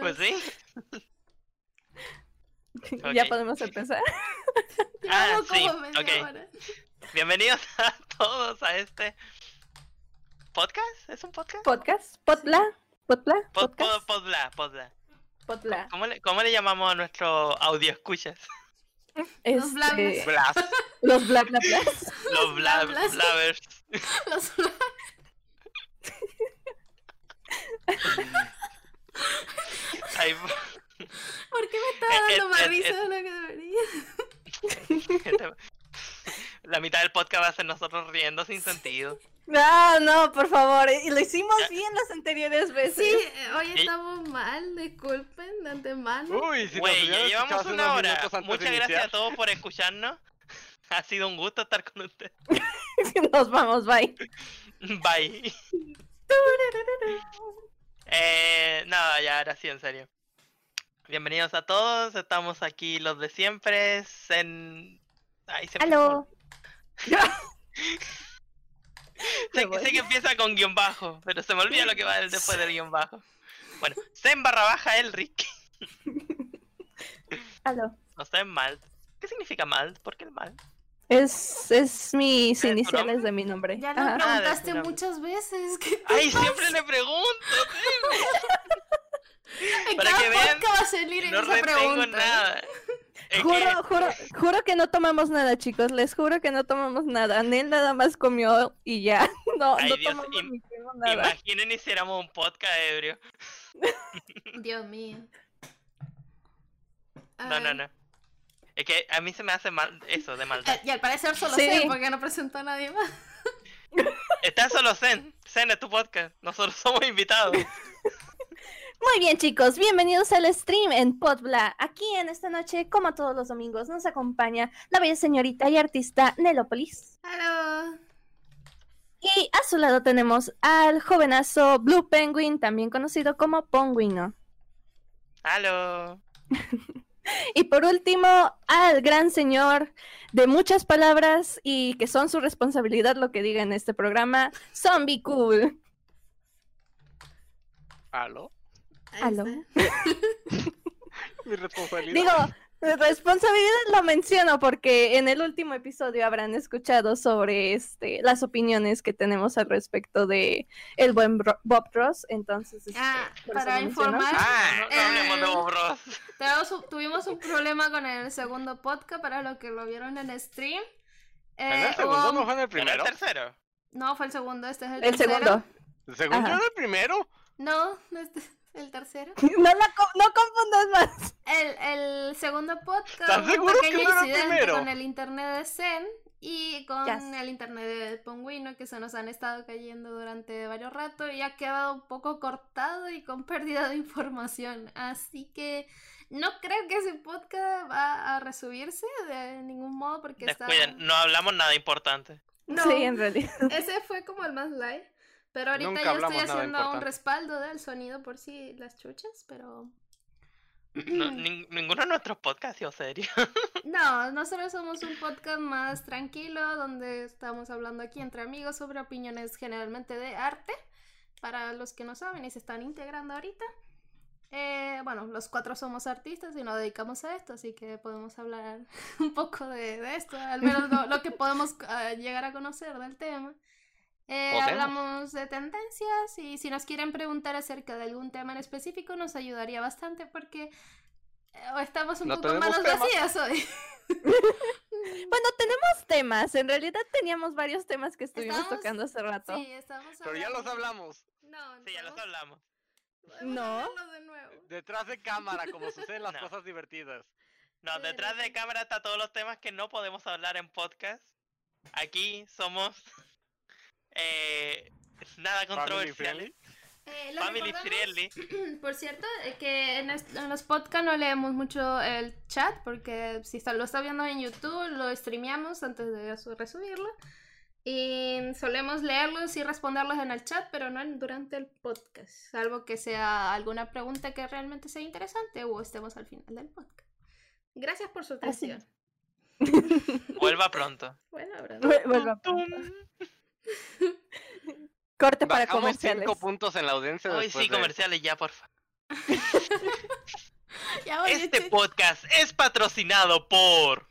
Pues sí. Ya podemos empezar. Ah, sí, ok. Bienvenidos a todos a este podcast. ¿Es un podcast? Podcast, potla, potla, Pod, pod, podcast, podla, podla. potla. ¿Cómo le, ¿Cómo le llamamos a nuestro audio escuchas? Los los bla bla bla. Los bla, blabbers. Los Ay, ¿Por qué me estaba Eh, dando eh, más eh, risa de lo que debería? La mitad del podcast va a ser nosotros riendo sin sentido. No, no, por favor. Y lo hicimos bien las anteriores veces. Sí, hoy estamos mal, disculpen de antemano. Uy, si nos Güey, ya llevamos una hora. Muchas gracias a todos por escucharnos. Ha sido un gusto estar con ustedes. Nos vamos, bye. Bye. Eh, nada, ya ahora sí, en serio. Bienvenidos a todos, estamos aquí los de siempre. En... Ay, se Aló. sé que empieza con guion bajo, pero se me olvida lo que va después del guion bajo. Bueno, Zen barra baja Elric. Aló. No está en Malt. ¿Qué significa Malt? ¿Por qué el Malt? Es, es mis ¿Es tu iniciales nombre? de mi nombre. Ya lo Ajá. preguntaste Ah, muchas veces. ¿qué te Ay, pasa? siempre le pregunto. En para cada que vean, va a salir No esa pregunta. nada. Juro, que- juro, juro que no tomamos nada, chicos. Les juro que no tomamos nada. Nel nada más comió y ya. No, Ay, no Dios, tomamos im- nada. Imaginen hiciéramos un podcast ebrio. Dios mío. No, Ay. no, no. Es que a mí se me hace mal eso de maldad. Eh, y al parecer solo Sí. sé porque no presentó a nadie más. Está solo Zen. Zen es tu podcast. Nosotros somos invitados. Muy bien, chicos, bienvenidos al stream en Podbla. Aquí en esta noche, como todos los domingos, nos acompaña la bella señorita y artista Nelopolis. Hello. Y a su lado tenemos al jovenazo Blue Penguin, también conocido como Ponguino. Aló. Y por último, al gran señor de muchas palabras y que son su responsabilidad lo que diga en este programa, Zombie Cool. ¿Aló? Aló. Mi responsabilidad. Digo, responsabilidad lo menciono porque en el último episodio habrán escuchado sobre este las opiniones que tenemos al respecto de el buen Bro- Bob Ross, entonces este, Ah, para informar, Ah, no, no hablemos de Eh, Bob Ross. Tuvimos un problema con el segundo podcast para los que lo vieron en stream. ¿En Eh, el segundo hubo- no fue en el ¿Pero primero? el tercero? No, fue el segundo, este es el, El tercero. segundo. ¿El segundo Ajá. era el primero? No, este es el tercero. No, la no confundas más. El, el segundo podcast ¿Estás seguro que pequeño no era primero? con el internet de Zen y con el internet de Pongüino que se nos han estado cayendo durante varios ratos y ha quedado un poco cortado y con pérdida de información. Así que no creo que ese podcast va a resubirse de ningún modo porque está... Descuiden, no hablamos nada importante. No, Sí, en realidad. ese fue como el más live. Pero ahorita Nunca yo estoy haciendo un respaldo del sonido por si las chuchas, pero... No, nin- ninguno de nuestros podcasts ha sido serio. No, nosotros somos un podcast más tranquilo donde estamos hablando aquí entre amigos sobre opiniones generalmente de arte. Para los que no saben y se están integrando ahorita. Eh, bueno, los cuatro somos artistas y nos dedicamos a esto, así que podemos hablar un poco de, de esto, al menos lo, lo que podemos ah, llegar a conocer del tema. Eh, hablamos de tendencias y si nos quieren preguntar acerca de algún tema en específico nos ayudaría bastante porque eh, estamos un No poco manos tema. vacías hoy. Bueno, tenemos temas. En realidad teníamos varios temas que estuvimos Estamos- tocando hace rato. Sí, estamos Pero ya los hablamos. No, Sí, ya los hablamos. No. de nuevo. Detrás de cámara, como suceden las No. cosas divertidas. No, Sí, detrás sí. de cámara está todos los temas que no podemos hablar en podcast. Aquí somos eh, nada friendly. Eh, lo Family friendly. Por cierto, eh, que en, en los podcasts no leemos mucho el chat porque si está- lo está viendo en YouTube lo streameamos antes de su- resubirlo. Y solemos leerlos y responderlos en el chat, pero no en- durante el podcast. Salvo que sea alguna pregunta que realmente sea interesante o estemos al final del podcast. Gracias por su atención. Vuelva pronto. Bueno, vuelva. Tum. Corte para Bajamos comerciales. cinco puntos en la audiencia Hoy sí, de- comerciales ya, porfa. Este podcast es patrocinado por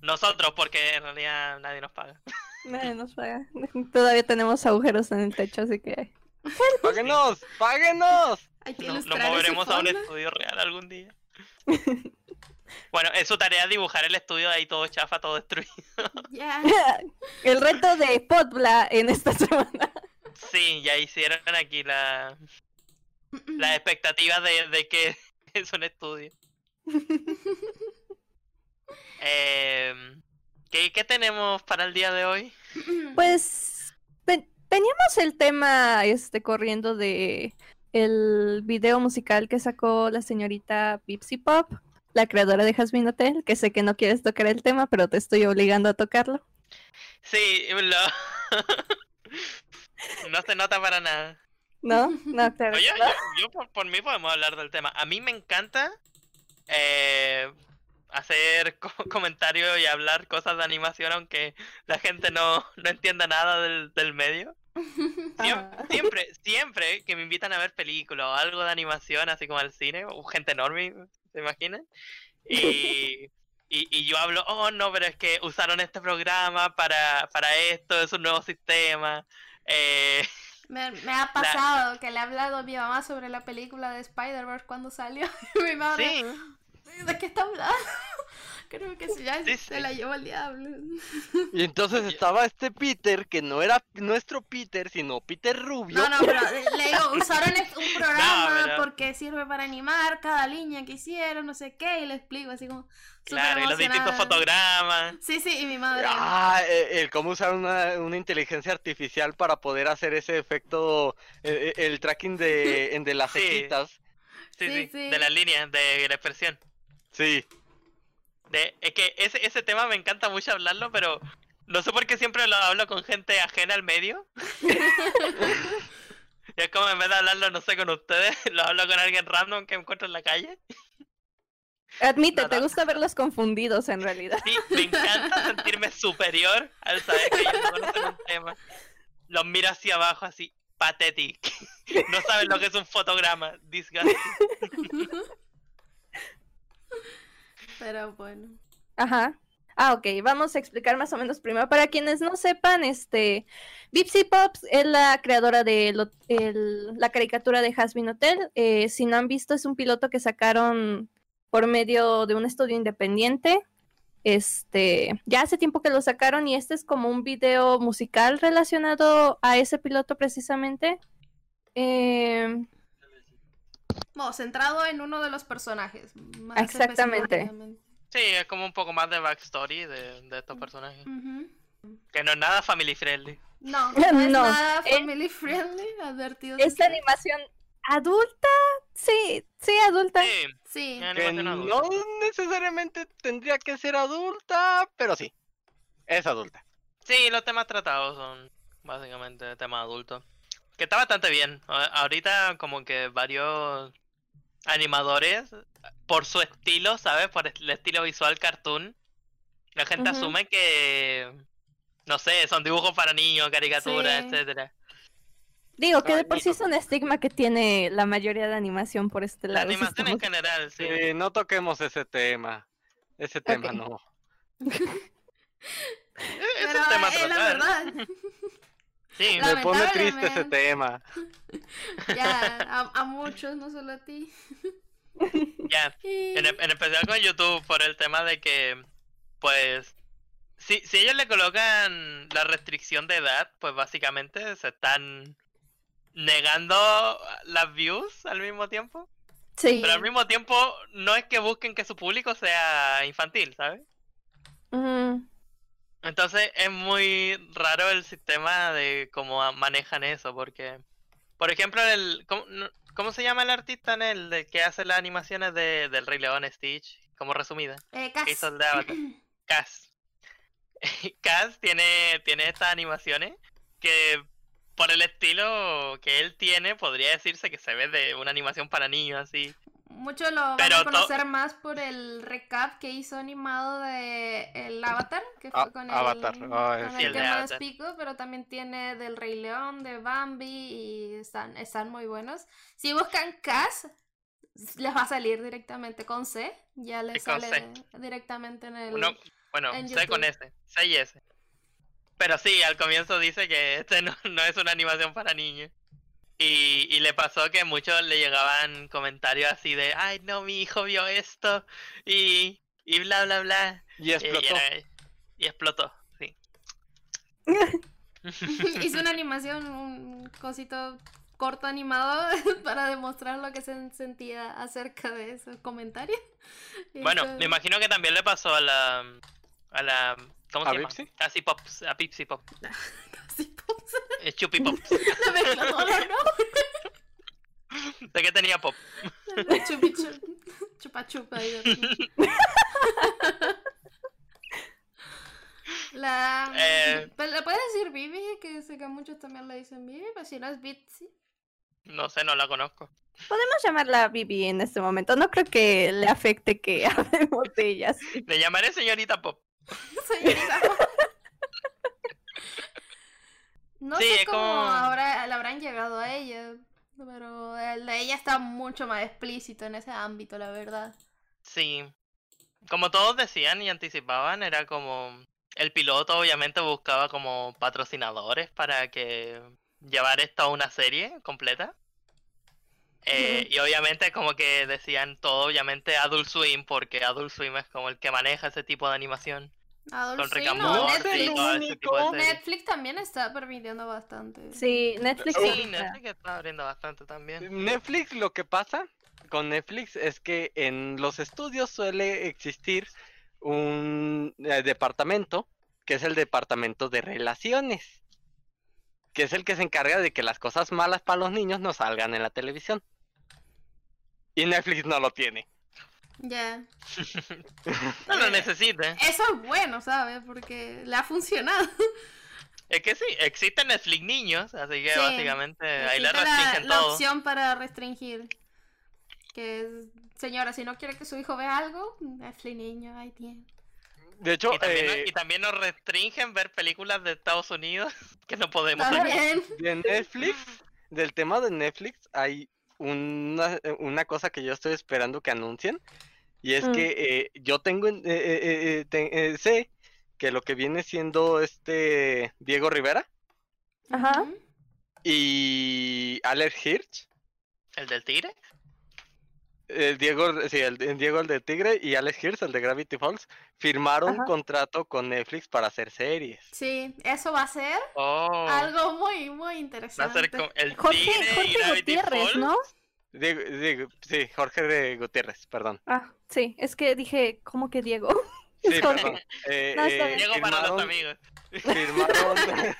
nosotros, porque en realidad nadie nos paga. Nadie nos paga. Todavía tenemos agujeros en el techo, así que. ¡Páguenos! ¡Páguenos! Nos moveremos a un estudio real algún día. Bueno, es su tarea dibujar el estudio de ahí todo chafa, todo destruido. Ya. El reto de Potbla en esta semana. Sí, ya hicieron aquí la, las expectativas de, de que es un estudio. Em, ¿qué, ¿Qué tenemos para el día de hoy? Pues te- teníamos el tema este corriendo de el video musical que sacó la señorita Pipsy Pop, la creadora de Jasmine Hotel, que sé que no quieres tocar el tema, pero te estoy obligando a tocarlo. Sí, lo... no se nota para nada. ¿No? No, claro. Oye, no. yo, yo por, por mí podemos hablar del tema. A mí me encanta eh, hacer co- comentarios y hablar cosas de animación, aunque la gente no, no entienda nada del, del medio. Ah. Siempre, siempre que me invitan a ver películas o algo de animación, así como al cine, o gente enorme, ¿se imaginan? Y, y, y yo hablo, oh no, pero es que usaron este programa para, para esto, es un nuevo sistema. Eh, Me, me ha pasado que le he hablado a mi mamá sobre la película de Spider-Verse cuando salió. Y mi madre, sí, ¿de qué está hablando? Creo que sí, ya Sí, se sí. la llevó el diablo. Y entonces estaba este Peter, que no era nuestro Peter, sino Peter Rubio. No, no, pero le digo, usaron es- un programa porque sirve para animar cada línea que hicieron, no sé qué, y le explico así como. claro, y los distintos fotogramas. Sí, sí, y mi madre. Ah, eh, el cómo usar una, una inteligencia artificial para poder hacer ese efecto, eh, eh, el tracking de, en de las Sí. cejitas. Sí, Sí, sí, sí. de las líneas, de la expresión. Sí. De, es que ese, ese tema me encanta mucho hablarlo, pero no sé por qué siempre lo hablo con gente ajena al medio. Y es como en vez de hablarlo, no sé, con ustedes, lo hablo con alguien random que encuentro en la calle. Admite, te gusta verlos confundidos en realidad. Sí, me encanta sentirme superior al saber que ellos no conocen un tema. Los miro hacia abajo así, pathetic. No saben lo que es un fotograma, disgusting. Pero bueno. Ajá. Ah, ok, vamos a explicar más o menos primero. Para quienes no sepan, este, Bipsy Pops es la creadora de el- la caricatura de Hasbin Hotel. Eh, si no han visto, es un piloto que sacaron por medio de un estudio independiente. Este, ya hace tiempo que lo sacaron y este es como un video musical relacionado a ese piloto precisamente. Em, Bueno, centrado en uno de los personajes. más Exactamente. Sí, es como un poco más de backstory de, de estos personajes. Ujú. Que no es nada family friendly. No, no es No, nada eh, family friendly, advertido. esta animación adulta, sí, sí, adulta. Sí, Sí, es Que no necesariamente tendría que ser adulta, pero sí. Es adulta. Sí, los temas tratados son básicamente temas adultos. Que está bastante bien. Ahorita como que varios animadores, por su estilo, ¿sabes? Por el estilo visual cartoon, la gente asume que, no sé, son dibujos para niños, caricaturas, Sí. etcétera. Digo que de Ay, por sí es un estigma que tiene la mayoría de animación por este La lado. si animación en general, sí. Sí, no toquemos ese tema. Ese tema no. Es pero un tema es la verdad. Sí, Me pone triste ese tema. Ya, a, a muchos, no solo a ti. ya. En, e- en especial con YouTube por el tema de que, pues, si, si ellos le colocan la restricción de edad, pues básicamente se están negando las views al mismo tiempo. Sí. Pero al mismo tiempo no es que busquen que su público sea infantil, ¿sabes? Ujú. Entonces es muy raro el sistema de cómo manejan eso, porque, por ejemplo, el, ¿cómo, cómo se llama el artista en el de que hace las animaciones de, del Rey León Stitch? Como resumida. Eh, que Cas. hizo el de Avatar. Cass. Cass tiene, tiene estas animaciones que por el estilo que él tiene podría decirse que se ve de una animación para niños así. Muchos lo van Pero a to- conocer más por el recap que hizo animado de el Avatar, que fue Ah, con Avatar, el, ah, con sí, el tema de Avatar. Spico, pero también tiene del Rey León, de Bambi y están, están muy buenos. Si buscan Cass, les va a salir directamente con C. Ya les con sale directamente en el. Uno, bueno, en C con. S, C y S. Pero sí, al comienzo dice que este no, no es una animación para niños. Y, y le pasó que muchos le llegaban comentarios así de, ay no, mi hijo vio esto y, y bla bla bla. Y Y, explotó. era- y explotó, sí. Hice una animación, un cosito corto animado para demostrar lo que se sentía acerca de esos comentarios. Y Bueno, me imagino que también le pasó a la a la ¿cómo ¿A se llama? Pipsy? A Pops, a Pipsy Pop, Sí, pues, es Chupi Pops. la ¿no? ¿De qué tenía Pop? Chupi chup, chupa chupa. La. Eh. pues, ¿Le puedes decir Bibi? Que sé que muchos también le dicen Bibi, pero si no es Bitsy. No sé, no la conozco. Podemos llamarla Bibi en este momento. No creo que le afecte que hablemos de ella. Le llamaré señorita Pop. Señorita. No Sí, sé cómo como- ahora le habrán llegado a ella, pero el de ella está mucho más explícito en ese ámbito, la verdad. Sí. Como todos decían y anticipaban, era como el piloto obviamente buscaba como patrocinadores para que llevar esto a una serie completa. Eh, y obviamente como que decían todo obviamente Adult Swim porque Adult Swim es como el que maneja ese tipo de animación No, Netflix, también está permitiendo bastante. Sí, Netflix. Sí. Netflix está abriendo bastante también. Netflix lo que pasa con Netflix es que en los estudios suele existir un eh, departamento que es el departamento de relaciones, que es el que se encarga de que las cosas malas para los niños no salgan en la televisión. Y Netflix no lo tiene. Ya. No lo necesita. Eso es bueno, ¿sabes? Porque le ha funcionado. Es que sí, existen Netflix niños, así que Sí, básicamente ahí le Existe la, restringen la todo. opción para restringir. Que es, señora, si no quiere que su hijo vea algo, Netflix niño, ahí tiene. De hecho, Y también, eh, y también nos restringen ver películas de Estados Unidos que no podemos ver. También. de Netflix, del tema de Netflix, hay una, una cosa que yo estoy esperando que anuncien. Y es Mm. que eh, yo tengo, en- eh, eh, eh, te- eh, sé que lo que viene siendo este Diego Rivera Ajá. Y Alex Hirsch, ¿El del tigre? el Diego, sí, el, el Diego el de Tigre y Alex Hirsch, el de Gravity Falls, firmaron Ajá. contrato con Netflix para hacer series. Sí, eso va a ser Oh, algo muy, muy va a interesante. ser el Jorge, tigre y Jorge Gravity Gutiérrez, Falls. ¿no? Diego- Diego- sí, Jorge de Gutiérrez, perdón. Ah, sí, es que dije, ¿cómo que Diego? Sí, perdón. Eh, No, eh. Diego para los firmaron- amigos. firmaron,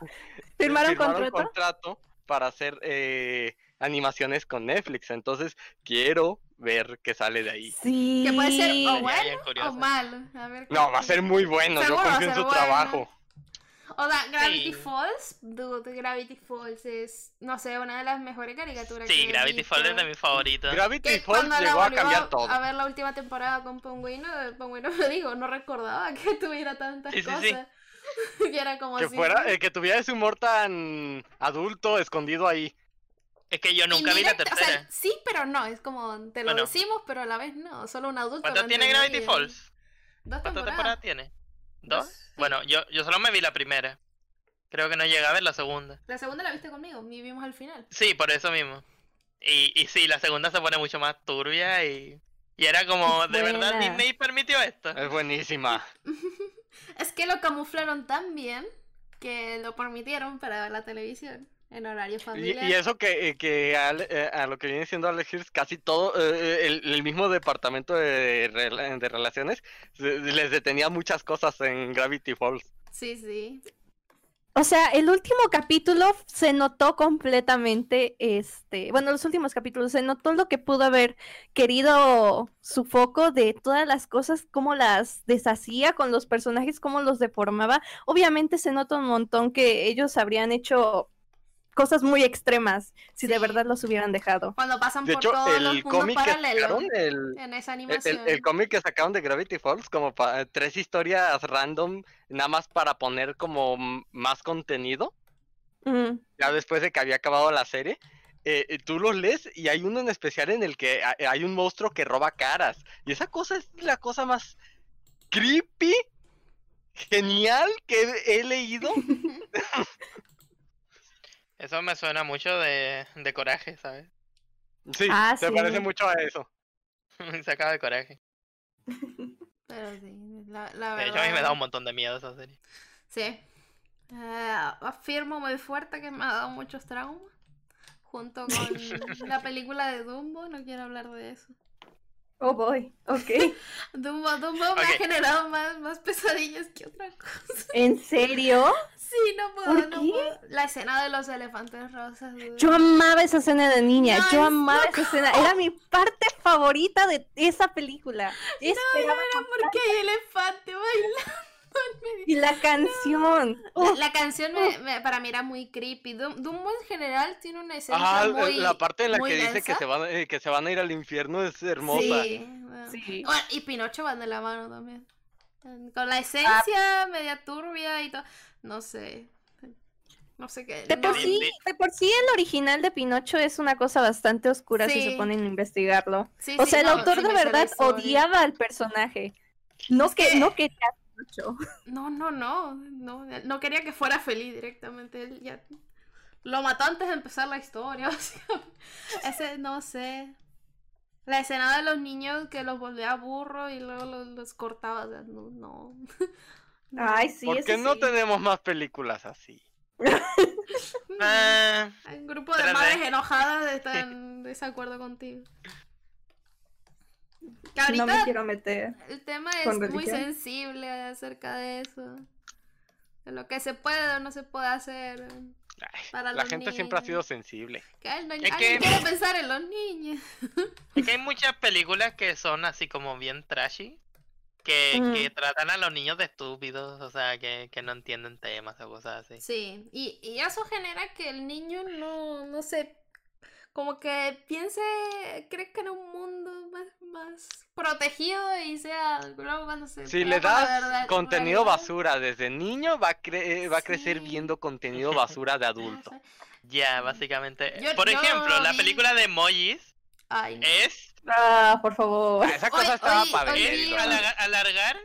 ¿Firmaron contrato? contrato para hacer eh, animaciones con Netflix. Entonces, quiero ver qué sale de ahí. Sí. Que puede ser o bueno o malo. A ver No, va a ser muy bueno. Yo confío en su bueno. trabajo. O sea, Gravity Sí. Falls, dude, Gravity Falls es, no sé, una de las mejores caricaturas Sí, que he Gravity Falls es de mis favoritos. Gravity Que Falls cuando la llegó a cambiar todo. A ver la última temporada con Pingüino, Pingüino me digo, no recordaba que tuviera tantas Sí, sí, cosas. sí. y era como Que así. fuera, eh, que tuviera ese humor tan adulto escondido ahí. Es que yo nunca vi la Indirecta, o sea, tercera. sí, pero no, es como te lo Bueno. decimos, pero a la vez no, solo un adulto. ¿Cuántas lo tiene Gravity. Falls? Dos ¿Cuántas temporadas. temporadas tiene? ¿Dos? Bueno, yo, yo solo me vi la primera. Creo que no llegué a ver la segunda. La segunda la viste conmigo, y vimos al final. Sí, por eso mismo. Y, y sí, la segunda se pone mucho más turbia y, y era como, Es ¿de verdad. Disney permitió esto? Es buenísima. Es que lo camuflaron tan bien que lo permitieron para ver la televisión en horario familiar. y eso que, eh, que eh, a, lo que viene siendo Alex Hirsch, casi todo, eh, el, el mismo departamento de, de relaciones, les detenía muchas cosas en Gravity Falls. Sí, sí. O sea, el último capítulo se notó completamente, este, bueno, los últimos capítulos se notó lo que pudo haber querido su foco de todas las cosas, cómo las deshacía con los personajes, cómo los deformaba. Obviamente se nota un montón que ellos habrían hecho cosas muy extremas si de verdad los hubieran dejado. Cuando pasan De por hecho, todos los el mundos cómic que paralelos sacaron, el, en esa animación. el, el cómic que sacaron de Gravity Falls, como pa- tres historias random, nada más para poner como más contenido, ya después de que había acabado la serie, eh, eh, tú los lees y hay uno en especial en el que ha- hay un monstruo que roba caras. Y esa cosa es la cosa más creepy, genial que he leído. Eso me suena mucho de, de coraje, ¿sabes? Sí, Ah, se sí. parece mucho a eso. Me sacaba de coraje. Pero sí, la, la De verdad. hecho, a mí me da un montón de miedo esa serie. Sí. Eh, afirmo muy fuerte que me ha dado muchos traumas. Junto con la película de Dumbo, no quiero hablar de eso. Oh boy, ok. Dumbo, Dumbo me ha generado más, más pesadillas que otra cosa. ¿En serio? Sí, no puedo, ¿Por no qué? puedo. La escena de los elefantes rosas. dude. Yo amaba esa escena de niña, No, yo amaba esa escena, era mi parte favorita de esa película. Yo esperaba Era porque hay elefante bailando la canción. La, canción me- me- para mí era muy creepy. Dum- Dumbo en general tiene una esencia Ajá, eh, muy la parte en la que dice que se, van, eh, que se van a ir al infierno es hermosa. Sí, bueno. Sí. Bueno, y Pinocho van de la mano también. Con la esencia Ah. media turbia y todo. No sé. No sé qué. De por no- sí, de por sí el original de Pinocho es una cosa bastante oscura si se ponen a investigarlo. Sí, O sí, sea, el no, autor sí de verdad odiaba al personaje. No Es que, que- no quería No, no, no, no. No quería que fuera feliz directamente. Él ya lo mató antes de empezar la historia. o sea, ese, no sé. La escena de los niños que los volvía burro y luego los, los cortaba. o sea, no, no. No. Ay, sí, ¿Por no sí. tenemos más películas así? Ah, Hay un grupo de madres enojadas están en desacuerdo contigo. Que No me ahorita quiero meter. el tema es con muy religión. sensible acerca de eso. De lo que se puede o no se puede hacer. Ay, Para la gente siempre ha niños. sido sensible. Que él no Es que- quiere pensar en los niños. es que hay muchas películas que son así como bien trashy. Que, Ujú. que tratan a los niños de estúpidos, o sea, que, que no entienden temas o cosas así. Sí, y, y eso genera que el niño no, no sé, como que piense, cree que en un mundo más, más protegido y sea, luego no sé, Si le das verdad- contenido realidad. basura desde niño, va a, cre- va a crecer Sí. viendo contenido basura de adulto. Ya, básicamente. Yo- Por yo ejemplo, la vi- película de emojis Ay, no. es Ah, por favor. Ah, Esa cosa estaba ver. es yo- alargar, alargar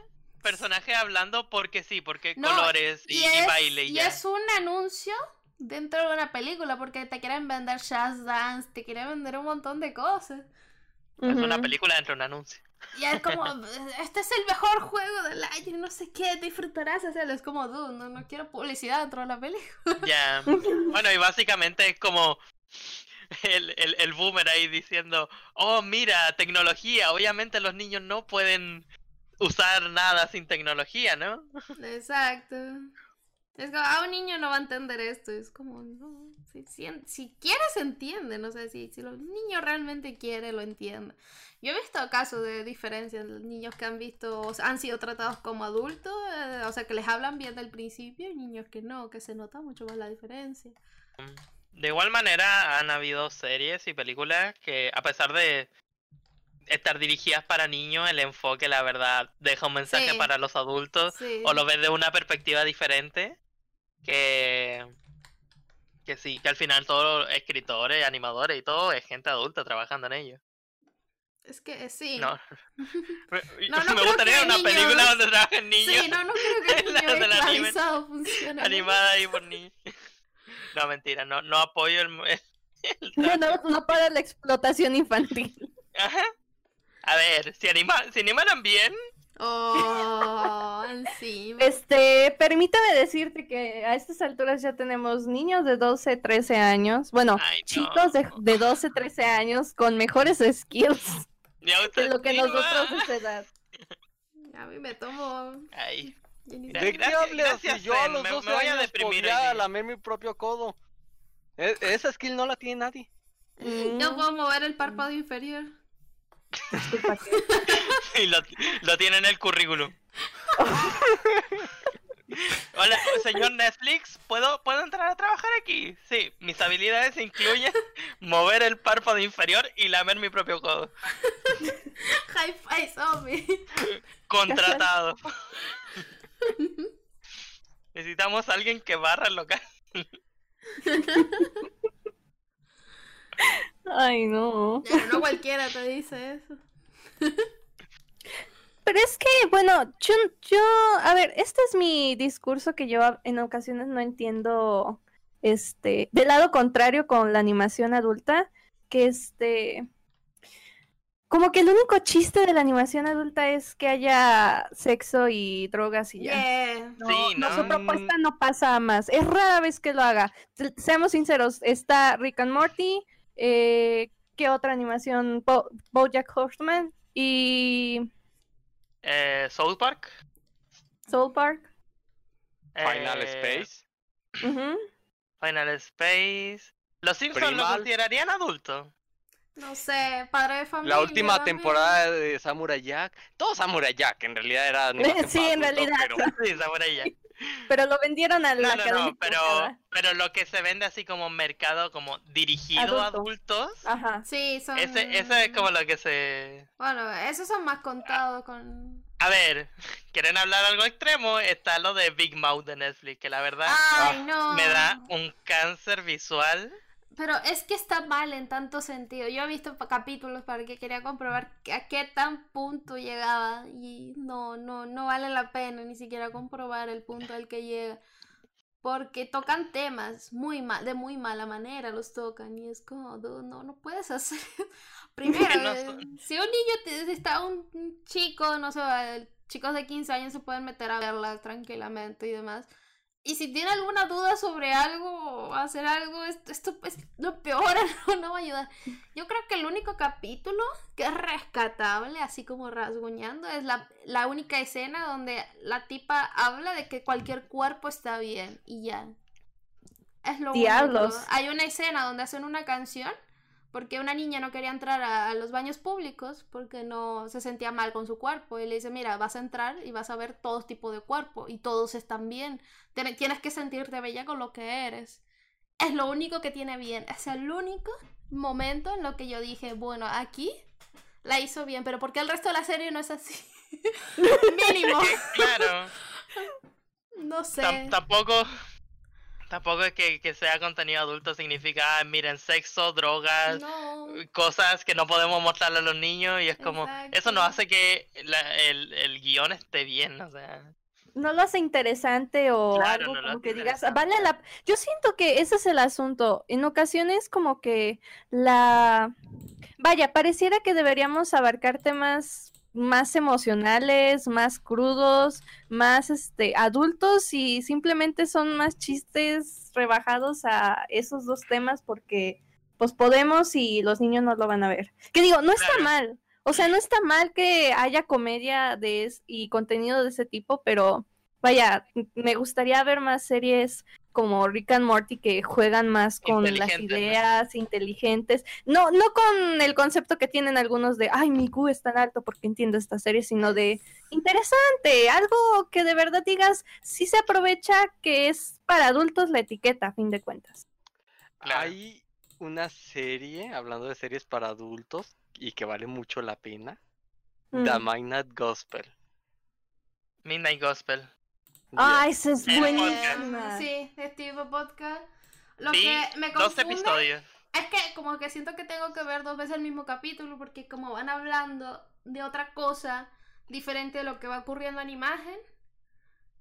personajes hablando porque sí, porque No, colores y, y es, baile y y ya. es un anuncio dentro de una película porque te quieren vender Jazz Dance, te quieren vender un montón de cosas. Es una película dentro de un anuncio. Y es como, este es el mejor juego del año, no sé qué, disfrutarás hacerlo. Es como, dude, no, no quiero publicidad dentro de la película. Ya. Bueno, y básicamente es como el, el, el boomer ahí diciendo, oh, mira, tecnología. Obviamente los niños no pueden usar nada sin tecnología, ¿no? Exacto. Es como, ah, un niño no va a entender esto. Es como, no, si, si, si quieres, entiende. No sé, si, si los niños realmente quiere, lo entiende. Yo he visto casos de diferencia en los niños que han visto, o sea, han sido tratados como adultos, eh, o sea, que les hablan bien del principio, y niños que no, que se nota mucho más la diferencia. De igual manera, han habido series y películas que, a pesar de estar dirigidas para niños, el enfoque, la verdad, deja un mensaje Sí. para los adultos Sí. o lo ves de una perspectiva diferente. Que, que sí, que al final todos los escritores, animadores y todo es gente adulta trabajando en ello. Es que sí. No. Me, No, no me creo gustaría que una niños- película donde trabajen niños Sí, no, no creo que el La niño del anime. esclavizado funcione. animada ahí por niños. No, mentira, no, no apoyo el, el No, no, no para la explotación infantil. Ajá. A ver, si, anima, si animaran bien, Oh, encima. Este, permítame decirte que a estas alturas ya tenemos niños de 12, 13 años. Bueno, Ay, no. chicos de, de 12, 13 años con mejores skills ya que usted lo que nosotros va. a esa edad. A mí me tomo. Ay. ¿De qué hablas? gracias, Si yo a los me- 12 me voy a años deprimir podía aquí. lamer mi propio codo. E- esa skill no la tiene nadie. Yo puedo mover el párpado inferior. Disculpa, ¿qué? y lo, lo tiene en el currículum. Hola, señor Netflix, ¿puedo, ¿puedo entrar a trabajar aquí? Sí, mis habilidades incluyen mover el párpado inferior y lamer mi propio codo. High five, zombie. Contratado. Necesitamos a alguien que barra el local. Ay, no. Ya, no cualquiera te dice eso. Pero es que, bueno, yo, yo, a ver, este es mi discurso que yo en ocasiones no entiendo, este, del lado contrario con la animación adulta, que este, como que el único chiste de la animación adulta es que haya sexo y drogas y ya. Yeah. No, Sí, no, ¿no? su propuesta no pasa más. Es rara vez que lo haga. Se- Seamos sinceros, está Rick and Morty, eh, ¿qué otra animación? Bo Bojack Horseman y Eh, South Park. Soul Park. Final eh, Space. Final Space. ¿Los Simpsons lo considerarían adultos? No sé, padre de familia. La última también. temporada de Samurai Jack. Todo Samurai Jack, en realidad era Sí, en realidad. pero- Sí, Samurai Jack. Pero lo vendieron a la No, no, no, pero, pero lo que se vende así como mercado, como dirigido a Adulto. adultos, Ajá. Sí, son. ese, ese es como lo que se... Bueno, esos son más contados con. A ver, ¿quieren hablar algo extremo? Está lo de Big Mouth de Netflix, que la verdad Ay, Ah, no. me da un cáncer visual. Pero es que está mal en tanto sentido. Yo he visto capítulos para que quería comprobar a qué tan punto llegaba y no, no, no vale la pena ni siquiera comprobar el punto al que llega. Porque tocan temas muy mal, de muy mala manera los tocan y es como, "Dude, no, no puedes hacer. Primero, No eh, son- si un niño te- está un chico, no sé, chicos de 15 años se pueden meter a verla tranquilamente y demás. Y si tiene alguna duda sobre algo o hacer algo, esto, esto es lo peor, no, no va a ayudar. Yo creo que el único capítulo que es rescatable, así como rasguñando, es la, la única escena donde la tipa habla de que cualquier cuerpo está bien y ya. Es lo Diablos. único. Hay una escena donde hacen una canción porque una niña no quería entrar a, a los baños públicos porque no se sentía mal con su cuerpo y le dice, mira, vas a entrar y vas a ver todo tipo de cuerpo y todos están bien. Tiene- Tienes que sentirte bella con lo que eres. Es lo único que tiene bien. Es el único momento en lo que yo dije, bueno, aquí la hizo bien, pero porque el resto de la serie no es así. Mínimo. Claro, No sé. tam- tampoco, tampoco es que, que sea contenido adulto significa, ah, miren, sexo, drogas, No. cosas que no podemos mostrarle a los niños y es como, eso no hace que la- el, el guion esté bien, o sea. no lo hace interesante o Claro, algo no como que digas, vale la... Yo siento que ese es el asunto. En ocasiones como que la... Vaya, pareciera que deberíamos abarcar temas más emocionales, más crudos, más este adultos y simplemente son más chistes rebajados a esos dos temas porque pues podemos y los niños no lo van a ver. Que digo, no está mal. O sea, no está mal que haya comedia de es- y contenido de ese tipo, pero vaya, me gustaría ver más series como Rick and Morty que juegan más con las ideas inteligentes. No, no con el concepto que tienen algunos de, ay, mi Q es tan alto porque entiendo esta serie, sino de interesante, algo que de verdad digas, sí se aprovecha que es para adultos la etiqueta, a fin de cuentas. Claro. Hay una serie, hablando de series para adultos, y que vale mucho la pena. The Mm. Midnight Gospel. Midnight Gospel. Ah, esa es buenísima. Sí, Steve Podcast. Lo Vi que me dos confunde episodios. es que como que siento que tengo que ver dos veces el mismo capítulo porque como van hablando de otra cosa diferente de lo que va ocurriendo en imagen,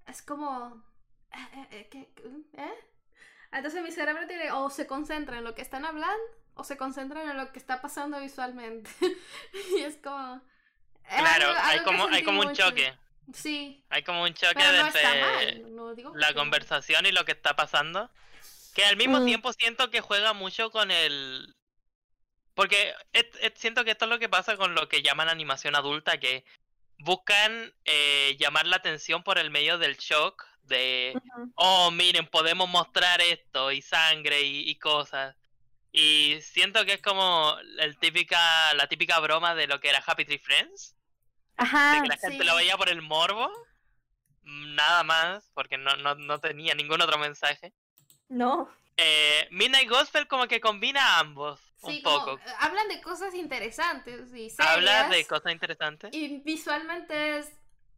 es como... eh, eh, eh, ¿qué- qué- eh? Entonces mi cerebro tiene o se concentra en lo que están hablando o se concentra en lo que está pasando visualmente. y es como... es Claro, algo- hay algo que como, hay como un mucho. choque. Sí, Hay como un choque no entre mal. No digo la conversación y lo que está pasando. Que al mismo Mm. tiempo siento que juega mucho con el... Porque siento que esto es lo que pasa con lo que llaman animación adulta, que buscan eh, llamar la atención por el medio del shock, de, oh, miren, podemos mostrar esto, y sangre, y, y cosas. Y siento que es como el típica, la típica broma de lo que era Happy Tree Friends, de Ajá, que la gente sí. lo veía por el morbo, mm, nada más, porque no, no, no tenía ningún otro mensaje. no. Eh, Midnight Gospel como que combina ambos Sí, un poco. eh, hablan de cosas interesantes y Habla de serias, cosas interesantes. Y visualmente es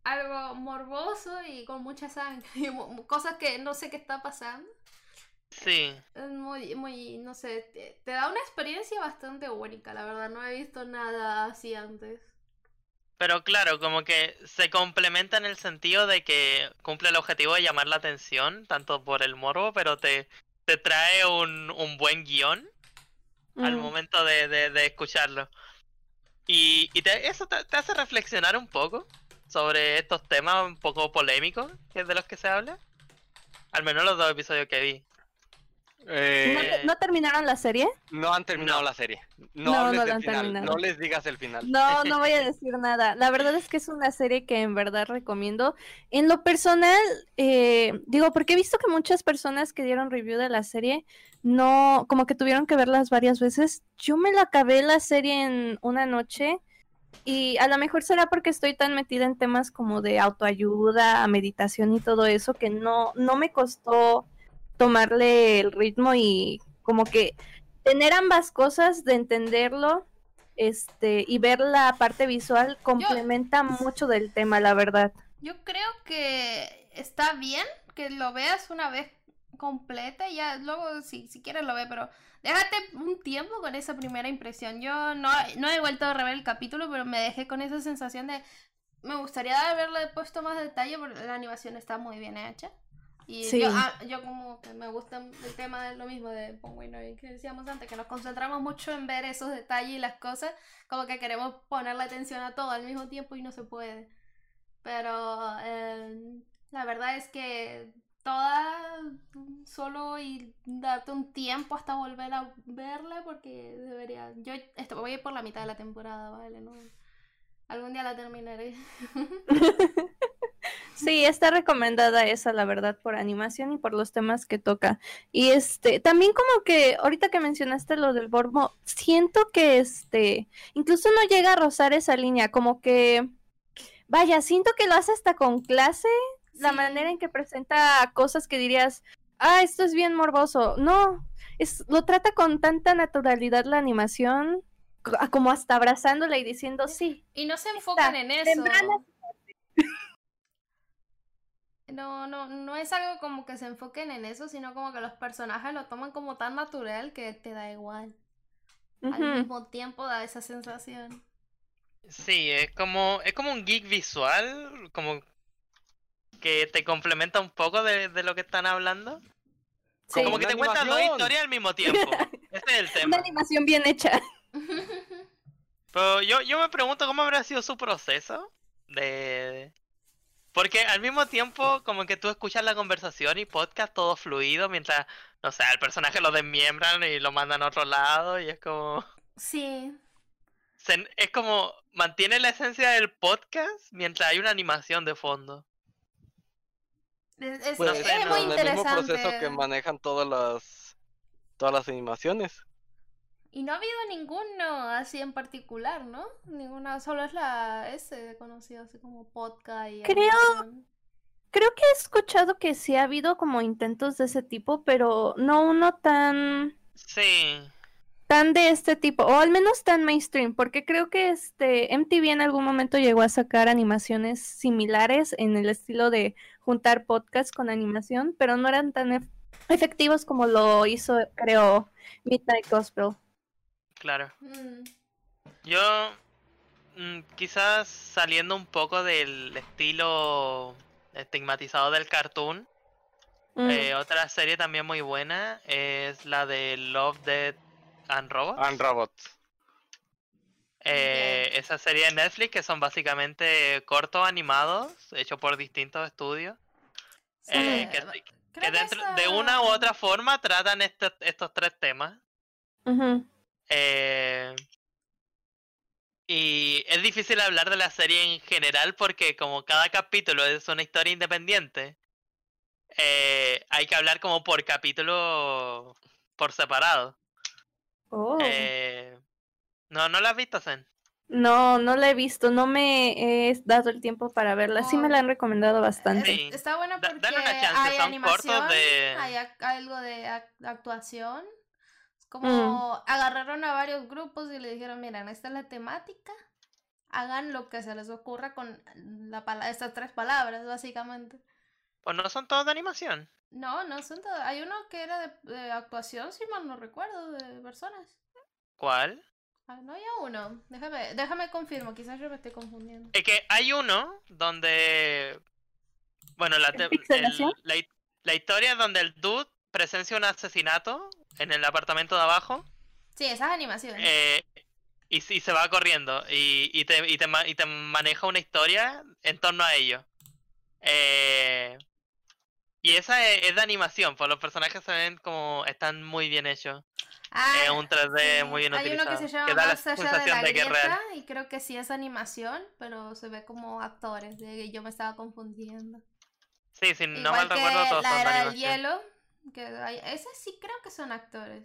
algo morboso y con mucha sangre. Y cosas que no sé qué está pasando. Sí. Es muy, muy, no sé, te, te da una experiencia bastante única, la verdad. No he visto nada así antes. Pero claro, como que se complementa en el sentido de que cumple el objetivo de llamar la atención, tanto por el morbo, pero te, te trae un, un buen guion al Mm. momento de, de, de escucharlo. Y, y te- eso te, te hace reflexionar un poco sobre estos temas un poco polémicos que es de los que se habla. Al menos los dos episodios que vi. ¿No, Eh, no terminaron la serie? no han terminado No. la serie. No, No, la han final. terminado. No les digas el final. No, no voy a decir nada. La verdad es que es una serie que en verdad recomiendo. En lo personal, eh, digo, porque he visto que muchas personas que dieron review de la serie no, como que tuvieron que verlas varias veces. Yo me la acabé la serie en una noche y a lo mejor será porque estoy tan metida en temas como de autoayuda, meditación y todo eso que no, no me costó tomarle el ritmo y como que tener ambas cosas de entenderlo este y ver la parte visual complementa mucho del tema, la verdad. Yo creo que está bien que lo veas una vez completa y ya luego si, si quieres lo ve, pero déjate un tiempo con esa primera impresión. Yo no, no he vuelto a rever el capítulo, pero me dejé con esa sensación de me gustaría haberle puesto más detalle porque la animación está muy bien hecha. Y Sí. yo, ah, yo como que me gusta el tema de lo mismo de bueno, que decíamos antes, que nos concentramos mucho en ver esos detalles y las cosas, como que queremos ponerle atención a todo al mismo tiempo y no se puede. Pero eh, la verdad es que toda solo y darte un tiempo hasta volver a verla porque debería. Yo esto, voy a ir por la mitad de la temporada, ¿vale? No, algún día la terminaré. Sí, está recomendada esa, la verdad, por animación y por los temas que toca. Y este, también como que ahorita que mencionaste lo del Bormo, siento que este, incluso no llega a rozar esa línea, como que, vaya, siento que lo hace hasta con clase, la manera en que presenta cosas que dirías, ah, esto es bien morboso. No, es, lo trata con tanta naturalidad la animación, co- como hasta abrazándola y diciendo, sí, Y no se enfocan en eso. No, no, no es algo como que se enfoquen en eso, sino como que los personajes lo toman como tan natural que te da igual. Al mismo tiempo da esa sensación. Sí, es como, es como un geek visual, como que te complementa un poco de, de lo que están hablando. Sí. Como que Una te cuentan dos animación. historias al mismo tiempo. Ese es el Una tema. animación bien hecha. Pero yo, yo me pregunto cómo habrá sido su proceso de... Porque al mismo tiempo como que tú escuchas la conversación y podcast todo fluido mientras, no sé, el personaje lo desmiembran y lo mandan a otro lado y es como... Sí, se- es como mantiene la esencia del podcast mientras hay una animación de fondo. es, es- Pues, sé, no, el mismo proceso que manejan todas las todas las animaciones. Y no ha habido ninguno así en particular, ¿no? Ninguna, solo es la S conocida así como podcast y Creo-. Creo que he escuchado que sí ha habido como intentos de ese tipo, pero no uno tan Sí, tan de este tipo, o al menos tan mainstream, porque creo que este MTV en algún momento llegó a sacar animaciones similares en el estilo de juntar podcasts con animación, pero no eran tan ef- efectivos como lo hizo, creo, Midnight Gospel. Claro. Mm, Yo mm, quizás saliendo un poco del estilo estigmatizado del cartoon, Mm, eh, otra serie también muy buena es la de Love, Death and Robots. And Robots. Eh, esa serie de Netflix que son básicamente cortos animados hechos por distintos estudios sí, eh, que, dentro de esa- una u otra forma tratan este- estos tres temas. Eh, y es difícil hablar de la serie en general porque como cada capítulo es una historia independiente, eh, hay que hablar como por capítulo por separado. Oh. Eh, no, ¿no la has visto, Zen? No, no la he visto, no me he dado el tiempo para verla. Sí me la han recomendado bastante. Sí. Está buena Da- porque dale una chance, hay son animación, cortos de- hay ac- algo de ac- actuación. Es Mm. como agarraron a varios grupos y le dijeron, miren, esta es la temática, hagan lo que se les ocurra con la pala- estas tres palabras, básicamente. Pues no son todos de animación. No, no son todos. Hay uno que era de, de actuación, si mal no recuerdo, de personas. ¿Cuál? Ah, no había uno. Déjame, déjame confirmo, quizás yo me estoy confundiendo. Es que hay uno donde. Bueno, la, el- la, la historia es donde el dude presencia un asesinato en el apartamento de abajo Sí, esas animaciones. eh, y, y se va corriendo y, y, te, y, te, y te maneja una historia en torno a ello. Eh, y esa es, es de animación, pues los personajes se ven como están muy bien hechos. Ah, Es un 3D sí, muy bien Hay uno utilizado. que se llama que da la Más allá de la de grieta y creo que sí es animación, pero se ve como actores. De que yo me estaba confundiendo. Sí, si no Igual mal que recuerdo, todos la son de era del hielo. Que hay, ese sí creo que son actores.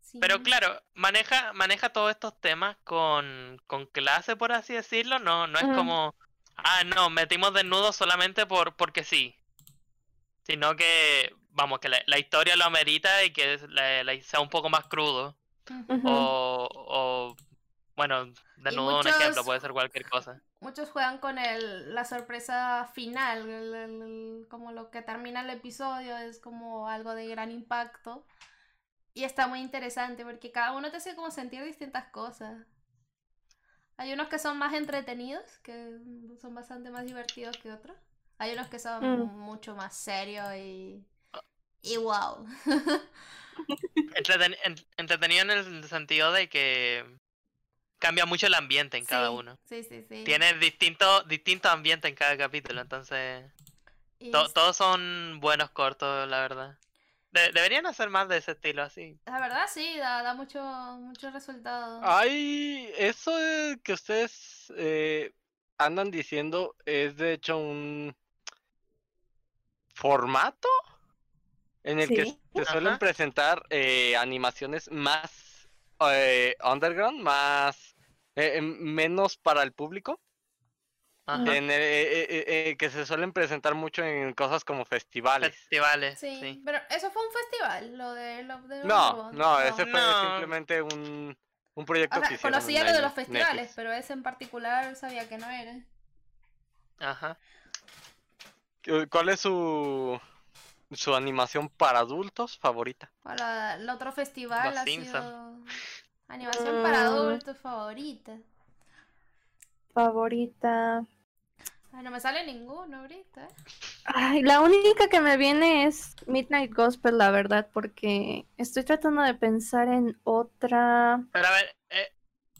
Sí. Pero claro, maneja, maneja todos estos temas con, con clase, por así decirlo. No, no es como, ah, no, metimos desnudos solamente por porque sí. Sino que, vamos, que la, la historia lo amerita y que es- la- la- sea un poco más crudo. O, o bueno, desnudo un ejemplo, muchos- puede ser cualquier cosa. Muchos juegan con el, la sorpresa final, el- el- el- como lo que termina el episodio es como algo de gran impacto. Y está muy interesante porque cada uno te hace como sentir distintas cosas. Hay unos que son más entretenidos, que son bastante más divertidos que otros. Hay unos que son Mm. mucho más serios y... Y wow. Entreten- en- entretenido en el sentido de que cambia mucho el ambiente en cada uno. Sí, sí, sí. Tiene distintos distintos ambientes en cada capítulo, entonces to- todos son buenos cortos, la verdad. De- deberían hacer más de ese estilo así. La verdad sí, da, da mucho, mucho resultado. Hay eso que ustedes eh, andan diciendo es de hecho un formato en el que se suelen Ajá. presentar eh, animaciones más eh, underground, más eh, menos para el público, Ajá. en el- eh, eh, eh, que se suelen presentar mucho en cosas como festivales. Festivales, Sí, sí. pero eso fue un festival, lo de Love the No, Robot. no, ese fue No. simplemente un, un proyecto O sea, que hicieron conocía lo de los festivales, Netflix. pero ese en particular sabía que no era. Ajá. ¿Cu- ¿Cuál es su, su animación para adultos favorita? Para el otro festival Los ha sido animación para Mm. adultos favorita. Favorita. Ay, no me sale ninguno ahorita. ¿eh? Ay, la única que me viene es Midnight Gospel, la verdad, porque estoy tratando de pensar en otra. Pero a ver, eh,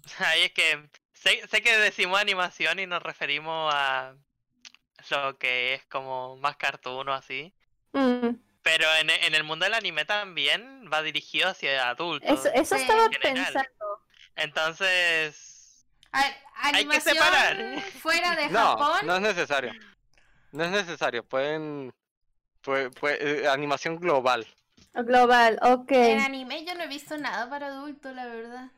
ahí es que sé, sé que decimos animación y nos referimos a lo que es como más cartoon o así. Mm, Pero en, en el mundo del anime también va dirigido hacia adultos. eso estaba En pensando. Entonces, A ver, Hay que separar. fuera de No, Japón. no es necesario. No es necesario. Pueden. pue- pue- eh, animación global. Global, ok. En anime yo no he visto nada para adultos, la verdad.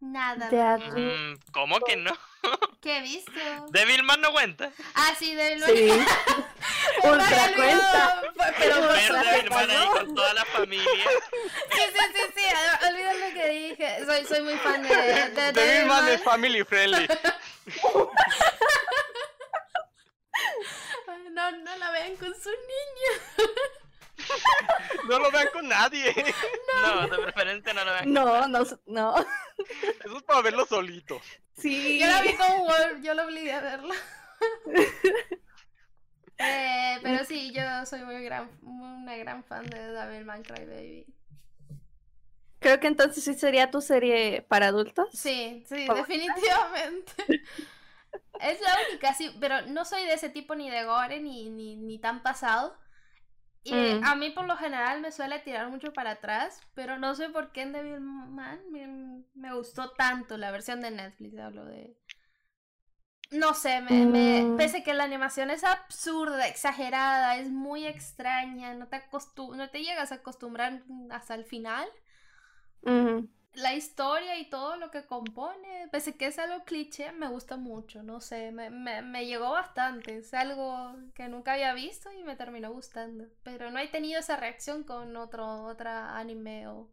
Nada. De mm, ¿cómo que no? ¿Qué he visto? Devilman no cuenta. Ah, sí, de Sí. Ultra cuenta. Pero Devilman ahí ¿no? con toda la familia. Sí, sí, sí, sí. ah, Olvida lo que dije. Soy, soy muy fan de, de, de Devilman Devilman. es family friendly. No, no la vean con sus niños. No lo vean con nadie. No, de preferencia no lo vean. No, no, no. Eso es para verlo solito. Sí. Yo la vi con Wolf, yo lo obligué a verla. Eh, pero sí, yo soy muy gran, una gran fan de Devilman Crybaby. Creo que entonces sí sería tu serie para adultos. Sí, sí, definitivamente. Es la única, sí, pero no soy de ese tipo ni de gore ni, ni, ni tan pasado. Y Mm. a mí por lo general me suele tirar mucho para atrás, pero no sé por qué en Devilman me, me gustó tanto la versión de Netflix, hablo de... No sé, me, me- Mm. pese que la animación es absurda, exagerada, es muy extraña, no te, no te llegas a acostumbrar hasta el final. La historia y todo lo que compone, pese que es algo cliché, me gusta mucho, no sé, me, me, me llegó bastante, es algo que nunca había visto y me terminó gustando, pero no he tenido esa reacción con otro, otra anime o,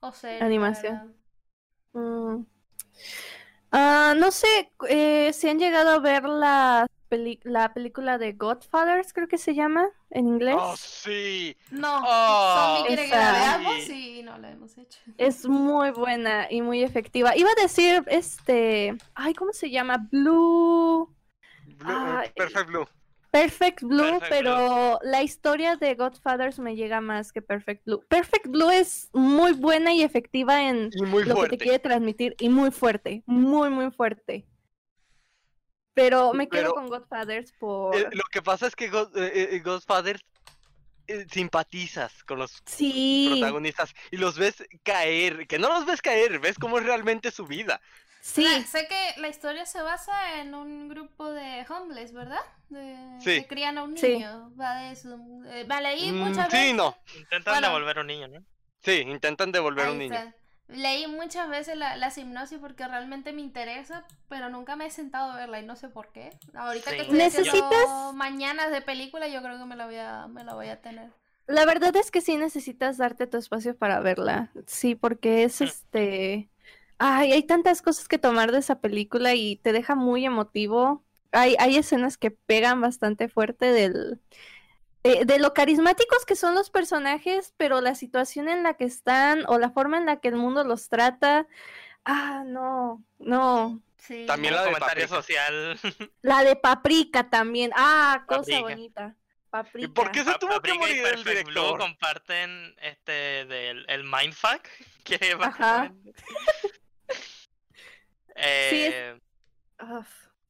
o serie. Animación. Mm. Ah, no sé eh, si han llegado a ver las peli- la película de Godfathers, creo que se llama en inglés. ¡Oh, sí! No, Oh, Zombie quiere que la esa. veamos y no la hemos hecho. Es muy buena y muy efectiva. Iba a decir, este, ay, ¿cómo se llama? Blue, Blue-. Perfect Blue. Perfect Blue, Perfect pero la historia de Godfathers me llega más que Perfect Blue. Perfect Blue es muy buena y efectiva en Y muy lo que te quiere transmitir y muy fuerte, muy, muy fuerte. Pero me quedo Pero- con Godfathers por... Eh, lo que pasa es que God- eh, eh, Godfather eh, simpatizas con los Sí, protagonistas y los ves caer, que no los ves caer, ves cómo es realmente su vida. sí, Ah, sé que la historia se basa en un grupo de homeless, ¿verdad? De, Sí. Que crían a un Sí. niño. Va de eso. Eh, me leí Mm, muchas sí, veces. no. Intentan Bueno. devolver a un niño, ¿no? Sí, intentan devolver a un Ahí niño. Leí muchas veces la, la hipnosis porque realmente me interesa, pero nunca me he sentado a verla y no sé por qué. Ahorita Sí. que estoy ¿Necesitas? mañanas de película, yo creo que me la voy a, me la voy a tener. la verdad es que sí necesitas darte tu espacio para verla. Sí, porque es este... Ay, hay tantas cosas que tomar de esa película y te deja muy emotivo. Hay, hay escenas que pegan bastante fuerte del... De, de lo carismáticos que son los personajes, pero la situación en la que están o la forma en la que el mundo los trata. Ah, no, no. Sí. También la de comentario Paprika. social. La de Paprika también. Ah, cosa Paprika. bonita. ¿Y Paprika. por qué se Pa- tuvo que Paprika y morir el director? comparten este del el mindfuck que Sí, es- Eh.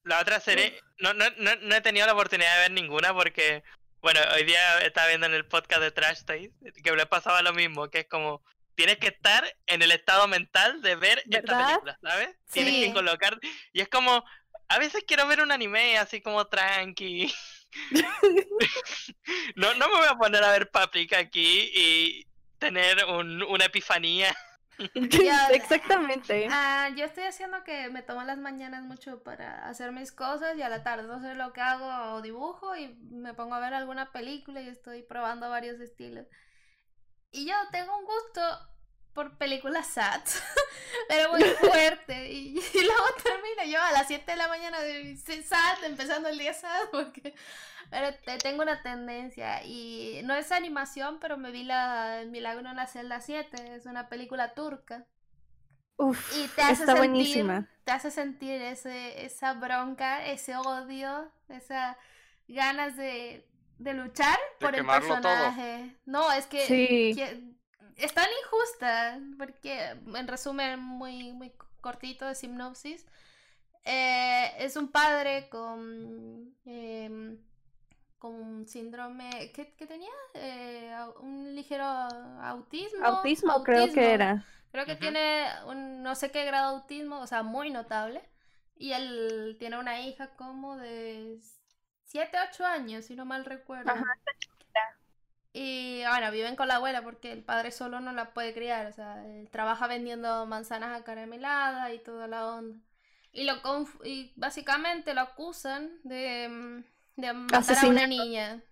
La otra serie, no, no, no, no he tenido la oportunidad de ver ninguna porque, bueno, hoy día estaba viendo en el podcast de Trash Taste que le pasaba lo mismo, que es como, tienes que estar en el estado mental de ver esta película, ¿sabes? Tienes que colocar, y es como, a veces quiero ver un anime así como tranqui. no, no me voy a poner a ver Paprika aquí y tener un, una epifanía. Ya, Exactamente. Ah, yo estoy haciendo que me tomo las mañanas mucho para hacer mis cosas y a la tarde no sé lo que hago o dibujo y me pongo a ver alguna película y estoy probando varios estilos. Y yo tengo un gusto por películas sad, pero muy fuerte. Y, y luego termino yo a las 7 de la mañana de sad, empezando el día sad, porque pero te- tengo una tendencia. Y no es animación, pero me vi la El Milagro en la celda 7, es una película turca. Uf, Y te hace está sentir, buenísima. te hace sentir ese, esa bronca, ese odio, esas ganas de, de luchar De por el quemarlo todo. personaje. No, es que, Sí. que es tan injusta, porque en resumen muy, muy cortito de sinopsis, eh, es un padre con, em, con un síndrome, ¿qué, qué tenía? Eh, un ligero autismo. Autismo creo que era. Creo que tiene un no sé qué grado de autismo, o sea, muy notable. Y él tiene una hija como de 7, 8 años, si no mal recuerdo. Ajá, Y bueno, viven con la abuela porque el padre solo no la puede criar. O sea, él trabaja vendiendo manzanas acarameladas y toda la onda. Y, lo conf- y básicamente lo acusan de, mm, de matar a una Asesinato. niña.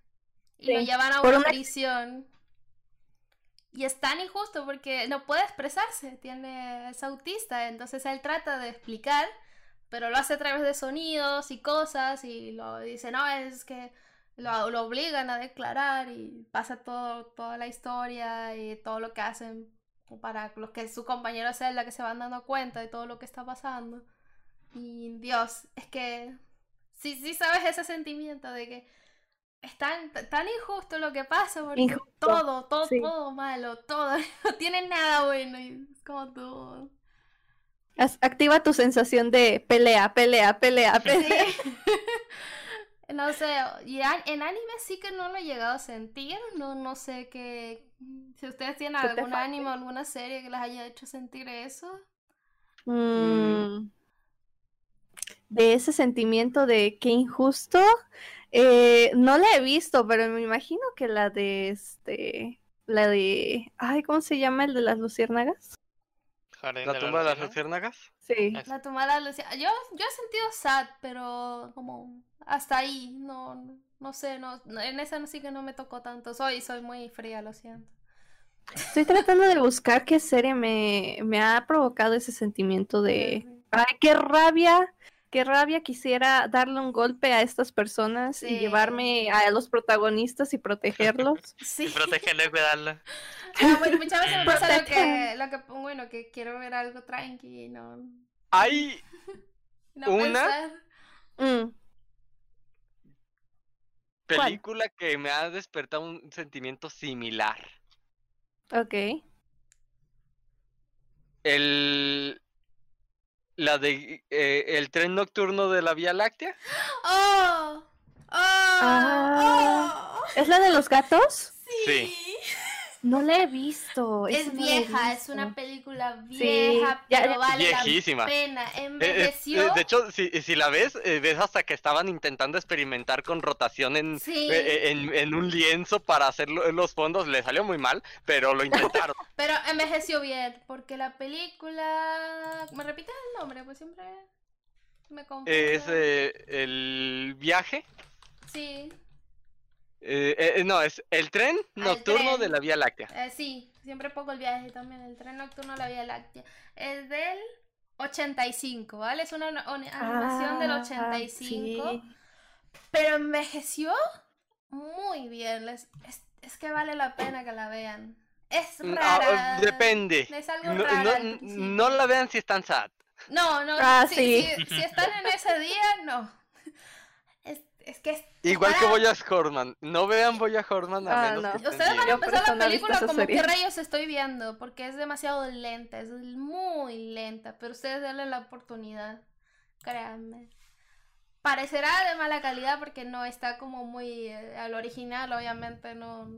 Y lo Sí, llevan a una una- prisión. Y es tan injusto porque no puede expresarse, tiene, es autista, entonces él trata de explicar, pero lo hace a través de sonidos y cosas y lo dice, no, es que lo, lo obligan a declarar y pasa todo, toda la historia y todo lo que hacen para los que su compañero es la que se van dando cuenta de todo lo que está pasando. Y Dios, es que sí, sí sabes ese sentimiento de que es tan, tan injusto lo que pasa porque Injusto, todo, todo, sí. todo malo, todo, no tiene nada bueno y es como. As- Activa tu sensación de pelea, pelea, pelea, pelea. Sí. No sé, y en anime sí que no lo he llegado a sentir, no, no sé qué, si ustedes tienen ¿Qué te algún anime o alguna serie que les haya hecho sentir eso. Mm, De ese sentimiento de qué injusto. eh, no la he visto, pero me imagino que la de este. La de. Ay, ¿cómo se llama el de las luciérnagas? Jardín ¿La de tumba de las Luciérnagas. luciérnagas? Sí. Es- La tumba de la Lucia- Yo, yo he sentido sad, pero como hasta ahí, no, no, no sé, no, no- en esa no sí que no me tocó tanto. Soy, soy muy fría, lo siento. Estoy tratando de buscar qué serie me, me ha provocado ese sentimiento de. Ay, qué rabia qué rabia quisiera darle un golpe a estas personas y llevarme a los protagonistas y protegerlos. Sí. protegerlo y cuidarlo. Ah, bueno, muchas veces me pasa lo que, lo que, bueno, que quiero ver algo tranqui y no, Hay no Una. Mm, ¿Cuál? película que me ha despertado un sentimiento similar. ok. El la de eh, el tren nocturno de la Vía Láctea. ¡Oh! ¡Oh! Ah. ¡Oh! ¿Es la de los gatos? Sí. No la he visto. Es no vieja, es una película Sí, vieja, ya- pero vale Viejísima. la pena. Eh, eh, Envejeció. eh, de hecho, si, si la ves, eh, ves hasta que estaban intentando experimentar con rotación en, Sí. eh, eh, en, en un lienzo para hacer lo- los fondos. Le salió muy mal, pero lo intentaron. Pero envejeció bien, porque la película... ¿Me repites el nombre? Pues siempre me confundo. es eh, el viaje. Sí, eh, eh, no, es el tren Ah, el nocturno de la Vía Láctea. eh, sí, siempre pongo el viaje también, el tren nocturno a la Vía Láctea. Es del 85, ¿vale? Es una una animación del Ah, 85, sí. pero envejeció muy bien. es, es que vale la pena que la vean. Es Mm, ah, rara. depende. Es algo No, rara no- al principio. no la vean si están sad. No, no, Ah, si, sí. si- si están en ese día, no. Es, es que es Igual que Boyack Horseman. No vean Boyack Horseman a Ah, menos no. que Ustedes van a empezar la película como serie. rayos estoy viendo, porque es demasiado lenta, es muy lenta, pero ustedes denle la oportunidad, créanme. Parecerá de mala calidad porque no está como muy eh, al original, obviamente no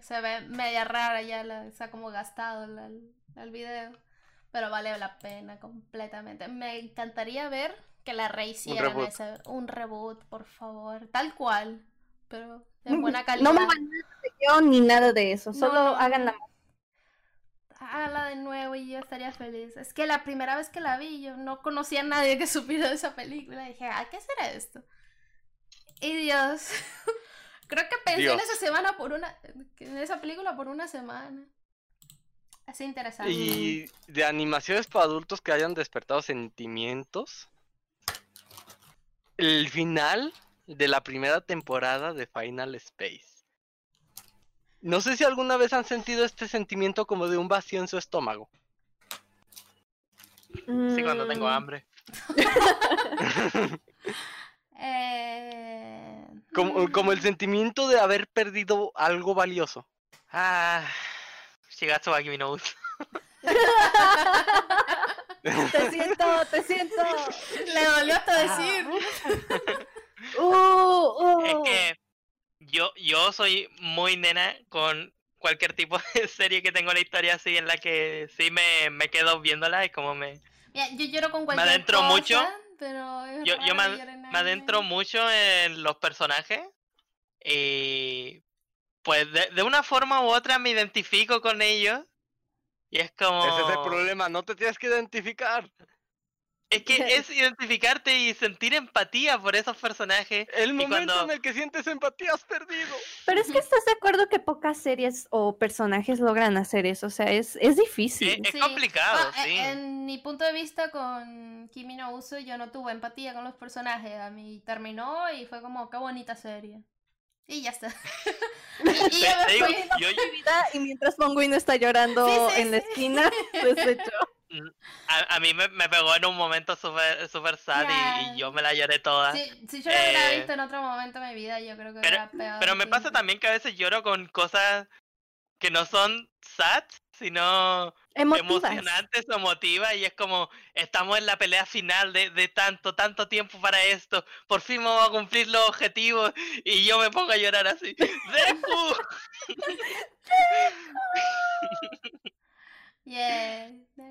se ve media rara ya, la- está como gastado la- el video, pero vale la pena completamente. Me encantaría ver que la rehicieran reboot. un reboot, por favor, tal cual, pero de buena calidad. No me van a ni nada de eso. No, Solo no. hagan la Hágala de nuevo y yo estaría feliz. Es que la primera vez que la vi, yo no conocía a nadie que supiera de esa película. dije, ¿a qué será esto? Y Dios, creo que pensé en esa semana por una, en esa película por una semana. Es interesante. Y de animaciones para adultos que hayan despertado sentimientos. El final de la primera temporada de Final Space. No sé si alguna vez han sentido este sentimiento como de un vacío en su estómago. Sí, cuando tengo Mm, hambre. Eh, Como, como el sentimiento de haber perdido algo valioso. Ah, Shigatsu no. Te siento, te siento. Le dolió hasta decir. Uh, uh. Es que yo, yo soy muy nena con cualquier tipo de serie que tengo la historia así en la que sí me, me quedo viéndola y como me, Mira, yo lloro con cualquier adentro cosa, mucho. Pero yo, yo me, me adentro mucho en los personajes y pues de, de una forma u otra me identifico con ellos y es como... Ese es el problema, no te tienes que identificar. Es que es identificarte y sentir empatía por esos personajes. El momento cuando- en el que sientes empatía has perdido. Pero es que estás de acuerdo que pocas series o personajes logran hacer eso. O sea, es, es Es, difícil. es Sí. complicado, Ah, e- sí. En mi punto de vista con Kimi no Uso, yo no tuve empatía con los personajes. A mí terminó y fue como, qué bonita serie. Y ya está. y, y yo me te digo, fui. yo- Mi vida, y mientras Monguino está llorando Sí, sí, en la sí. esquina, pues de hecho. a, a mí me, me pegó en un momento súper super sad y- Ya. y, yo me la lloré toda. Si, si yo lo hubiera Eh, visto en otro momento de mi vida, yo creo que pero- hubiera pegado. Pero me pasa también que a veces lloro con cosas que no son sad, sino Emotivas. emocionantes o emotivas y es como estamos en la pelea final de, de tanto, tanto tiempo para esto, por fin vamos a cumplir los objetivos y yo me pongo a llorar así. ¡Deku! Yeah.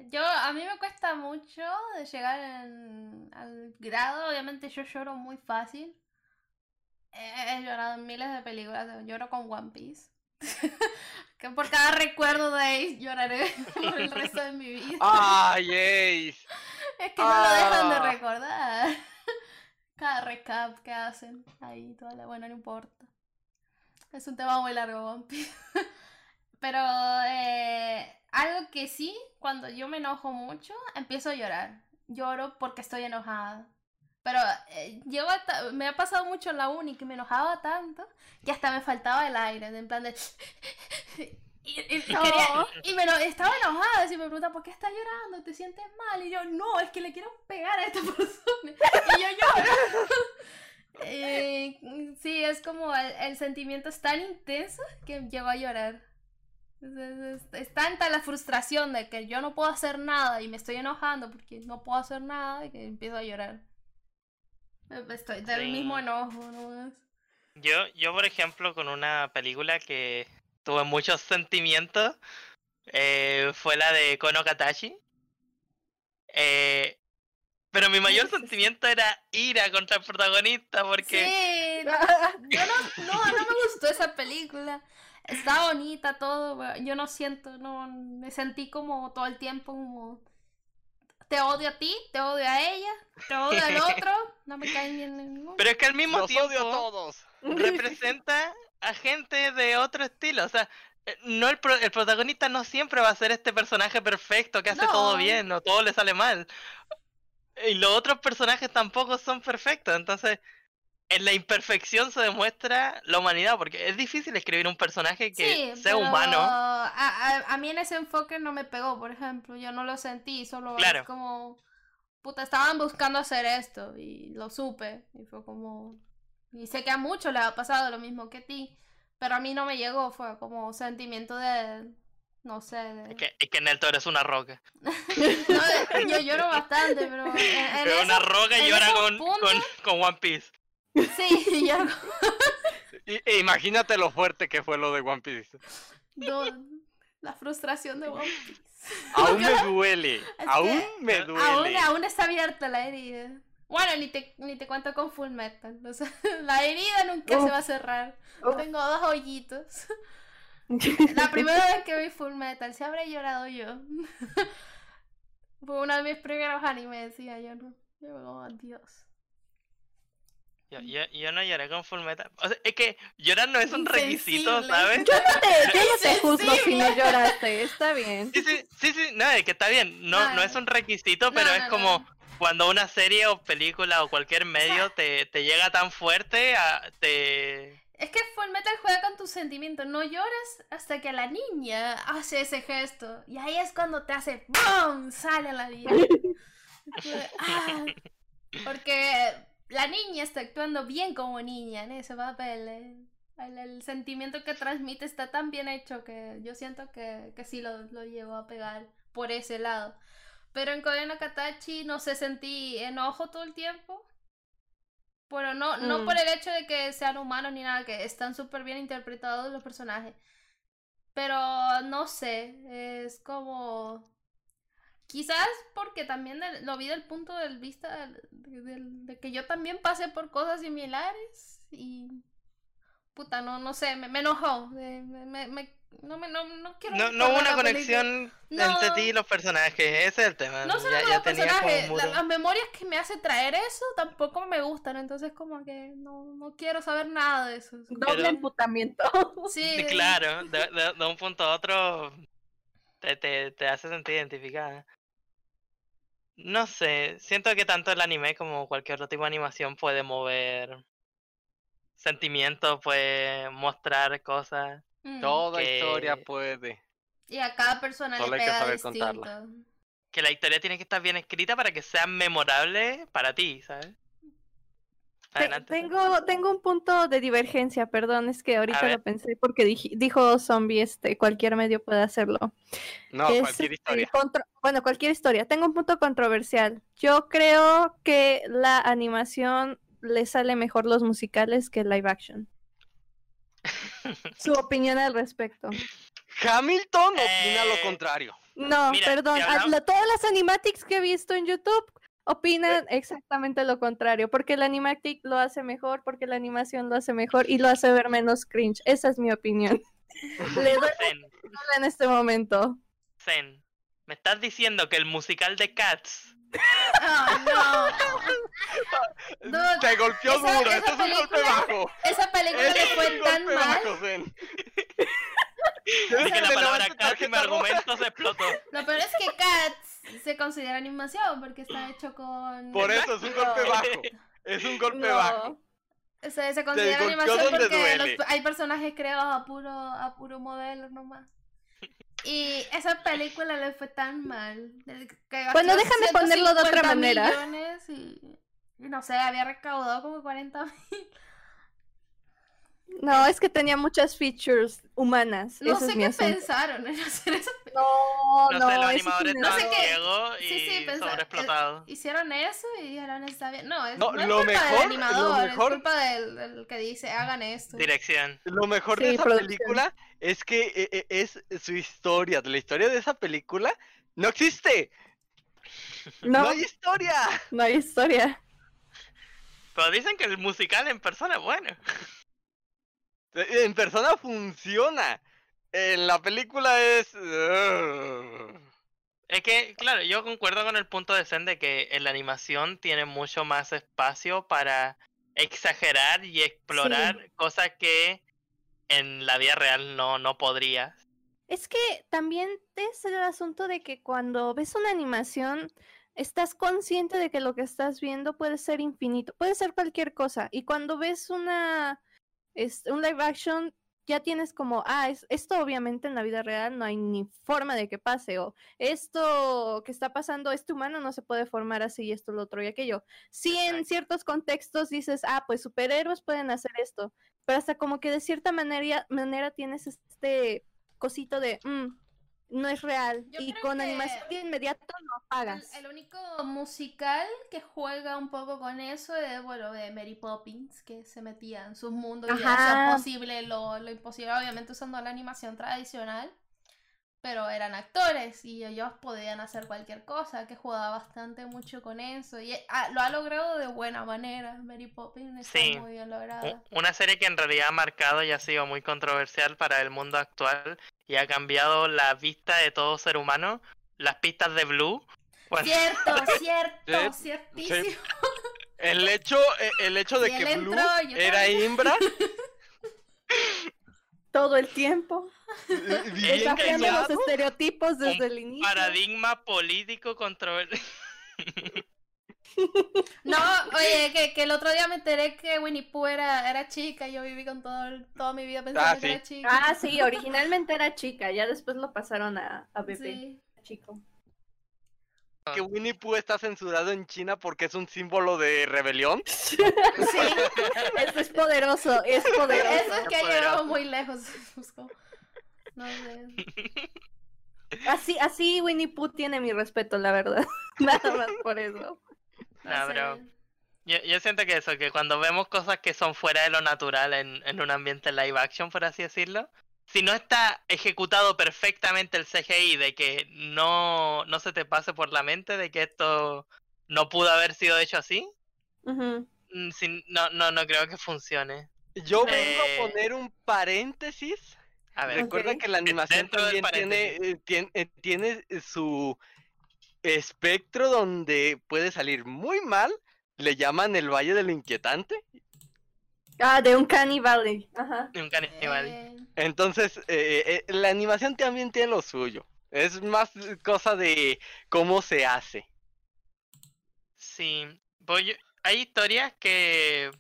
Yo, a mí me cuesta mucho de llegar en- al grado, obviamente yo lloro muy fácil. He, he llorado en miles de películas, lloro con One Piece. Que por cada recuerdo de Ace lloraré por el resto de mi vida. ¡Ay, Ace! Es que no lo dejan de Ah. recordar. Cada recap que hacen ahí, toda la... Bueno, no importa. Es un tema muy largo, Piece. Pero eh, algo que sí, cuando yo me enojo mucho, empiezo a llorar. Lloro porque estoy enojada. Pero eh, hasta- me ha pasado mucho en la uni que me enojaba tanto que hasta me faltaba el aire, en plan de... Y, y- y No. quería- y me estaba enojada, y me pregunta, ¿por qué estás llorando? ¿Te sientes mal? Y yo, no, es que le quiero pegar a esta persona. Y yo lloro. Eh, sí, es como el, el sentimiento es tan intenso que llego a llorar. Es, es- es- es tanta la frustración de que yo no puedo hacer nada y me estoy enojando porque no puedo hacer nada y que empiezo a llorar. Estoy del Sí. mismo enojo, ¿no? Yo, yo, por ejemplo, con una película que tuve muchos sentimientos, eh, fue la de Kono Katachi. Eh, pero mi mayor sentimiento era ira contra el protagonista, porque Sí, yo no, no, no me gustó esa película. Está bonita todo, yo no siento, no, me sentí como todo el tiempo como te odio a ti, te odio a ella, te odio al otro, no me caen bien ninguno. pero es que al mismo Los tiempo odio a todos. representa a gente de otro estilo. O sea, eh, no el, pro- el protagonista no siempre va a ser este personaje perfecto que hace todo bien o todo le sale mal. Y los otros personajes tampoco son perfectos. Entonces, en la imperfección se demuestra la humanidad, porque es difícil escribir un personaje que Sí, sea pero humano. A, a- a mí en ese enfoque no me pegó, por ejemplo. Yo no lo sentí, solo es Claro. como. Puta, estaban buscando hacer esto y lo supe. Y fue como. Y sé que a muchos les ha pasado lo mismo que a ti. Pero a mí no me llegó, fue como sentimiento de. No sé. de- Es que, es que toro es una roca. No, yo lloro bastante, pero. En, en una esos- roca y en llora esos con, puntos- con, con One Piece. Sí. Y, e imagínate lo fuerte que fue lo de One Piece. No, la frustración de One Piece. Aún me duele. Es Aún que me Aún, duele. aún está abierta la herida. Bueno, ni te, ni te cuento con Full Metal. o sea, la herida nunca se va a cerrar. Tengo dos hoyitos. La primera vez que vi Full Metal, se habré llorado yo. Fue uno de mis primeros animes, decía yo, no. Yo, oh, Dios. Yo, yo, yo no lloré con Full Metal. O sea, es que llorar no es un requisito. ¿sabes? Yo no te, yo no te juzgo si no lloraste, está bien. Sí, sí, sí, sí, no, es que está bien, no, No, no es un requisito, pero no, es no, como cuando una serie o película o cualquier medio te, te llega tan fuerte, a- te... Es que Full Metal juega con tus sentimientos. No lloras hasta que la niña hace ese gesto. Y ahí es cuando te hace ¡BOOM! Sale la vida. Ah, porque la niña está actuando bien como niña en ese papel. eh. El, el sentimiento que transmite está tan bien hecho que yo siento que, que sí lo, lo llevo a pegar por ese lado. Pero en Koreano Katachi no sé, sentí enojo todo el tiempo. Pero no, no Mm. por el hecho de que sean humanos ni nada, que están súper bien interpretados los personajes. Pero no sé, es como... Quizás porque también lo vi del punto de vista del- de, del- de que yo también pasé por cosas similares y... Puta, no, no sé, me, me enojó. Me, me- me- no, me, no, no quiero No, no hubo una conexión No. entre ti y los personajes, ese es el tema. No solo ya, con ya los personajes, la- las memorias que me hace traer eso tampoco me gustan, entonces como que no, no quiero saber nada de eso. Doble Pero- emputamiento. Sí, Sí, claro, de, de- de un punto a otro te, te, te hace sentir identificada. No sé, siento que tanto el anime como cualquier otro tipo de animación puede mover sentimientos, puede mostrar cosas. mm, Toda que- historia puede. Y a cada persona Solo le hay que pega saber distinto. contarla. Que la historia tiene que estar bien escrita para que sea memorable para ti, ¿sabes? Adelante. tengo, tengo un punto de divergencia, perdón, es que ahorita lo pensé porque dij- dijo zombie, este, cualquier medio puede hacerlo. No, Es, cualquier este, historia. bueno, cualquier historia. Tengo un punto controversial. Yo creo que la animación le sale mejor los musicales que live action. Su opinión al respecto. Hamilton opina lo Eh, contrario. No, Mira, perdón. si hablamos- todas las animatics que he visto en YouTube opinan exactamente lo contrario. Porque el animatic lo hace mejor, porque la animación lo hace mejor y lo hace ver menos cringe. Esa es mi opinión. Le doy en este momento. Zen, ¿me estás diciendo que el musical de Cats no. Dude, Te golpeó esa- duro, esa esto es un golpe película- bajo. Esa película le fue tan golpe mal. bajo, Zen. Dije la palabra Cats y mi argumento se explotó. Lo peor es que Cats se considera animación porque está hecho con... Por eso es un golpe No. bajo. Es un golpe bajo. Se, se considera animación porque los- hay personajes creados a puro, a puro modelo nomás. Y esa película le fue tan mal. que Bueno, déjame ponerlo de otra 150 manera. y no sé, había recaudado como 40 mil. No, es que tenía muchas features humanas. No Ese sé es qué asunto. pensaron en hacer esa película. No, No, no, sé, los eso animadores sí me- No sé qué- y Sí, sí, pensar- sobreexplotados. Hicieron eso y dijeron, está bien. No, es, No, no es lo culpa mejor- del lo mejor- es culpa del, del que dice, hagan esto. Dirección. Lo mejor Sí, de esa producción. película es que eh, eh, es su historia. La historia de esa película no existe. No, No, hay historia. no hay historia. Pero dicen que el musical en persona es bueno. Eh, En persona funciona. En la película es. Es que, claro, yo concuerdo con el punto de Zen de que en la animación tiene mucho más espacio para exagerar y explorar cosas que en la vida real no, no podrías. Es que también es el asunto de que cuando ves una animación, estás consciente de que lo que estás viendo puede ser infinito, puede ser cualquier cosa. Y cuando ves una es, un live action, ya tienes como, ah, es, esto obviamente en la vida real no hay ni forma de que pase, o esto que está pasando, este humano no se puede formar así, y esto, lo otro y aquello. Sí, en ciertos contextos dices, ah, pues superhéroes pueden hacer esto, pero hasta como que de cierta manera, manera tienes este cosito de, "Mm, no es real, Yo y con animación de inmediato lo El, apagas. el único musical que juega un poco con eso es, bueno, de Mary Poppins, que se metía en sus mundos y hacía posible lo, lo imposible, obviamente usando la animación tradicional, pero eran actores y ellos podían hacer cualquier cosa, que jugaba bastante mucho con eso, y ah, lo ha logrado de buena manera, Mary Poppins está Sí. muy bien lograda. Una serie que en realidad ha marcado y ha sido muy controversial para el mundo actual y ha cambiado la vista de todo ser humano. Las pistas de Blue. Bueno, Cierto, cierto, Sí, ciertísimo. El hecho, eh, el hecho de que Blue entró, era también. Imbra. Todo el tiempo, bien desafiando los estereotipos desde el inicio. paradigma político controversial. No, oye, que, que el otro día me enteré que Winnie Pooh era, era chica y yo viví con todo, el- toda mi vida pensando Ah, que sí. era chica. Ah, sí, originalmente era chica, ya después lo pasaron a, a bebé, Sí. chico. Que Winnie Pooh está censurado en China porque es un símbolo de rebelión. Sí, Eso es poderoso, es poderoso. eso es que ha llegado muy lejos. Busco. No sé. Así, así Winnie Pooh tiene mi respeto, la verdad. Nada más por eso. No bro. Yo, yo siento que eso, que cuando vemos cosas que son fuera de lo natural en, en un ambiente live action, por así decirlo, si no está ejecutado perfectamente el CGI de que no, no se te pase por la mente de que esto no pudo haber sido hecho así, sin- no, no, no creo que funcione. Yo vengo Eh. a poner un paréntesis. A ver, Recuerda Ok. que la animación Dentro del también tiene, eh, tien- eh, tiene su espectro donde puede salir muy mal. Le llaman el Valle del Inquietante. Ah, de un Valley. Ajá. un caníbal. Eh, Entonces, eh, eh, la animación también tiene lo suyo. Es más cosa de cómo se hace. Sí, yo- hay historias que...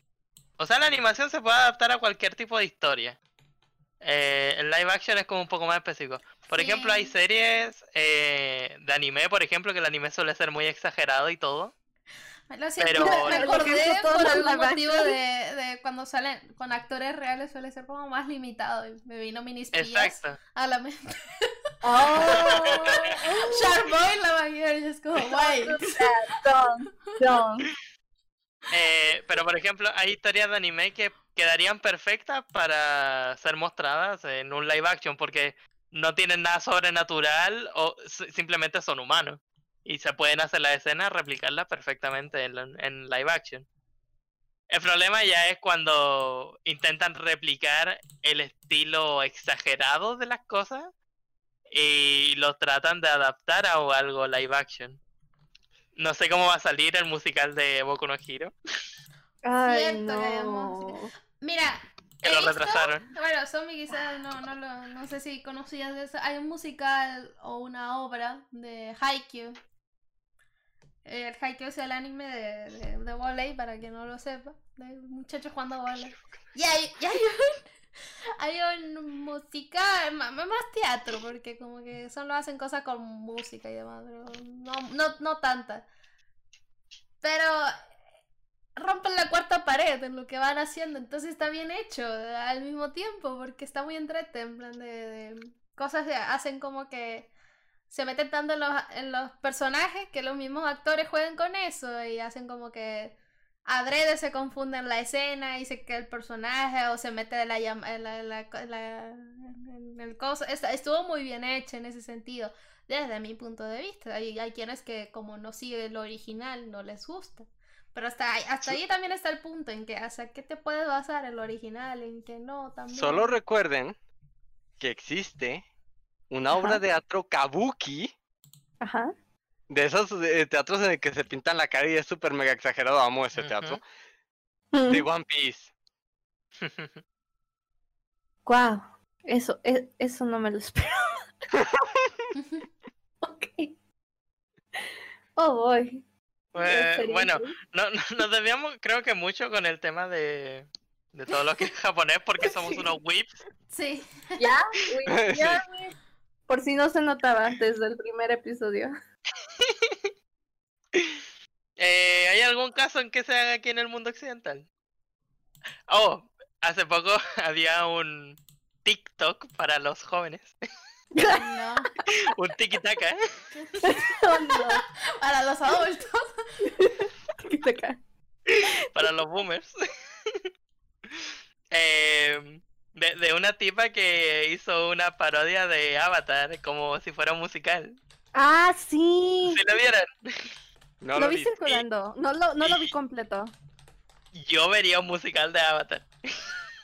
O sea, la animación se puede adaptar a cualquier tipo de historia. Eh, el live action es como un poco más específico. Por ejemplo, hay series eh, de anime, por ejemplo, que el anime suele ser muy exagerado y todo. Lo siento, Pero- me Por acordé por algún motivo de, de cuando salen con actores reales suele ser como más limitado. y Me vino Exacto. a la mente. Oh, Sharkboy la mayor y es como, guay. Eh, pero por ejemplo, hay historias de anime que quedarían perfectas para ser mostradas en un live action porque no tienen nada sobrenatural o simplemente son humanos. Y se pueden hacer la escena, replicarla perfectamente en, en live action. El problema ya es cuando intentan replicar el estilo exagerado de las cosas y lo tratan de adaptar a algo live action. No sé cómo va a salir el musical de Boku no Hero. Ay, Cierto no. Mira, Que lo visto- retrasaron. Bueno, Zombie quizás no, no, lo, no sé si conocías de eso. Hay un musical o una obra de Haikyuu El Haikyuu es el anime de, de, de volei, para quien no lo sepa. De muchachos jugando volei. Y hay, y hay un... Hay un musical, ma- más teatro, porque como que solo hacen cosas con música y demás, pero no, no, no tanta. Pero rompen la cuarta pared en lo que van haciendo, entonces está bien hecho al mismo tiempo, porque está muy entrete, en plan de, cosas que hacen como que se meten tanto en los, personajes que los mismos actores juegan con eso y hacen como que adrede se confunden la escena y se queda el personaje o se mete en la, el. Está- Estuvo muy bien hecho en ese sentido, desde mi punto de vista. Hay, hay quienes que como no siguen lo original no les gusta. Pero hasta ahí, hasta ahí también está el punto en que hasta qué te puedes basar en lo original, en que no también. Solo recuerden que existe una obra de teatro kabuki, Ajá. de esos eh, teatros en el que se pintan la cara y es súper mega exagerado, amo ese teatro, de One Piece. Wow. Eso, e- eso no me lo esperaba. ok. Oh, boy. Eh, bueno, no, no- nos debíamos, creo que mucho con el tema de, de todo lo que es japonés, porque somos Sí. unos whips. Sí. ¿Ya? Ya, güey. Por si no se notaba desde el primer episodio. Eh, ¿Hay algún caso en que se haga aquí en el mundo occidental? Oh, hace poco había un TikTok para los jóvenes. No. Un tiki-taka. Oh, no. Para los adultos. Acá. para los boomers. Eh, de, de una tipa que hizo una parodia de Avatar como si fuera un musical. Ah, sí. ¿Se lo vieron? No lo lo vi vi. circulando. No lo, no lo vi completo. Yo vería un musical de Avatar.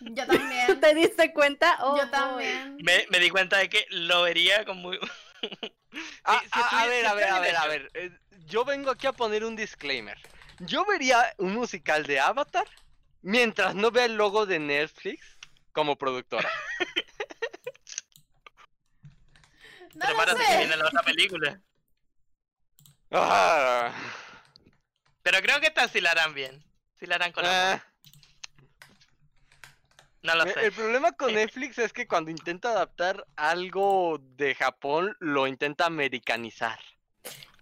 Yo también. ¿Te diste cuenta? Oh, Yo boy. también. Me, me di cuenta de que lo vería con muy... Ah, si ah, a ver, a ver, a ver, a ver. eh, Yo vengo aquí a poner un disclaimer. Yo vería un musical de Avatar mientras no vea el logo de Netflix como productora. No Prepárate que viene la otra película. Ah, Pero creo que esta sí la harán bien. Sí la harán con amor. ah. No lo sé. El problema con Netflix es que cuando intenta adaptar algo de Japón, lo intenta americanizar.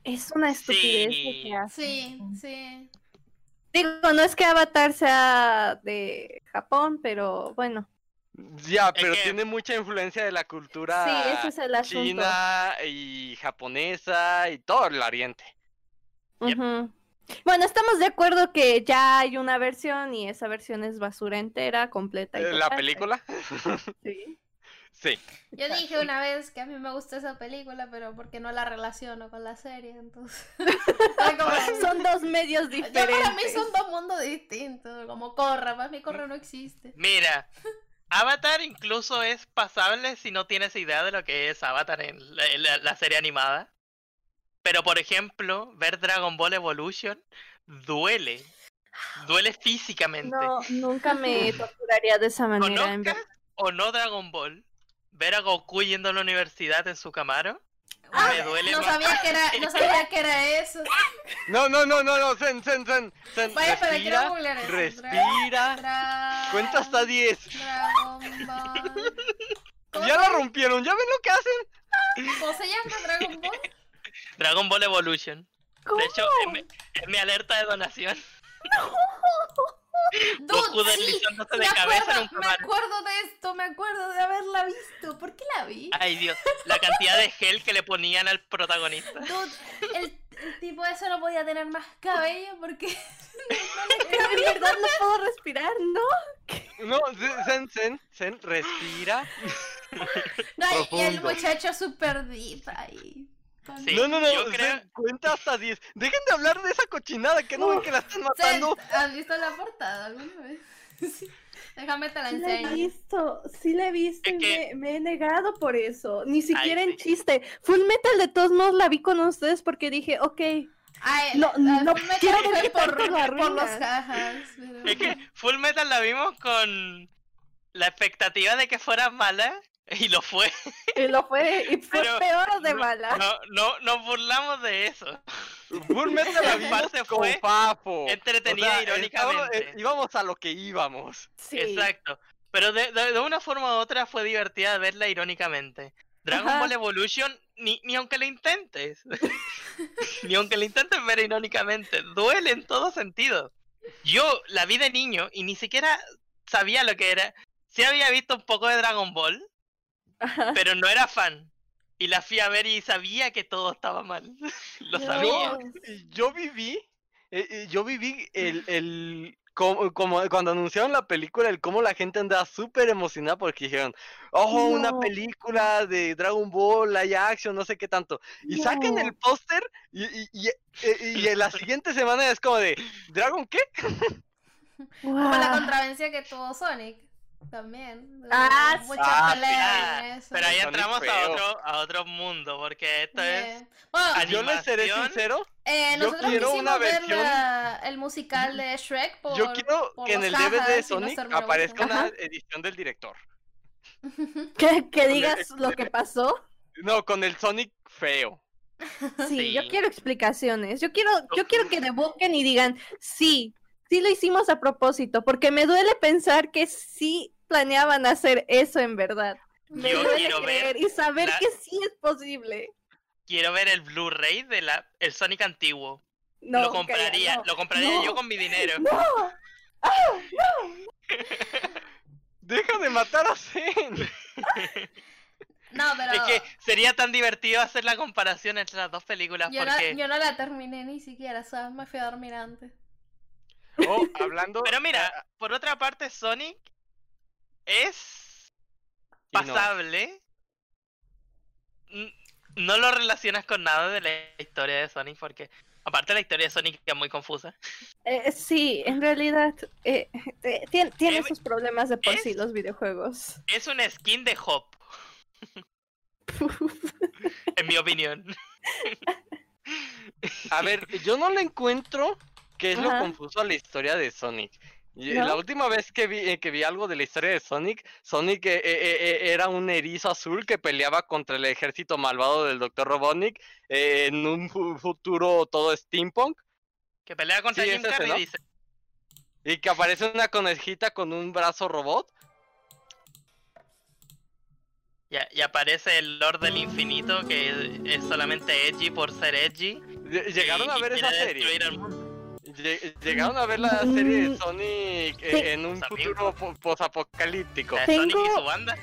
Es una estupidez lo Sí. que hace. Sí, sí. Digo, no es que Avatar sea de Japón, pero bueno. Ya, pero que- tiene mucha influencia de la cultura Sí, ese es el asunto. china y japonesa y todo el oriente. Yep. Bueno, estamos de acuerdo que ya hay una versión y esa versión es basura entera, completa. Y ¿La total. película? Sí. Sí. Yo dije una vez que a mí me gusta esa película, pero porque no la relaciono con la serie, entonces. Como- Son dos medios diferentes. para mí son dos mundos distintos, como Corra, para mí Corra no existe. Mira, Avatar incluso es pasable si no tienes idea de lo que es Avatar en la, en la- la serie animada. Pero por ejemplo, ver Dragon Ball Evolution duele. Duele físicamente. No, nunca me torturaría de esa manera. en Conozcas verdad. o no Dragon Ball, ver a Goku yendo a la universidad en su Camaro, Ah, me duele no más. sabía que era, no sabía que era eso. No, no, no, no, no, Zen, Zen, Zen, Zen, Vaya, pero quiero respira, eso. respira, Dra- cuenta hasta 10. Dragon Ball. ¿Cómo Ya la rompieron, ¿ya ven lo que hacen? ¿Cómo se llama Dragon Ball? Dragon Ball Evolution. ¿Cómo? De hecho, es mi, es mi alerta de donación. Goku Dude, sí, deslizándose me de cabeza en acuerdo, un me acuerdo de esto, me acuerdo de haberla visto. ¿Por qué la vi? Ay Dios, la cantidad de gel que le ponían al protagonista. Dude, el, el tipo ese no podía tener más cabello porque Pero de verdad no puedo respirar, ¿no? No, Zen, Zen, Zen, respira. No, y- el muchacho super deep ahí. Sí. No, no, no, yo creo- cuenta hasta 10. Dejen de hablar de esa cochinada, que no ven que la están matando. ¿Has visto la portada alguna vez? Sí. Déjame te la Sí la he visto, sí la he visto y me, me he negado por eso. Ni siquiera en sí. chiste. Full Metal de todos modos la vi con ustedes porque dije, ok, Ay, No, la- no Full quiero ver que por, lo por los pero- Es que Full Metal la vimos con la expectativa de que fuera mala Y lo fue. Y lo fue, y fue Pero peor de no- mala. No, no, nos burlamos de eso. Metal La parte con fue Fafo. entretenida irónicamente. estábamos- eh, íbamos a lo que íbamos. Sí. Exacto. Pero de, de- de una forma u otra fue divertida verla irónicamente. Dragon Ajá. Ball Evolution, ni, ni aunque lo intentes. ni aunque lo intentes ver irónicamente. Duele en todo sentido. Yo la vi de niño y ni siquiera sabía lo que era. Sí había visto un poco de Dragon Ball. Pero no era fan. Y la fui a ver y sabía que todo estaba mal. lo No. sabía. Y Yo viví, eh, eh, yo viví el, el como, como cuando anunciaron la película, el cómo la gente andaba súper emocionada porque dijeron, oh, una película de Dragon Ball, live action, no sé qué tanto. Y sacan No. el póster y, y, y, eh, y en la siguiente semana es como de, ¿Dragon qué? Como la contravencia que tuvo Sonic. También. Ah, Mucha Ah, pelea Ah, en eso. pero ahí entramos a otro, a otro mundo, porque esto es. Bueno, Yo les seré sincero, eh, yo nosotros quiero quisimos una ver versión- la- el musical de Shrek por, yo quiero por que en los el DVD de Sonic aparezca una Ajá. edición del director. Que, que Con el- digas lo que pasó. No, con el Sonic feo. Sí, yo quiero explicaciones. Yo quiero, yo quiero que debusquen y digan, sí, sí lo hicimos a propósito, porque me duele pensar que sí planeaban hacer eso en verdad. Me Yo duele quiero ver creer y saber la- que sí es posible. quiero ver el Blu-ray de la el Sonic antiguo. No, lo compraría, calla, no. lo compraría no, yo con mi dinero. No, Deja de matar a Zen. No, pero Es que sería tan divertido hacer la comparación entre las dos películas yo, no, porque yo no la terminé ni siquiera, ¿sabes? Me fui a dormir antes. Oh, hablando. Pero mira, por otra parte Sonic es no. pasable. No lo relacionas con nada de la historia de Sonic porque aparte la historia de Sonic es muy confusa. Eh, sí, en realidad eh, eh, tien- tiene Eh, sus problemas de por es- sí los videojuegos. Es una skin de Hop, en mi opinión. A ver, yo no le encuentro qué es lo confuso a la historia de Sonic. Y, ¿No? La última vez que vi, eh, que vi algo de la historia de Sonic, Sonic eh, eh, eh, era un erizo azul que peleaba contra el ejército malvado del Dr. Robotnik eh, en un fu- futuro todo steampunk Que pelea contra Sí, Jim dice. y que aparece una conejita con un brazo robot. Y, y aparece el Lord del Infinito que es solamente edgy por ser edgy. Lle- ¿Llegaron y- a y ver esa serie? destruir al mundo. Lle- ¿Llegaron a ver la serie de Mm, Sonic eh, sí. en un Sus futuro posapocalíptico? Sonic y Tengo- su banda.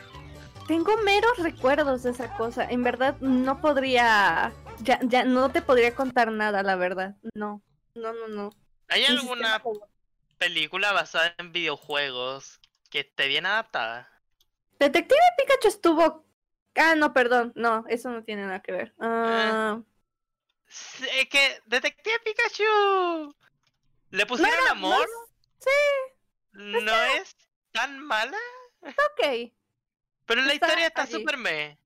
Tengo meros recuerdos de esa cosa. En verdad no podría, ya, ya no te podría contar nada, la verdad. No, no, no, no. ¿Hay Un alguna película basada en videojuegos que esté bien adaptada? Detective Pikachu estuvo. Ah, no, perdón. No, eso no tiene nada que ver. Ah, Sí, Es que Detective Pikachu le pusieron no, no amor. sí, No es tan mala, ok. pero la Está historia está súper me.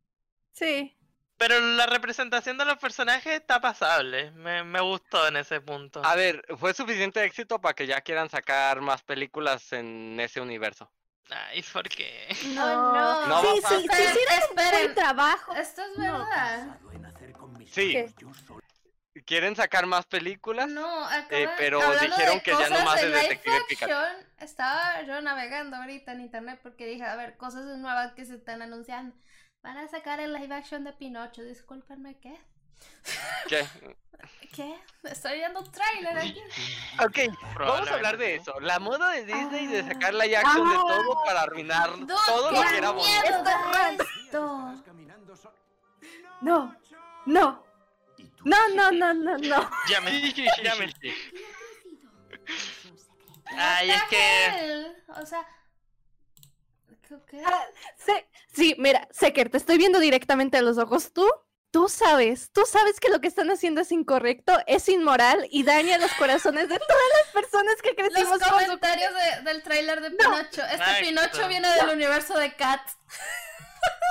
Sí. Pero la representación de los personajes está pasable. Me, me gustó en ese punto. A ver, fue suficiente éxito para que ya quieran sacar más películas en ese universo. Ay, ¿por qué? No. no. No sí, sí, sí, hicieron un buen trabajo. Esto es No. verdad. Sí, ¿Qué? Quieren sacar más películas. No, Eh, pero dijeron de que ya no cosas más de live Detective Pikachu. Estaba yo navegando ahorita en internet porque dije, a ver, cosas nuevas que se están anunciando. Van a sacar el live action de Pinocho, discúlpenme, ¿qué? ¿Qué? ¿Qué? Estoy viendo un trailer aquí. Ok, vamos a hablar de eso. La moda de Disney de Ah. sacar la action de Ah. todo para arruinar todo lo que era bonito. de esto. No, no. No, no, no, no, no. Sí, sí, sí, llame. sí, sí. Ay, es que. O sea. ¿qué-? Ah, Se- sí, mira, Seker, te estoy viendo directamente a los ojos. Tú, tú sabes, tú sabes que lo que están haciendo es incorrecto, es inmoral y daña los corazones de todas las personas que Los crecimos con su comentarios de- del trailer de Pinocho. Este. Pinocho viene del universo de Cats.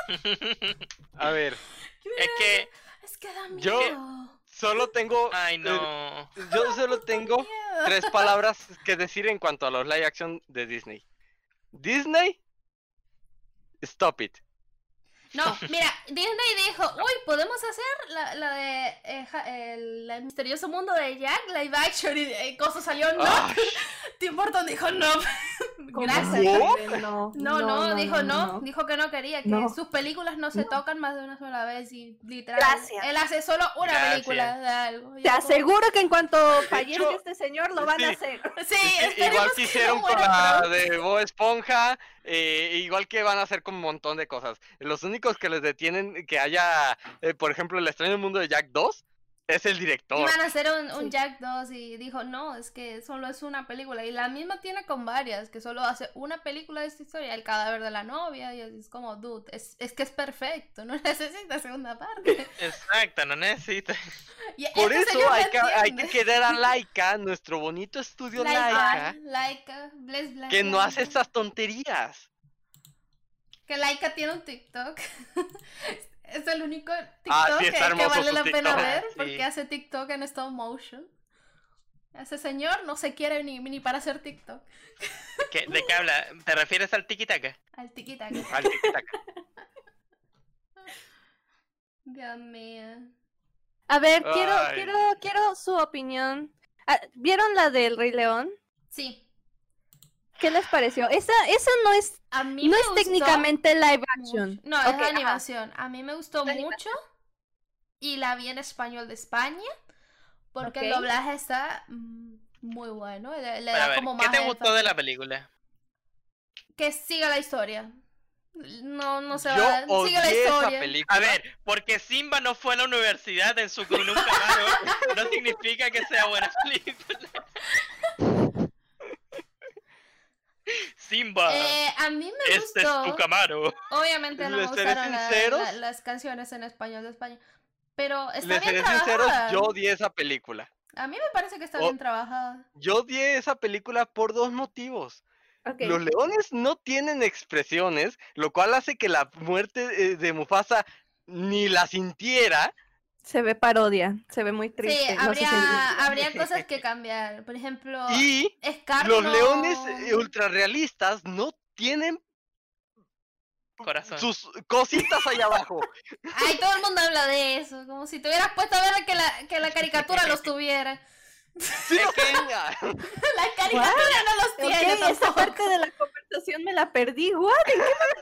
A ver, es que. Es que da Yo- miedo. solo tengo. Ay, eh, no. yo solo tengo tres palabras que decir en cuanto a los live action de Disney. Disney, stop it. No, mira, Disney dijo, uy, podemos hacer la, la de eh, ja- el, el misterioso mundo de Jack, live action, y eh, cosa salió, no. Tim Burton dijo no. ¿Cómo Gracias. ¿No? No, No, no, dijo no, no. dijo que no quería, que No. sus películas no se No. tocan más de una sola vez y literal. Gracias. Él hace solo una Gracias. película de algo. Te aseguro que en cuanto fallezca este señor lo van a sí. hacer. Sí, esperemos igual que hicieron con la de Bob Esponja, eh, igual que van a hacer con un montón de cosas. Los únicos que les detienen que haya, eh, por ejemplo, el extraño mundo de Jack 2 es el director. Iban a hacer un, un Sí. Jack 2 y dijo, no, es que solo es una película. Y la misma tiene con varias, que solo hace una película de esta historia, el cadáver de la novia, y es como, dude, es, es que es perfecto, no necesita segunda parte. Exacto, no necesitas. Y Por este eso hay que, hay que querer a Laika, nuestro bonito estudio Laika, Laika, Laika, bless, bless, que no hace estas tonterías. Que Laika tiene un TikTok. es el único TikTok Ah, sí, que, vale la pena TikTok. ver Sí. porque hace TikTok en stop motion. Ese señor no se quiere ni, ni para hacer TikTok. ¿Qué- ¿De qué habla? ¿Te refieres al tiki-taka? Al tiquitaca. Al tic-tac. Dios mío. A ver, quiero, Ay. quiero, quiero su opinión. Ah, ¿Vieron la del Rey León? Sí. ¿Qué les pareció? Esa, esa no es, A mí no me es gustó técnicamente live action. No, es Ok, de ajá. animación. A mí me gustó mucho. Y la vi en español de España. Porque el doblaje está mm, muy bueno. Le, da ver, como ¿qué más te gustó de la película? Que siga la historia. No, no se Yo va. Sigue la odié esa historia. película. A ver, porque Simba no fue a la universidad en su en un Camaro, no significa que sea buena película. Simba, Eh, a mí me este es gustó. tu Camaro. Obviamente no me ¿Les seré gustaron la- la- las canciones en español de España. Pero está Les bien seré sinceros, yo odié esa película. A mí me parece que está Oh. bien trabajada. Yo odié esa película por dos motivos. Ok. Los leones no tienen expresiones, lo cual hace que la muerte eh, de Mufasa ni la sintiera. Se ve parodia, se ve muy triste. Sí, no habría, habría cosas que cambiar. Por ejemplo, Y Scar los no- leones eh, ultrarrealistas no tienen Corazón. sus cositas ahí abajo. Ay, todo el mundo habla de eso. Como si te hubieras puesto a ver que la, que la caricatura los tuviera. Sí, La caricatura no los tiene esa tampoco. parte de la conversación me la perdí. ¿What? ¿En qué momento pusieron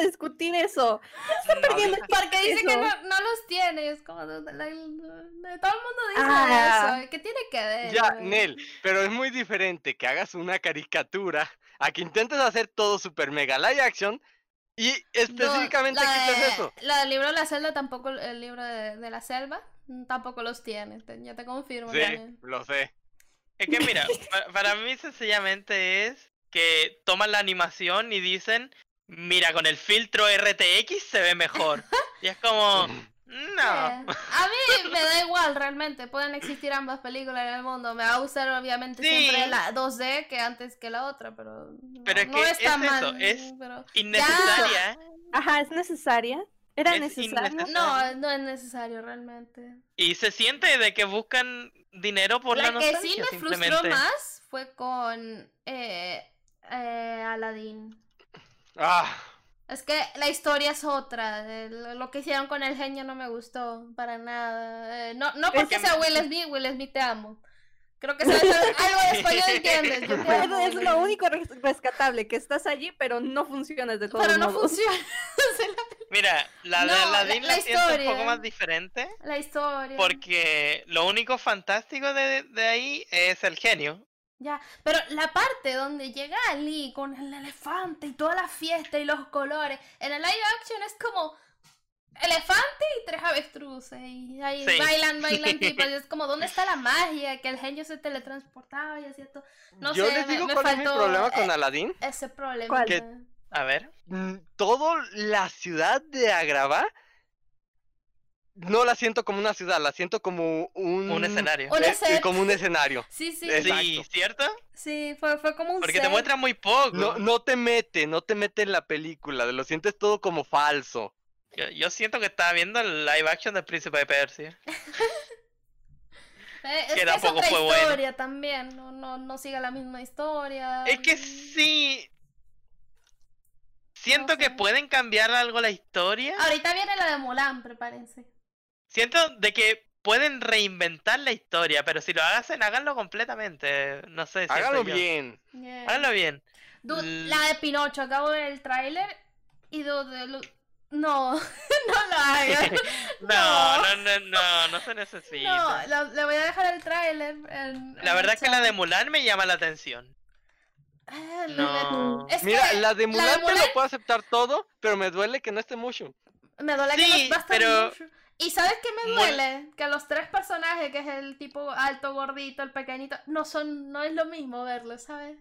a discutir eso? perdiendo el Porque dice que no, no los tiene. Es como. todo el mundo dice Ah. eso. ¿Qué tiene que ver? ya, güey? Nel, pero es muy diferente que hagas una caricatura a que intentes hacer todo super mega live action y No, específicamente de- eso. La del libro de la selva tampoco, el libro de, de la selva mm, tampoco los tiene. te- ya te confirmo. Sí, Daniel. lo sé. Es que mira, pa- para mí sencillamente es que toman la animación y dicen, mira, con el filtro RTX se ve mejor. Y es como, no. Eh, A mí me da igual realmente. Pueden existir ambas películas en el mundo. Me va a gustar obviamente Sí. siempre la 2D que antes que la otra, pero no, Pero es no que está es eso, es- pero- Innecesaria. Ajá, ¿es necesaria? ¿Era Es necesaria? innecesaria. No, no es necesario realmente. Y se siente de que buscan dinero por la, la que nostalgia, sí me frustró más fue con eh, eh, Aladdin. Ah, Es que la historia es otra. Lo que hicieron con el genio no me gustó para nada. Eh, no, no porque que- sea Will Smith, Will Smith te amo. Creo que sabes algo de español entiendes. Yo te amo, es lo único res- rescatable, que estás allí, pero no funcionas de todos Pero no modos. funciona. Mira, la No, de la- Aladdin la, la siento un poco más diferente. la historia. Porque lo único fantástico de, de ahí es el genio. Ya, pero la parte donde llega Ali con el elefante y toda la fiesta y los colores, en el live action es como elefante y tres avestruces y ahí Sí. bailan, bailan tipos, y es como ¿dónde está la magia? Que el genio se teletransportaba y hacía todo. No yo sé, les me- digo me cuál es mi faltó, problema con eh, Aladdin. Ese problema. ¿Cuál? Que- A ver. Mm, Todo la ciudad de Agrava no la siento como una ciudad, la siento como un, Un escenario. Un eh, set. como un escenario. Sí, sí, sí. ¿cierto? sí, fue, fue como un Porque te set. muestran muy poco. No, no te mete, no te mete en la película, lo sientes todo como falso. Yo, yo siento que estaba viendo el live action del Príncipe de Persia. Eh, es que que es tampoco otra fue bueno. historia también, no, no, no sigue la misma historia. Es que sí. siento No que pueden cambiar algo la historia. Ahorita viene la de Mulan, prepárense. Siento de que pueden reinventar la historia, pero si lo hacen, háganlo completamente. No sé. yo. bien. Yeah. Háganlo bien. Dude, la de Pinocho, acabo de ver el tráiler y dude, lo- no, no lo hagan. No, no, no, no, no se necesita. No, lo- le voy a dejar el tráiler. en- La verdad el que la de Mulan me llama la atención. Ah, No. Es que Mira, la de Mulan te Mulan lo puedo aceptar todo, pero me duele que no esté Mushu. me duele que Sí, no va a estar pero- mucho. ¿Y sabes qué me duele? Que los tres personajes, que es el tipo alto, gordito, el pequeñito, no son, no es lo mismo verlos, ¿sabes?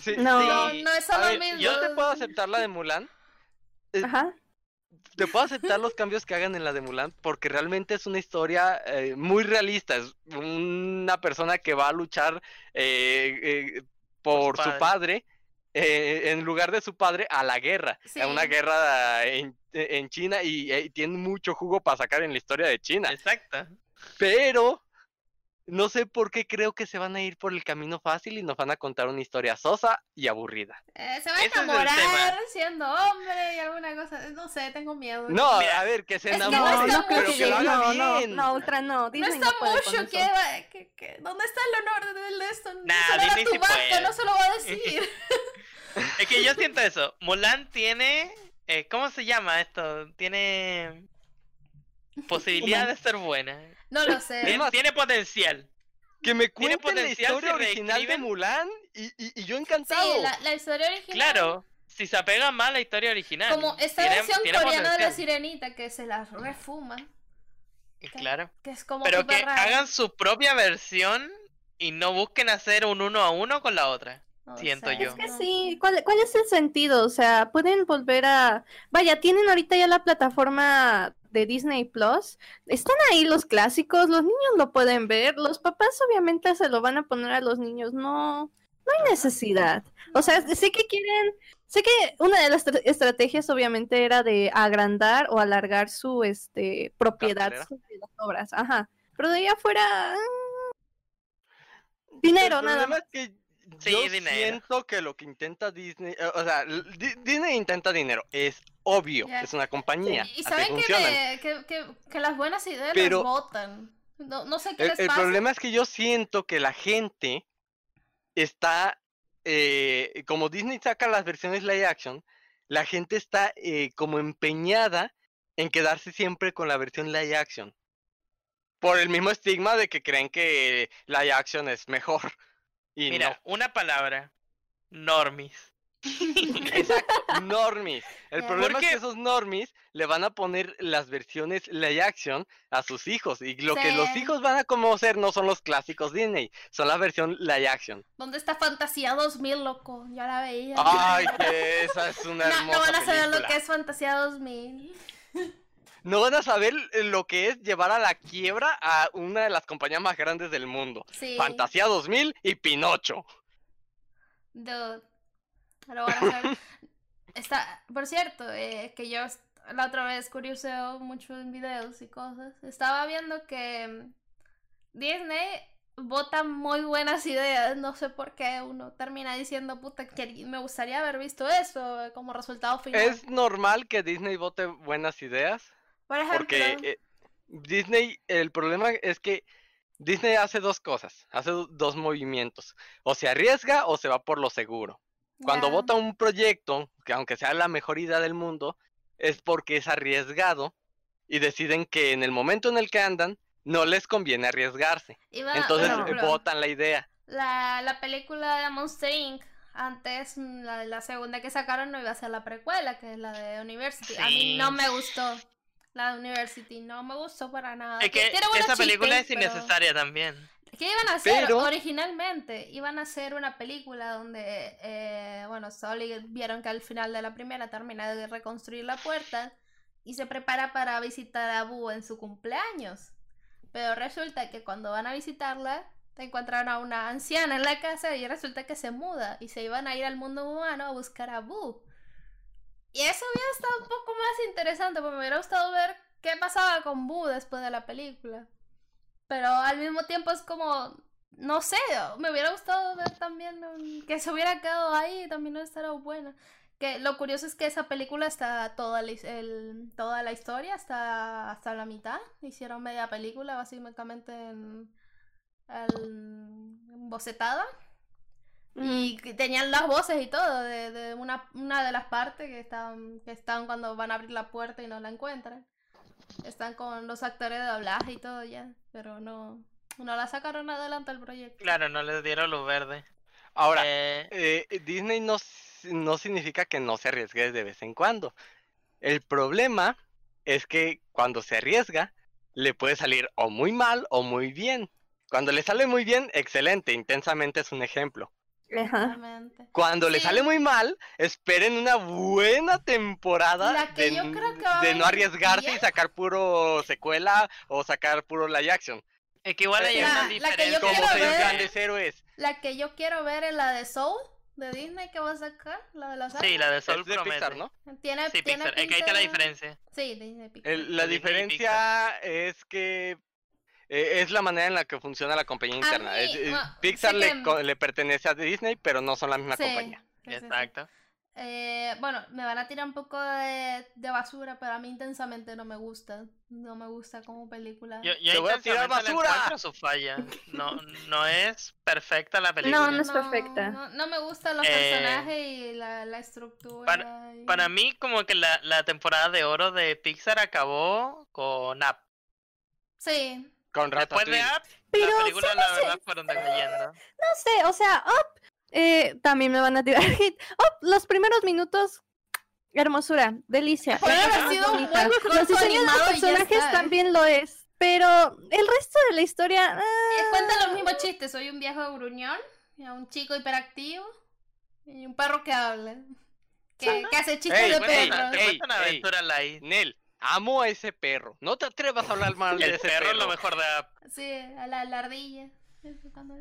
Sí, No. sí. No, no es A lo ver, mismo. yo te puedo aceptar la de Mulan. Eh, Ajá. Te puedo aceptar los cambios que hagan en la de Mulan porque realmente es una historia eh, muy realista. Es una persona que va a luchar eh, eh, por, Por su su padre, eh, en lugar de su padre a la guerra. Sí. A una guerra en, en China y, eh, tiene mucho jugo para sacar en la historia de China. Exacto. Pero no sé por qué creo que se van a ir por el camino fácil y nos van a contar una historia sosa y aburrida. Eh, se va a es enamorar siendo hombre y alguna cosa. No sé, tengo miedo. No, Mira, a ver, que se es que no enamore, No, está no pero que lo haga No, no, bien. no, Ultra no. No Disney está no puede con mucho, que, va- que, que- ¿dónde está el honor del de esto? Nah, Disney tu sí puede. no se lo va a decir. Es que yo siento eso. Mulan tiene. Eh, ¿Cómo se llama esto? Tiene. Posibilidad de ser buena. No lo sé. Tiene, más, tiene potencial. Que me Tiene cuenten la potencial historia si original de. Mulan y, y- y yo Sí, encantado. la, la historia original. Claro, si se apega más a la historia original. Como esta tiene- versión tiene coreana de la sirenita que se la refuma. Y Claro. Que es como Pero que rara. hagan su propia versión y no busquen hacer un uno a uno con la otra. Siento yo. Es que sí, ¿cuál, ¿cuál es el sentido? O sea, pueden volver a... Vaya, tienen ahorita ya la plataforma de Disney Plus. Están ahí los clásicos, los niños lo pueden ver, los papás obviamente se lo van a poner a los niños, no, no hay necesidad. O sea, sé que quieren, sé que una de las estra- estrategias obviamente era de agrandar o alargar su este propiedad sobre las obras, ajá. Pero de ahí afuera... mm, Dinero, el nada más. es que Sí, yo dinero. siento que lo que intenta Disney, eh, o sea, Disney intenta dinero, es obvio, es una compañía, Y saben que, funcionan. me- que, que, que las buenas ideas Pero- las votan. No, no sé qué El, les el pasa. problema es que yo siento que la gente está, eh, como Disney saca las versiones live action, la gente está eh, como empeñada en quedarse siempre con la versión live action. Por el mismo estigma de que creen que live action es mejor. Y Mira, una palabra. Normis. no, exacto, normies. El problema es que esos normies le van a poner las versiones live action a sus hijos. Y lo que los hijos van a conocer no son los clásicos Disney, son la versión live action. ¿Dónde está Fantasía 2000, loco? Ya la veía. Ay, que esa es una no, hermosa no van a saber lo que es Fantasía 2000. No van a saber lo que es llevar a la quiebra a una de las compañías más grandes del mundo. Sí. Fantasía 2000 y Pinocho. Dude. Lo van a saber. Está, por cierto, eh, que yo la otra vez curioseo mucho en videos y cosas. Estaba viendo que mm, Disney vota muy buenas ideas. No sé por qué uno termina diciendo, puta, que me gustaría haber visto eso como resultado final. Es normal que Disney vote buenas ideas. Por ejemplo, Porque eh, Disney, el problema es que Disney hace dos cosas, hace do- dos movimientos. O se arriesga o se va por lo seguro. Cuando ya, vota un proyecto, que aunque sea la mejor idea del mundo, es porque es arriesgado y deciden que en el momento en el que andan no les conviene arriesgarse. Entonces ejemplo, votan la idea. La, la película de Monster Inc. Antes, la, la segunda que sacaron no iba a ser la precuela, que es la de University. A mí no me gustó. La de University no me gustó para nada. Es que esa película es chistes, pero- innecesaria también. ¿Qué iban a hacer Pero- originalmente? Iban a hacer una película donde, eh, bueno, Sully vieron que al final de la primera termina de reconstruir la puerta y se prepara para visitar a Boo en su cumpleaños. Pero resulta que cuando van a visitarla, encuentran a una anciana en la casa y resulta que se muda y se iban a ir al mundo humano a buscar a Boo. Y eso hubiera estado un poco más interesante porque me hubiera gustado ver qué pasaba con Boo después de la película. Pero al mismo tiempo es como, no sé, me hubiera gustado ver también um, que se hubiera quedado ahí, también no estará buena. Que lo curioso es que esa película está toda la, el- toda la historia, está hasta la mitad. Hicieron media película básicamente en, en bocetada. Y que tenían las voces y todo de, de una, una de las partes que están, que están cuando van a abrir la puerta y no la encuentran. Están con los actores de doblaje y todo ya, pero no, no la sacaron adelante el proyecto. Claro, no les dieron luz verde. Ahora, Eh, eh, Disney no, no significa que no se arriesgue de vez en cuando. El problema es que cuando se arriesga, le puede salir o muy mal o muy bien. Cuando le sale muy bien, excelente, intensamente es un ejemplo. Ajá. Cuando le Sí. sale muy mal, esperen una buena temporada La que de, yo n- creo que va a de no arriesgarse y sacar puro secuela o sacar puro live action. es que igual hay La- una la diferencia. Como ver- grandes héroes. La que yo quiero ver es la de Soul, de Disney, que va a sacar, la de los Sí, ángeles. la de Es Soul de promete. Pixar, ¿no? Tiene, Sí, tiene Pixar. Es que ahí está la diferencia. Sí, Disney Pixar. El- la Disney diferencia es que eh, es la manera en la que funciona la compañía interna. mí, Es- es- bueno, Pixar le, que- co- le pertenece a Disney, pero no son la misma Sí, compañía. sí, sí, sí. Exacto. Eh, bueno, me van a tirar un poco de, de basura, pero a mí intensamente no me gusta. No me gusta como película. Yo, yo Te voy a tirar basura. su falla. No, no es perfecta la película. no es perfecta. No, no me gustan los Eh, personajes y la, la estructura. y- Para mí, como que la, la temporada de oro de Pixar acabó con Up. Sí. Con Después de. Up, Pero, las películas, la verdad, fueron decayendo. No sé, o sea, Up, eh, también me van a tirar hit. Up, los primeros minutos, hermosura, delicia. Puede haber sido un buen Los diseños de los personajes está, ¿eh? también lo es, pero el resto de la historia... Eh, ah, Cuenta los mismos chistes. Soy un viejo gruñón, un chico hiperactivo y un perro que habla. Que, que hace chistes Ey, de Bueno, perros. te cuento una aventura light. Nel, amo a ese perro. No te atrevas a hablar mal de El ese perro perro. es lo mejor de Up. Sí, a la, la ardilla.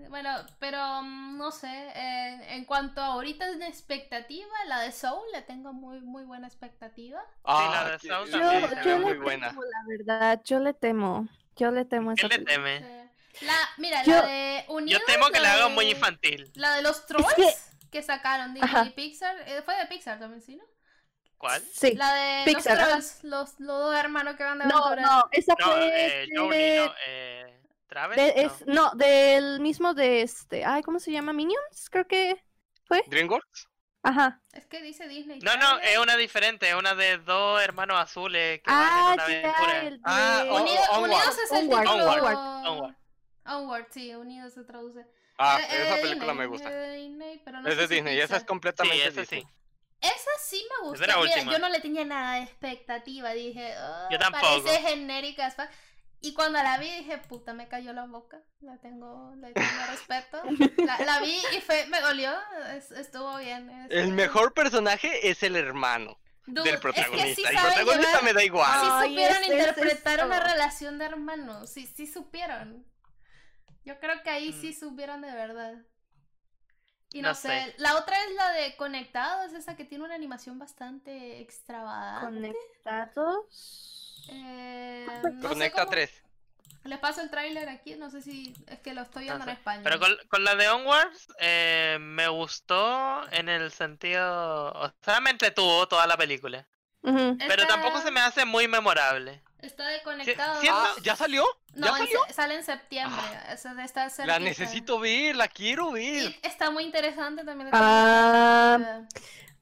Bueno, pero mm, no sé. eh, en cuanto a ahorita en expectativa, la de Soul le tengo muy, muy buena expectativa. Ah, Sí, la de que- Saul yo, también yo ve le muy temo, buena. la verdad, yo le temo. Yo le temo a ¿Qué esa le teme? Sí. La, mira, Yo- la de Unidos. Yo temo que la de- hagan muy infantil. La de los trolls que- que... sacaron Disney Ajá. y Pixar. eh, fue de Pixar también, ¿sí, no? ¿Cuál? Sí. La de Pixar, los trolls, los, los dos hermanos que van de No, aventura. no, esa No, fue eh, de- Journey, no, eh, Travis, de- no. es- no, del mismo de este, ay, ¿cómo se llama? Minions, creo que fue. DreamWorks. Ajá. Es que dice Disney. No, no, es una diferente, es una de dos hermanos azules que van en Ah, una aventura. ya, el de... Ah, oh, Unido- Onward. Unidos es el Onward. título. Onward. Onward. Onward, sí, Unidos se traduce. Ah, Eh, eh, esa de película Disney, me gusta. eh, de Disney, pero no Es de Disney, esa es completamente Sí, esa Disney. sí. Esa sí me gustó. Mira, yo no le tenía nada de expectativa. Dije, "Ah, Yo tampoco. parece genérica. as fuck". Y cuando la vi dije, puta, me cayó la boca. La tengo, le tengo respeto. La, la vi y fue, me dolió. es- estuvo bien. es- El mejor personaje es el hermano Dude, del es que protagonista. sí el protagonista llevar- me da igual. Sí Ay, supieron ese es interpretar una relación de hermanos. Sí, sí supieron. Yo creo que ahí sí Mm. supieron de verdad. Y no, No sé. sé. La otra es la de Conectados, esa que tiene una animación bastante extravagante. Conectados. Eh, no sé Conecta cómo- 3. Les paso el tráiler aquí, no sé si es que lo estoy viendo No sé. en español. Pero con, con la de Onwards eh, me gustó en el sentido... O sea, me entretuvo toda la película. Pero tampoco se me hace muy memorable. Está de Conectados. siento- Ah, ¿ya salió? No, ¿Ya en salió? sale en septiembre. esta La necesito ver, la quiero ver. Y está muy interesante también. Ah,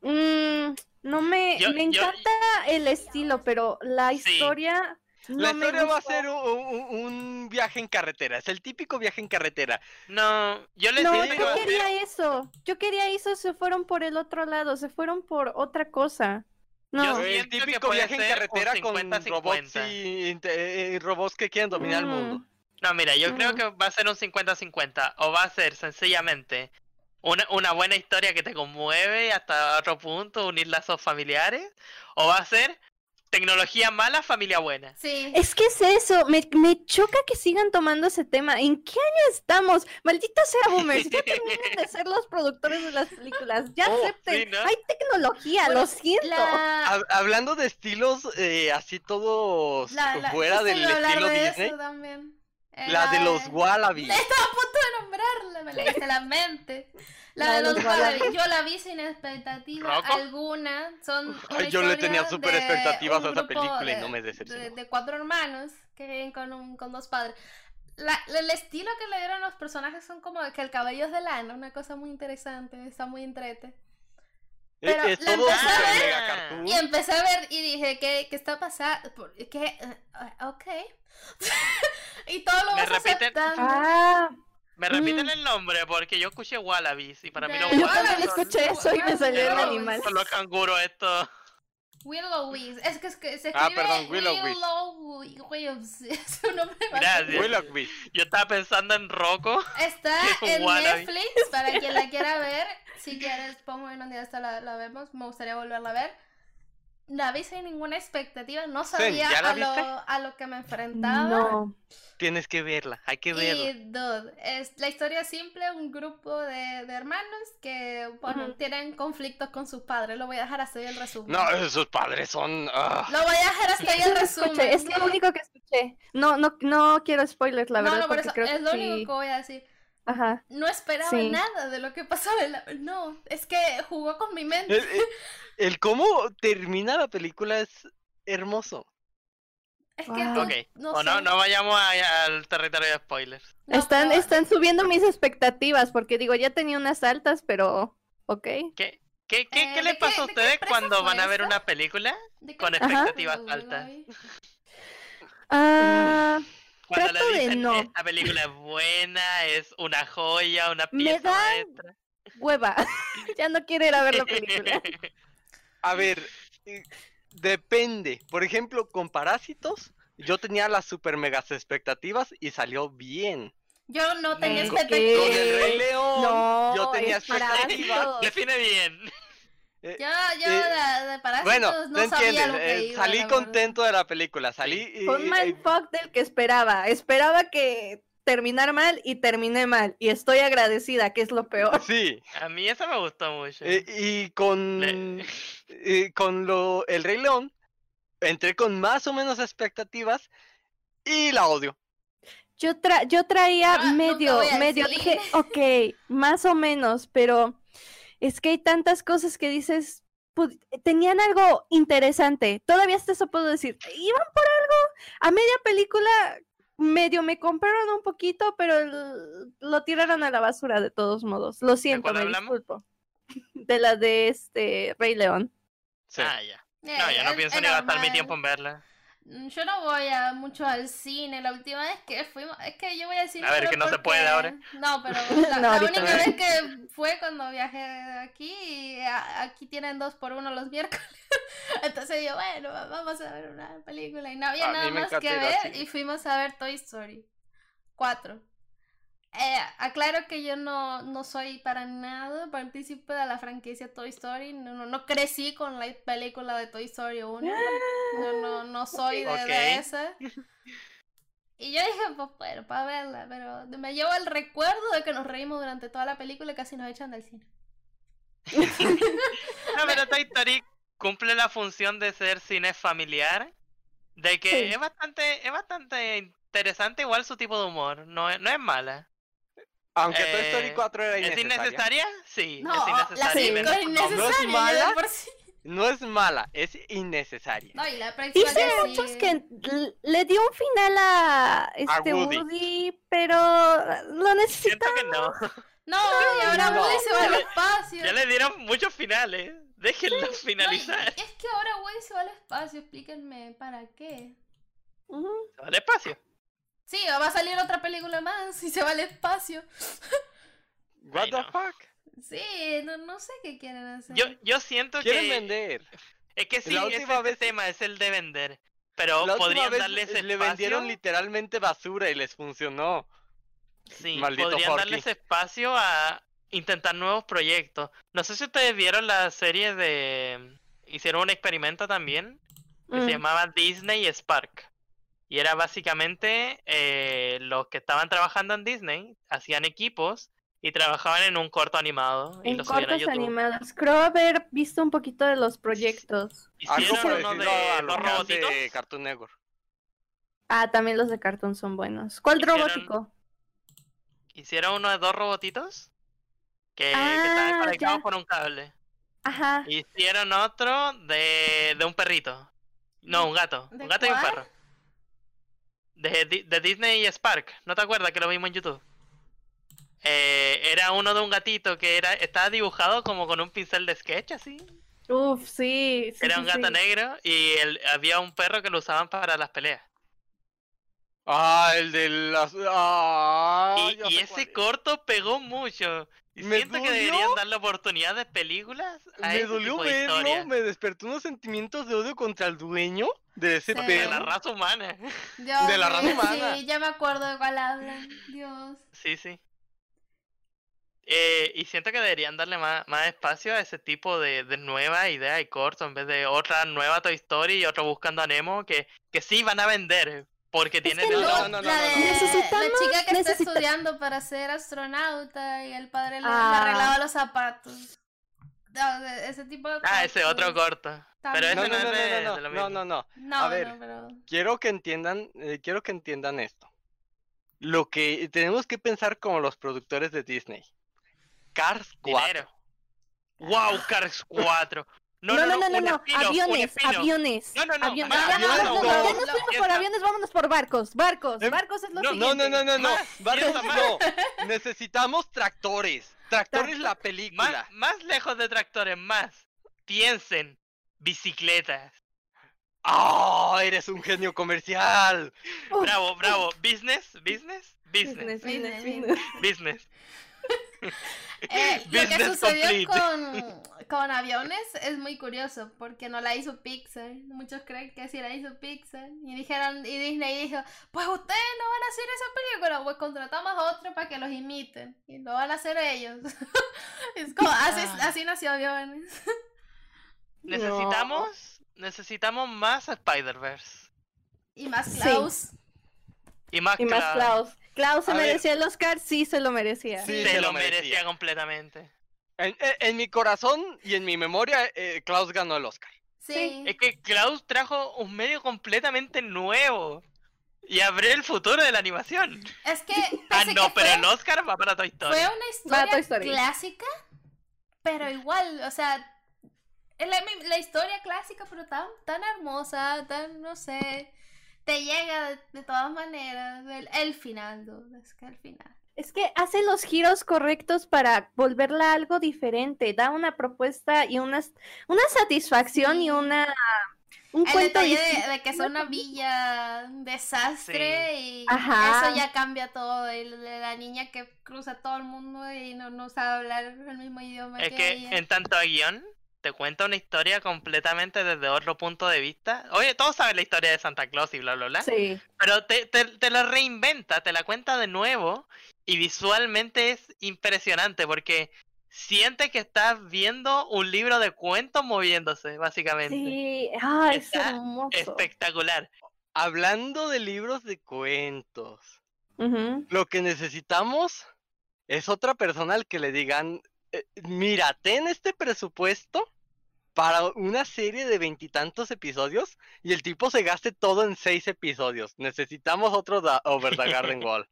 Mm, no me, Yo- me yo- encanta el estilo, pero la historia. La no historia va a ser un, un- un viaje en carretera. Es el típico viaje en carretera. No, yo les No, digo... yo quería eso. Yo quería eso, se fueron por el otro lado, se fueron por otra cosa. No. Yo el que típico puede viaje en carretera con 50-50. robots y eh, robots que quieren dominar el Mm. mundo. No, mira, yo creo Mm. que va a ser un 50-50. O va a ser sencillamente una, una buena historia que te conmueve hasta otro punto, unir lazos familiares. O va a ser tecnología mala, familia buena. Sí. Es que es eso, me, me choca que sigan tomando ese tema. ¿En qué año estamos? Maldita sea boomers, ya terminan de ser los productores de las películas. Ya Oh, acepten, sí, ¿no? hay tecnología, Bueno, lo siento. La, Hab- hablando de estilos eh, así todos la, la- fuera del estilo de Disney. eso también. La de los Wallabies. Estaba a punto de nombrarla, me leíste la mente. La, de los Wallabies. Yo la vi sin expectativa alguna. Son Ay, yo le tenía súper de expectativas a esa película y de- no me de, decepcionó. de cuatro hermanos que viven con, un, con dos padres. La- el estilo que le dieron los personajes son como que el cabello es de lana, una cosa muy interesante, está muy entrete. Es, pero es la todo empecé a super ver mega cartoon. Y empecé a ver y dije, ¿qué, qué está pasando? ¿Por ¿Qué? Eh, ok. y todo lo Me vas repiten- aceptando. Ah, Me repiten Mm. el nombre porque yo escuché Wallabies y para mí los yo Wallabies también escuché eso y me salió el animal. son los canguros estos. Willowis. Es que, es que se escribe Ah, perdón. Willowis. Es un nombre Gracias. Willowish. Yo estaba pensando en Rocco. Está en Wallaby. Netflix para quien la quiera ver. Si quieres, pongo en un día hasta la, la vemos. Me gustaría volverla a ver. La vi sin ninguna expectativa. No sabía ¿ya la a, lo, a lo que me enfrentaba. No. Tienes que verla, hay que verla. Y dude, es la historia es simple, un grupo de, de hermanos que bueno, Ujú. tienen conflictos con sus padres. Lo voy a dejar hasta ahí el resumen. No, esos padres son. ah. Lo voy a dejar hasta ahí el resumen. Escuché, es lo único que escuché. No, no, no quiero spoilers, la no, verdad, no, por eso creo es que lo sí. único que voy a decir. Ajá. No esperaba Sí. nada de lo que pasaba en la... No, es que jugó con mi mente. El, el- el cómo termina la película es hermoso. Es que Ah. tú- Ok. no o no, sé. no vayamos a- al territorio de spoilers. No, están, pero- están subiendo mis expectativas, porque digo, ya tenía unas altas, pero ok. ¿Qué, qué, qué, Eh, qué ¿de les qué- pasa a ustedes cuando van a ver esta? una película ¿De qué con expectativas Uy, altas? Ah, Cuando Trato le de dicen, no. esta película es buena, es una joya, una Me pieza dan- maestra. hueva. ya no quiero ir a ver la película. A ver, eh, depende. Por ejemplo, con Parásitos, yo tenía las super megas expectativas y salió bien. Yo no tenía Mm, Con expectativas. el Rey León, no, yo tenía expectativas. Define bien. Eh, Yo, yo eh, de, de Parásitos Bueno, no te sabía entiendes. lo que eh, iba, salí verdad. contento de la película. Salí y. Fue un y- mindfuck del que esperaba. Esperaba que terminar mal y terminé mal. Y estoy agradecida, que es lo peor. Sí. A mí eso me gustó mucho. eh, y con. Le- eh, con lo, El Rey León, entré con más o menos expectativas y la odio. Yo, tra yo traía Ah, medio, medio, dije, ok, más o menos, pero es que hay tantas cosas que dices, pu- tenían algo interesante. Todavía hasta eso puedo decir, iban por algo. A media película medio me compraron un poquito, pero lo tiraron a la basura de todos modos. Lo siento, me hablamos? disculpo. De la de este Rey León. Sí. Ah, ya. Eh, No, yo no es- pienso ni gastar mi tiempo en verla. Mm, Yo no voy a mucho al cine. La última vez que fuimos. Es que yo voy al cine. A ver, que no se puede ahora. No, pero la, No, la ahorita única no. vez que fue cuando viajé aquí. Y a- aquí tienen dos por uno los miércoles. Entonces yo, bueno, va- vamos a ver una película. Y no había A nada más que ver. Y fuimos a ver Toy Story 4. Eh, aclaro que yo no, no soy para nada partícipe de la franquicia Toy Story. No, no, no crecí con la película de Toy Story 1. No, no, no soy de, de Ok. esa. Y yo dije, pues bueno, para verla, pero me llevo el recuerdo de que nos reímos durante toda la película y casi nos echan del cine. No, pero Toy Story cumple la función de ser cine familiar. De que Sí. es bastante, es bastante interesante igual su tipo de humor. No no es mala. Aunque Toy Story Eh, 4 era ¿Es innecesaria. innecesaria? Sí, No, es la innecesaria. y 5 menos- es innecesaria. de mala? por sí. No es mala, es innecesaria. No, y la muchos que le dio un final a este Woody. Woody. pero lo necesita. Siento que no. No, y ahora no. Woody se va al espacio. Ya le dieron muchos finales. Déjenlo No, y finalizar. es que ahora Woody se va al espacio, explíquenme para qué. Se va al espacio. Sí, va a salir otra película más y se va al espacio. What the no. fuck? Sí, no, no sé qué quieren hacer. Yo, yo siento Quieren que. vender. Es que sí, La última es el vez- tema, es el de vender. Pero La podrían vez darles le espacio. vendieron literalmente basura y les funcionó. Sí, Maldito podrían Forky. darles espacio a intentar nuevos proyectos. No sé si ustedes vieron la serie de... Hicieron un experimento también que Mm. se llamaba Disney Spark. Y era básicamente eh, los que estaban trabajando en Disney, hacían equipos y trabajaban en un corto animado y En lo subían a cortos YouTube. animados. Creo haber visto un poquito de los proyectos. Algo Hicieron uno a de lo dos que hace robotitos. Cartoon Network. Ah, también los de cartón son buenos. ¿Cuál Hicieron- robótico? Hicieron uno de dos robotitos que, que Ah, estaban conectados ya. por un cable. Ajá. Hicieron otro de, de un perrito. No, un gato. ¿De Un gato y un perro. De, de Disney y Spark. ¿No te acuerdas que lo vimos en YouTube? Eh, era uno de un gatito que era estaba dibujado como con un pincel de sketch así. Uf, sí. sí, era sí, un gato sí. negro y el- había un perro que lo usaban para las peleas. Ah, el de las. Ah, y ese es. corto pegó mucho. Y Me siento que deberían darle oportunidad de películas a Me ese dolió tipo de verlo, historias. me despertó unos sentimientos de odio contra el dueño de ese Sí. De la raza humana. Dios De la raza humana. Sí, ya me acuerdo de cuál hablan. Dios. Sí, sí. Eh, y siento que deberían darle más, más espacio a ese tipo de, de nueva idea y corto en vez de otra nueva Toy Story y otro buscando a Nemo que, que sí van a vender porque tienen que el no, logo. no, no, la, no, de- no. Necesitamos- la chica que está estudiando para ser astronauta y el padre le, le Ah. arreglaba los zapatos. No, ese tipo de Ah, ese otro corto. Pero ese No, no, no, no, es de, no, de lo no, no, mismo. no, no. No, A ver. no, pero... Quiero que entiendan, eh, quiero que entiendan esto. Lo que tenemos que pensar como los productores de Disney. Cars 4. Dinero. Wow, Cars 4. No, no, no, no, no. un Aviones, aviones. No, no, no, aviones. no, aviones, no, no, no. ya nos fuimos por aviones, vámonos por barcos. Barcos, Em, barcos es lo no, No, siguiente. no, no, no, no. Más, Barcos, piensa más. no. Necesitamos tractores. Tractores la película. Más, más lejos de tractores, más. Piensen, bicicletas. ¡Oh! Eres un genio comercial. Bravo, bravo. Business, business, business, business, business, Business, business. business. Eh, lo que sucedió complete. con, con aviones es muy curioso porque no la hizo Pixar. Muchos creen que sí la hizo Pixar. Y dijeron, y Disney dijo, pues ustedes no van a hacer esa película, pues contratamos a otro para que los imiten. Y lo van a hacer ellos. es como, así, Ah. así nació aviones. Necesitamos, necesitamos más Spider-Verse. Y más Sí. Klaus. Y más, Y más Klaus. Klaus. Klaus se A ver. merecía el Oscar, sí se lo merecía. Sí, Se se lo merecía, merecía. completamente. En, en- en mi corazón y en mi memoria, eh, Klaus ganó el Oscar. Sí. Es que Klaus trajo un medio completamente nuevo. Y abrió el futuro de la animación. Es que. Ah, no, que pero fue- el Oscar va para Toy Story. Fue una historia Toy Story. clásica, pero igual, o sea, es la, la historia clásica, pero tan, tan hermosa, tan, no sé, te llega de, de todas maneras. El, el final, dude, es que el final. Es que hace los giros correctos para volverla algo diferente. Da una propuesta y una, una satisfacción y Sí. una un El cuento detalle de, de que sea una villa un desastre y Ajá. eso ya cambia todo. Y la la niña que cruza todo el mundo y no, no sabe hablar el mismo idioma Es que, que ella. en tanto a guion, te cuenta una historia completamente desde otro punto de vista. Oye, todos saben la historia de Santa Claus y bla, bla, bla. Sí. Pero te, te, te la reinventa, te la cuenta de nuevo y visualmente es impresionante porque sientes que estás viendo un libro de cuentos moviéndose, básicamente. Sí, ah, es Está hermoso. Espectacular. Hablando de libros de cuentos, lo que necesitamos es otra persona al que le digan, eh, mira, ten este presupuesto para una serie de veintitantos episodios y el tipo se gaste todo en seis episodios. Necesitamos otro da- Over the Garden Wall.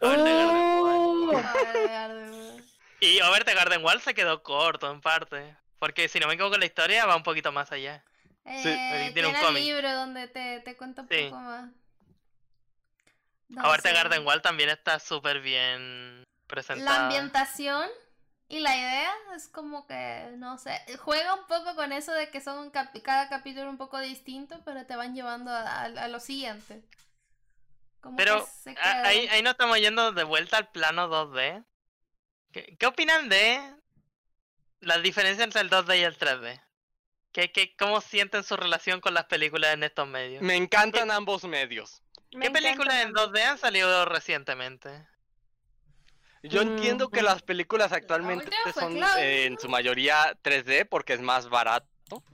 Over the Garden Wall. Oh, Ay, Y Over the Garden Wall se quedó corto en parte. Porque si no me equivoco, la historia va un poquito más allá. Eh, tiene tiene un cómic. libro donde te, te cuenta un Sí. poco más. Over the Garden Wall también está súper bien La presentada. ambientación y la idea es como que, no sé, juega un poco con eso de que son capi- cada capítulo un poco distinto, pero te van llevando a, a- a lo siguiente. Como que Pero queda- ahí, ahí nos estamos yendo de vuelta al plano 2D. ¿Qué, qué opinan de las diferencias entre el 2D y el 3D? ¿Qué, qué, ¿Cómo sienten su relación con las películas en estos medios? Me encantan ambos medios. me ¿Qué películas en también. 2D han salido recientemente? Yo entiendo que las películas actualmente son eh, en su mayoría 3D porque es más barato,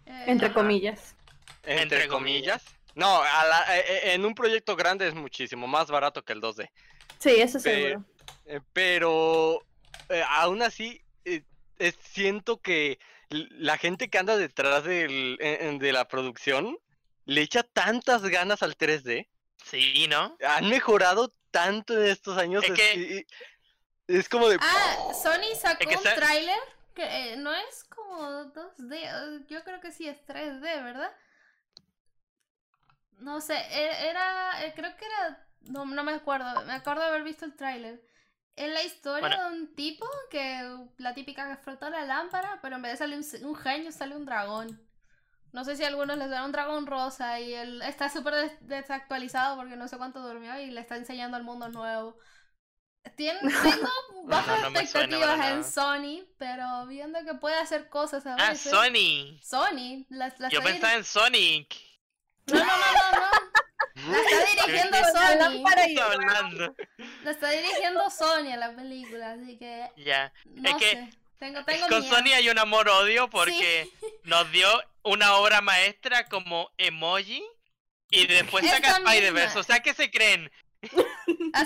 eh, Entre Ajá. comillas. entre, Entre comillas. No, a la- eh, en un proyecto grande es muchísimo más barato que el 2D. Sí, eso seguro. Eh, pero eh, aún así eh, eh, siento que la gente que anda detrás del- en- en- de la producción le echa tantas ganas al 3D Sí, ¿no? Han mejorado tanto en estos años. Es Es, que- y- y- es como de. Ah, Sony sacó Es que un tráiler que eh, no es como 2D, eh, yo creo que sí es 3D, ¿verdad? No sé, e- era, eh, creo que era, no, no me acuerdo, me acuerdo de haber visto el tráiler. Es la historia Bueno. de un tipo que, la típica que frotó la lámpara, pero en vez de salir un, genio, sale un dragón. No sé si a algunos les suena un dragón rosa y él está súper des- desactualizado porque no sé cuánto durmió y le está enseñando al mundo nuevo. Tien- tengo bajas no suena expectativas para en. Sony, pero viendo que puede hacer cosas a Ah. Sony. Sony, la, la Yo está pensaba en Sonic. No, no, no, no, no. La está dirigiendo Sony. lámpara ¿Qué y- está hablando? La está dirigiendo Sony a la película, así que Ya. no que sé. Tengo, tengo Con miedo. Sony hay un amor-odio porque nos dio una obra maestra como emoji y después Esta saca Spider-Verse. O sea, ¿qué se creen?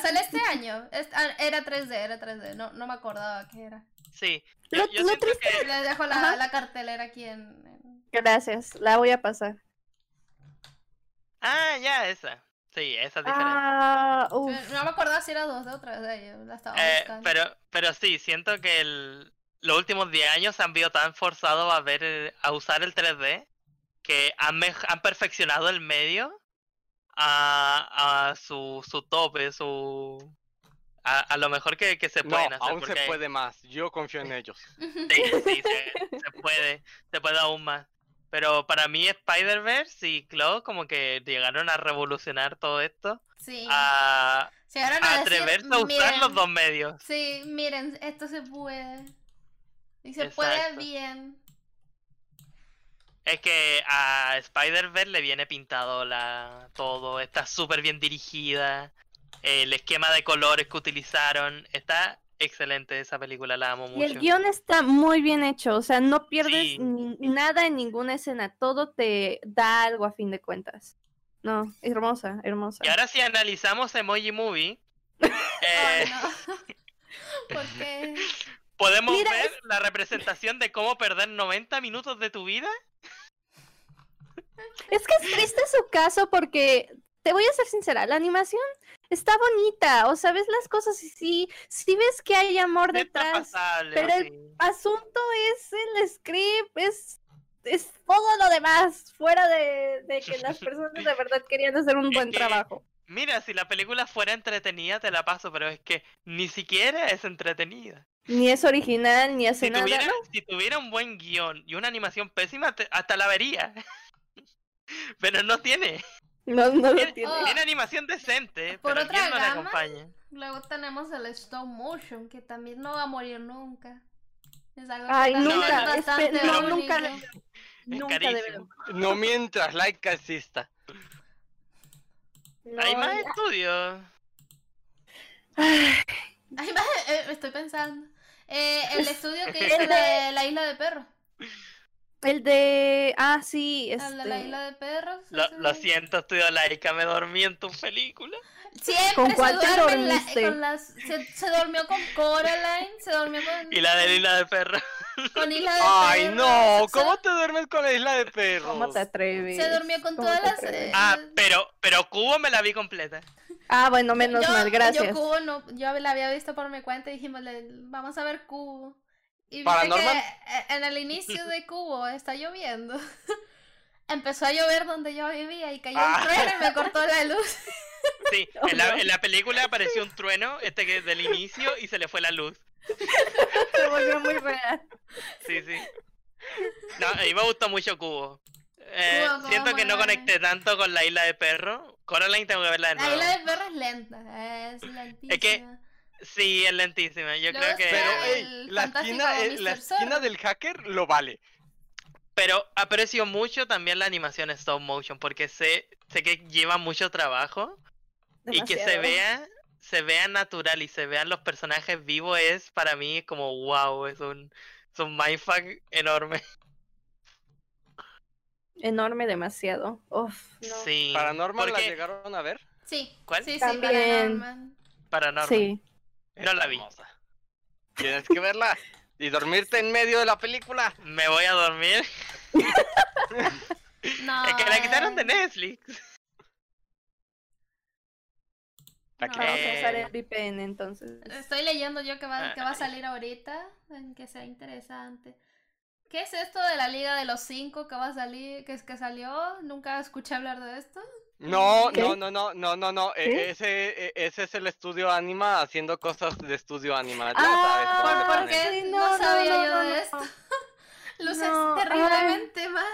Sale este año. Ah, era 3D, era 3D. No, no me acordaba que era. Sí. Yo, Lo- yo lo siento que Les dejo la, la cartelera aquí en... en- Gracias, la voy a pasar. Ah, ya, esa. Sí, esa es diferente. Ah, uf. No me acordaba si era 2D o 3D. Yo la estaba Eh, buscando. pero, pero sí, siento que el- los últimos 10 años se han visto tan forzados a ver el- a usar el 3D que han, han perfeccionado el medio a, a su, su tope, su a, a lo mejor que, que se No, pueden hacer. aún se puede más. Yo confío en ellos. Sí, sí, se, se puede, se puede aún más. Pero para mí Spider-Verse y Cloud como que llegaron a revolucionar todo esto, Sí. a, Llegaron a a decir, atreverse a usar "Miren, los dos medios. Sí, miren, esto se puede. Y se puede bien. Es que a Spider-Verse le viene pintado la todo, está súper bien dirigida, el esquema de colores que utilizaron, está excelente esa película, la amo Y el mucho. guion está muy bien hecho, o sea, no pierdes Sí. nada en ninguna escena, todo te da algo a fin de cuentas. No, hermosa, hermosa. Y ahora si analizamos Emoji Movie, eh, no. ¿Por qué? podemos Mira, ver la representación de cómo perder 90 minutos de tu vida. Es que es triste su caso porque, te voy a ser sincera, la animación está bonita, o sea, ves las cosas y sí, sí ves que hay amor detrás. pasable, pero el-. Asunto es el script, es, es todo lo demás, fuera de, de que las personas de verdad querían hacer un buen trabajo. Mira, si la película fuera entretenida te la paso, pero es que ni siquiera es entretenida. Ni es original, ni hace Si nada. tuviera, ¿no? si tuviera un buen guion y una animación pésima, te- hasta la vería. Pero no tiene. No, no lo Tiene. Oh. tiene animación decente, Por pero otra guion no le gama, acompaña. Luego tenemos el stop motion, que también no va a morir nunca. Es algo Ay, que nunca, es bastante no, único. nunca. Es Nunca carísimo. No mientras Laika exista. No, Hay más ya. estudios. Ay, va, eh, estoy pensando. Eh, el estudio que hizo la de la isla de perros. El de. Ah, sí. El de la Este... isla de perros. Lo, ese lo siento, estudio laica, me dormí en tu película. Siempre ¿Con se cuál te duerme en la- dormiste? con las, se, se durmió con Coraline, se durmió con, Y la de Isla de Perro. con Isla de Ay, Perros, no. se- ¿Cómo te duermes con la isla de perros? ¿Cómo te atreves? Se durmió con ¿Cómo todas te las, eh, Ah, pero, pero Cubo me la vi completa. Ah, bueno, menos yo, mal, gracias. Yo Cubo no, yo la había visto por mi cuenta y dijimos, vamos a ver Cubo. Y viste Paranormal. que en el inicio de Cubo está lloviendo. Empezó a llover donde yo vivía y cayó Ah. un trueno y me cortó la luz. Sí, Oh, en la, no. en la película apareció un trueno, este que es del inicio, y se le fue la luz. Se volvió muy real. Sí, sí. No, a mí me gustó mucho Cubo. Eh, Cubo, siento que no conecté tanto con la isla de perro. Coraline tengo que verla de La nuevo. isla de perro es lenta, es lentísima. Sí, es lentísima. Yo Luego creo que. Pero, la esquina, la esquina del hacker lo vale. Pero aprecio mucho también la animación stop motion porque sé, sé que lleva mucho trabajo y que se vea se vea natural y se vean los personajes vivos es para mí como wow, es un, es un mindfuck enorme. Enorme demasiado. Uf, no. Sí. Paranormal la llegaron a ver. Sí, ¿Cuál? sí, sí, También. Paranormal. Paranormal. Sí. No la vi. Tienes que verla y dormirte en medio de la película. Me voy a dormir. No, es que la quitaron de eh, Netflix. ¿Para qué? No. Vamos a usar Eh. el VPN entonces. Estoy leyendo yo que va, que va a salir ahorita, en que sea interesante. ¿Qué es esto de la Liga de los Cinco que va a salir, que es que salió? Nunca escuché hablar de esto. No, ¿Qué? no, no, no, no, no, no. e-. Ese, e- ese es el estudio Anima haciendo cosas de estudio Anima. Ya Ah, sabes, ¿por qué? No sabía yo no, de no. esto. Luces No, terriblemente mal.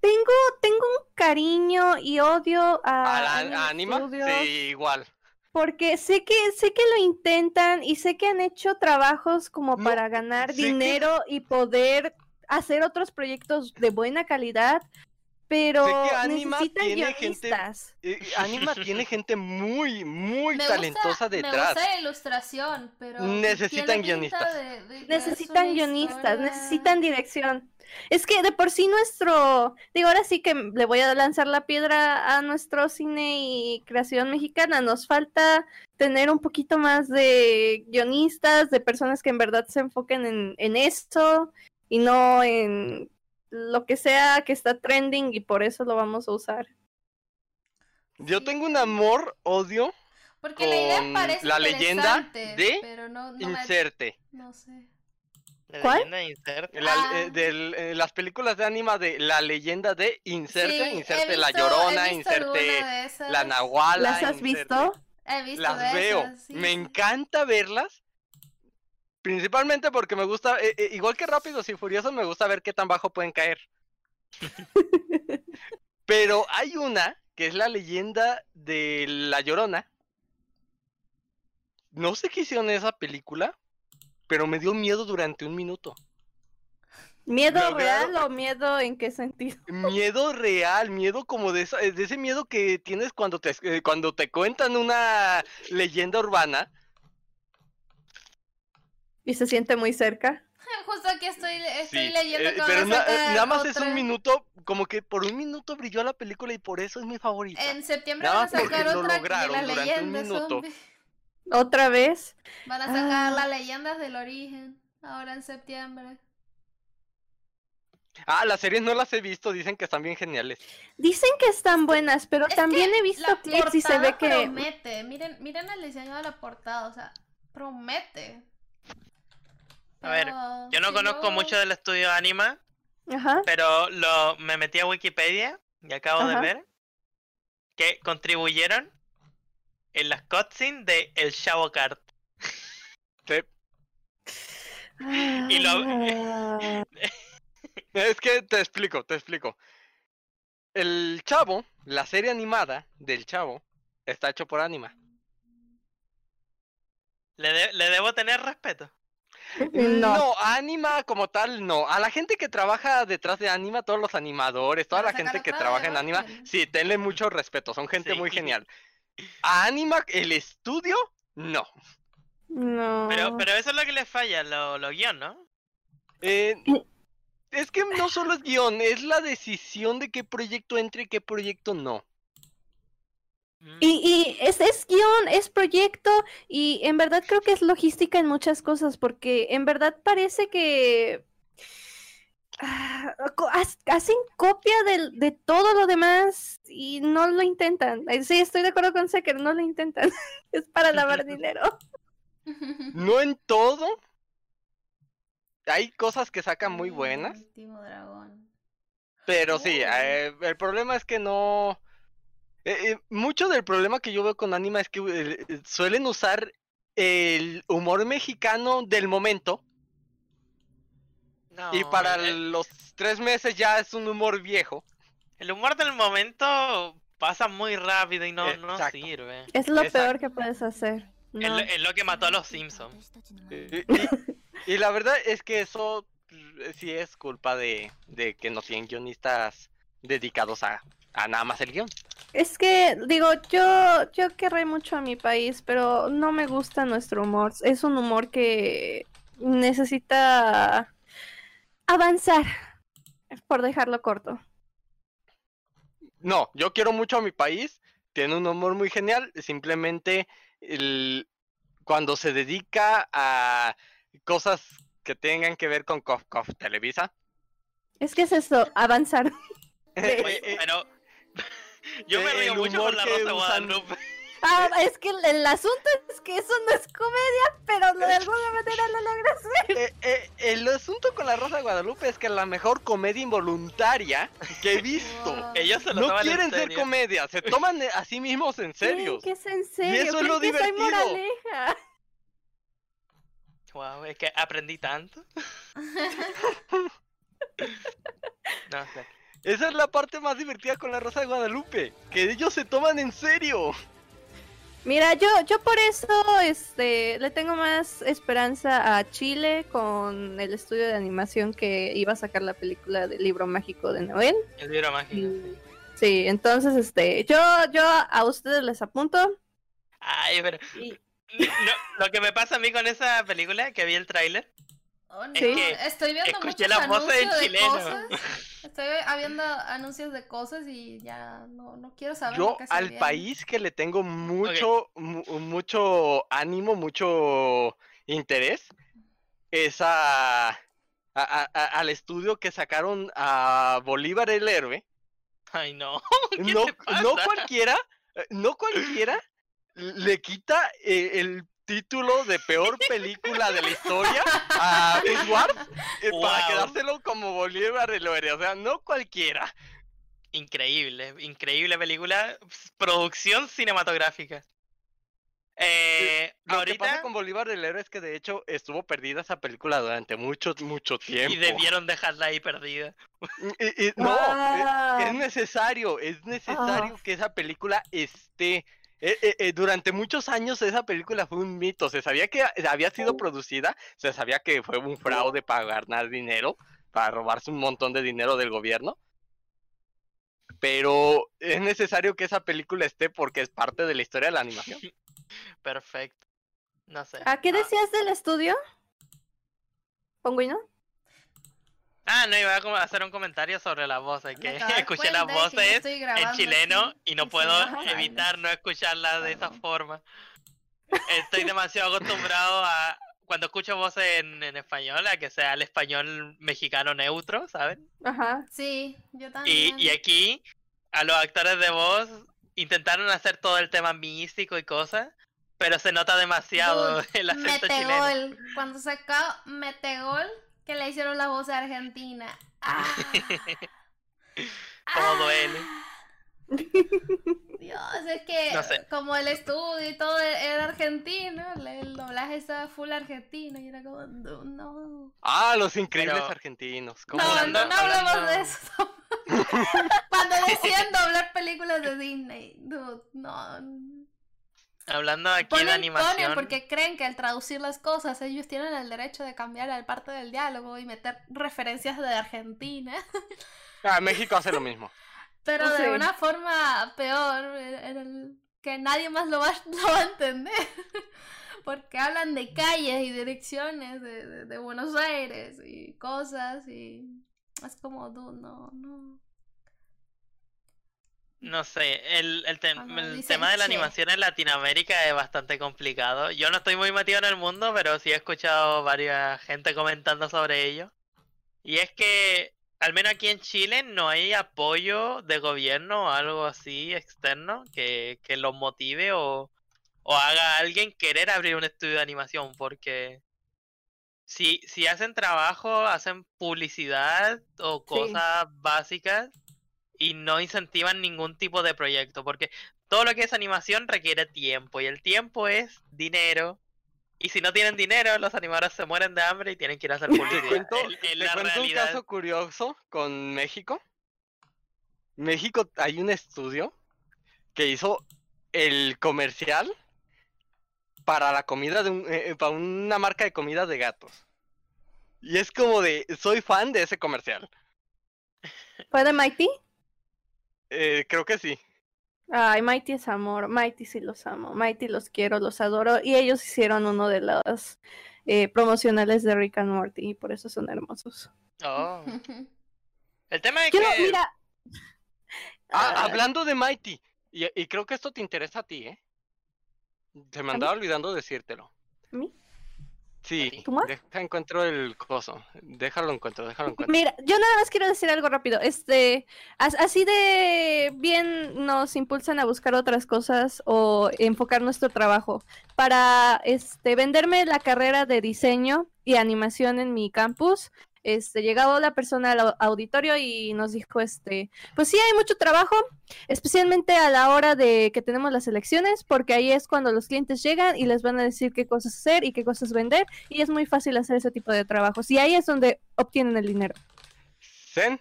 Tengo, tengo un cariño y odio a, ¿A la Anima? Sí, igual. porque sé que sé que lo intentan y sé que han hecho trabajos como No, para ganar que- dinero y poder hacer otros proyectos de buena calidad, pero Sé que Anima necesitan tiene gente- guionistas. Eh, Anima tiene gente muy, muy Me talentosa gusta, me detrás. gusta la ilustración, pero Necesitan guionistas. de- de Necesitan guionistas, necesitan dirección. Es que de por sí nuestro, digo, ahora sí que le voy a lanzar la piedra a nuestro cine y creación mexicana. Nos falta tener un poquito más de guionistas, de personas que en verdad se enfoquen en, en esto y no en lo que sea que está trending y por eso lo vamos a usar. Yo tengo un amor, odio, Porque la idea parece la leyenda de pero no, no me- inserte. no sé. La ¿Cuál? leyenda de. La- Ah. eh, del- eh, las películas de Anima de la leyenda de inserte, Sí, inserte la visto- llorona, inserte la nahuala. ¿Las has inserte- visto? He visto Las veo. esas, sí, me encanta verlas. Principalmente porque me gusta, eh, eh, igual que Rápidos y Furiosos, me gusta ver qué tan bajo pueden caer. Pero hay una que es la leyenda de La Llorona. No sé qué hicieron en esa película, pero me dio miedo durante un minuto. ¿Miedo Lograron- real o miedo en qué sentido? Miedo real, miedo como de, esa- de ese miedo que tienes cuando te, eh, cuando te cuentan una leyenda urbana. Y se siente muy cerca. Justo aquí estoy, estoy Sí, leyendo eh, pero na- nada más es un minuto, como que por un minuto brilló la película y por eso es mi favorita. En septiembre Nada van a sacar lo otra lograron de la durante un leyenda minuto. zombie. Otra vez. Van a sacar Ah. las leyendas del origen ahora en septiembre. Ah, las series no las he visto, dicen que están bien geniales. Dicen que están buenas, pero Es también he visto clips y se ve que promete. Miren, miren el diseño de la portada, o sea, promete. A ver, Yo no si conozco mucho del estudio Anima, Ajá. pero lo, me metí a Wikipedia y acabo de ver que contribuyeron en las cutscenes de El Shavo Card. Sí. Y lo- Ah, Es que te explico, te explico. El Chavo, la serie animada del Chavo, está hecho por Anima. Le, de- le debo tener respeto. No. Anima como tal, no. A la gente que trabaja detrás de Anima, todos los animadores, toda la gente que trabaja en Anima, sí, tenle mucho respeto, son gente muy genial. A Anima, el estudio, no. No. Pero, pero eso es lo que le falla, lo, lo guion, ¿no? Eh, es que no solo es guion, es la decisión de qué proyecto entre y qué proyecto no. Mm. Y, y es, es guion, es proyecto, y en verdad creo que es logística en muchas cosas, porque en verdad parece que ah, hacen copia del- de, todo lo demás y no lo intentan. Eh, Sí, estoy de acuerdo con Secker, no lo intentan. es para lavar dinero. No en todo. Hay cosas que sacan muy El buenas, último dragón. pero sí, eh, el problema es que no... eh, eh, mucho del problema que yo veo con Anima es que eh, eh, suelen usar el humor mexicano del momento y para el, los tres meses ya es un humor viejo. el humor del momento pasa muy rápido y no, sirve. Es lo Exacto. peor que puedes hacer. Es, No. lo, es lo que mató a los Simpsons. Y, y- y la verdad es que eso sí es culpa de, de que no tienen guionistas dedicados a, a nada más el guion. Es que, digo, yo, yo querré mucho a mi país, pero no me gusta nuestro humor. Es un humor que necesita avanzar, por dejarlo corto. No, yo quiero mucho a mi país, tiene un humor muy genial, simplemente el- cuando se dedica a cosas que tengan que ver con Cof Cof Televisa. Es que es eso, avanzar. Oye, pero yo me Eh, río mucho con la que Rosa de Guadalupe. Ah, es que el, el asunto es que eso no es comedia, pero lo de alguna manera lo logra hacer. Eh, eh, el asunto con la Rosa de Guadalupe es que es la mejor comedia involuntaria que he visto. Wow. Ellos se lo No toman en quieren ser comedia, se toman a sí mismos en serio. ¿Qué es en serio? eso es lo ¿Creen que soy divertido. moraleja? Wow, es que aprendí tanto. no sé. Esa es la parte más divertida con la Rosa de Guadalupe, que ellos se toman en serio. Mira, yo, yo por eso este, le tengo más esperanza a Chile con el estudio de animación que iba a sacar la película del libro mágico de Noel. El libro mágico. Y- Sí, entonces este, yo, yo a ustedes les apunto. Ay, pero Y, no, lo que me pasa a mí con esa película, que vi el tráiler, Oh, no, Es que Estoy viendo escuché muchos las voces en anuncios de chileno. cosas. Estoy viendo anuncios de cosas y ya no, no quiero saber Yo se al viene. país que le tengo mucho, mu- mucho ánimo, mucho interés, es a, a- a- a- al estudio que sacaron a Bolívar el héroe. ay no, ¿qué No, te pasa? no cualquiera, eh, no cualquiera le quita eh, el título de peor película de la historia a Edward para Wow. quedárselo como Bolívar el héroe. O sea, no cualquiera. Increíble, increíble película, producción cinematográfica. Eh, Lo que ahorita pasa con Bolívar el héroe es que de hecho estuvo perdida esa película durante mucho, mucho tiempo. y debieron dejarla ahí perdida. Y- y- no, Ah. es, es necesario, es necesario Ah. que esa película esté. Eh, eh, eh, durante muchos años esa película fue un mito. Se sabía que había sido producida, se sabía que fue un fraude para ganar dinero, para robarse un montón de dinero del gobierno. Pero es necesario que esa película esté porque es parte de la historia de la animación. Perfecto. No sé. ¿A qué decías del estudio? ¿Pongüino? Ah, no, iba a hacer un comentario sobre las voces, Me que escuché las que yo voces en chileno aquí y no puedo evitar no escucharlas de esa forma. Estoy demasiado acostumbrado a cuando escucho voces en, en español a que sea el español mexicano neutro, ¿saben? Ajá. Sí, yo Y, también. y aquí a los actores de voz intentaron hacer todo el tema místico y cosas, pero se nota demasiado el acento chileno. Metegol. Cuando sacó Metegol, que le hicieron la voz argentina. Ah. Cómo duele. Dios, es que No sé. como el estudio y todo era argentino, el, doblaje estaba full argentino y era como, no, no. Ah, los increíbles Pero- argentinos. ¿cómo No, no? Hablando- no, no hablemos hablando- de eso. Cuando decían doblar películas de Disney, dude, no. Hablando aquí de Ponen, animación. ponen porque creen que al traducir las cosas ellos tienen el derecho de cambiar la parte del diálogo y meter referencias de Argentina, Ah, México hace lo mismo. pero Sí. de una forma peor, en el que nadie más lo va, lo va a entender. Porque hablan de calles y direcciones de, de- de Buenos Aires y cosas y es como, no, no. No sé, el, el, tem- Cuando el dicen tema de la animación en Latinoamérica es bastante complicado. Yo no estoy muy metido en el mundo, pero sí he escuchado varias gente comentando sobre ello. Y es que, al menos aquí en Chile, no hay apoyo de gobierno o algo así externo que, que los motive o, o haga a alguien querer abrir un estudio de animación, porque si, si hacen trabajo, hacen publicidad o cosas básicas y no incentivan ningún tipo de proyecto, porque todo lo que es animación requiere tiempo y el tiempo es dinero. Y si no tienen dinero, los animadores se mueren de hambre y tienen que ir a hacer Te publicidad. cuento, te la cuento un caso curioso con México. México hay un estudio que hizo el comercial para la comida de un, eh, para una marca de comida de gatos. Y es como de, soy fan de ese comercial. ¿Fue de Mighty? Eh, creo que sí. Ay, Mighty es amor. Mighty sí los amo. Mighty los quiero, los adoro. Y ellos hicieron uno de los eh, promocionales de Rick and Morty y por eso son hermosos. Oh. El tema es que mira. Ah, Ah, hablando de Mighty, y, y creo que esto te interesa a ti, ¿eh? Se me andaba olvidando decírtelo. ¿A mí? Sí, deja encuentro el coso. Déjalo encuentro, déjalo encuentro. Mira, yo nada más quiero decir algo rápido. Este, as- así de bien nos impulsan a buscar otras cosas o enfocar nuestro trabajo. Para este venderme la carrera de diseño y animación en mi campus, este, llegaba la persona al au- auditorio y nos dijo, este, pues sí hay mucho trabajo, especialmente a la hora de que tenemos las elecciones, porque ahí es cuando los clientes llegan y les van a decir qué cosas hacer y qué cosas vender, y es muy fácil hacer ese tipo de trabajos. Y ahí es donde obtienen el dinero. Zen,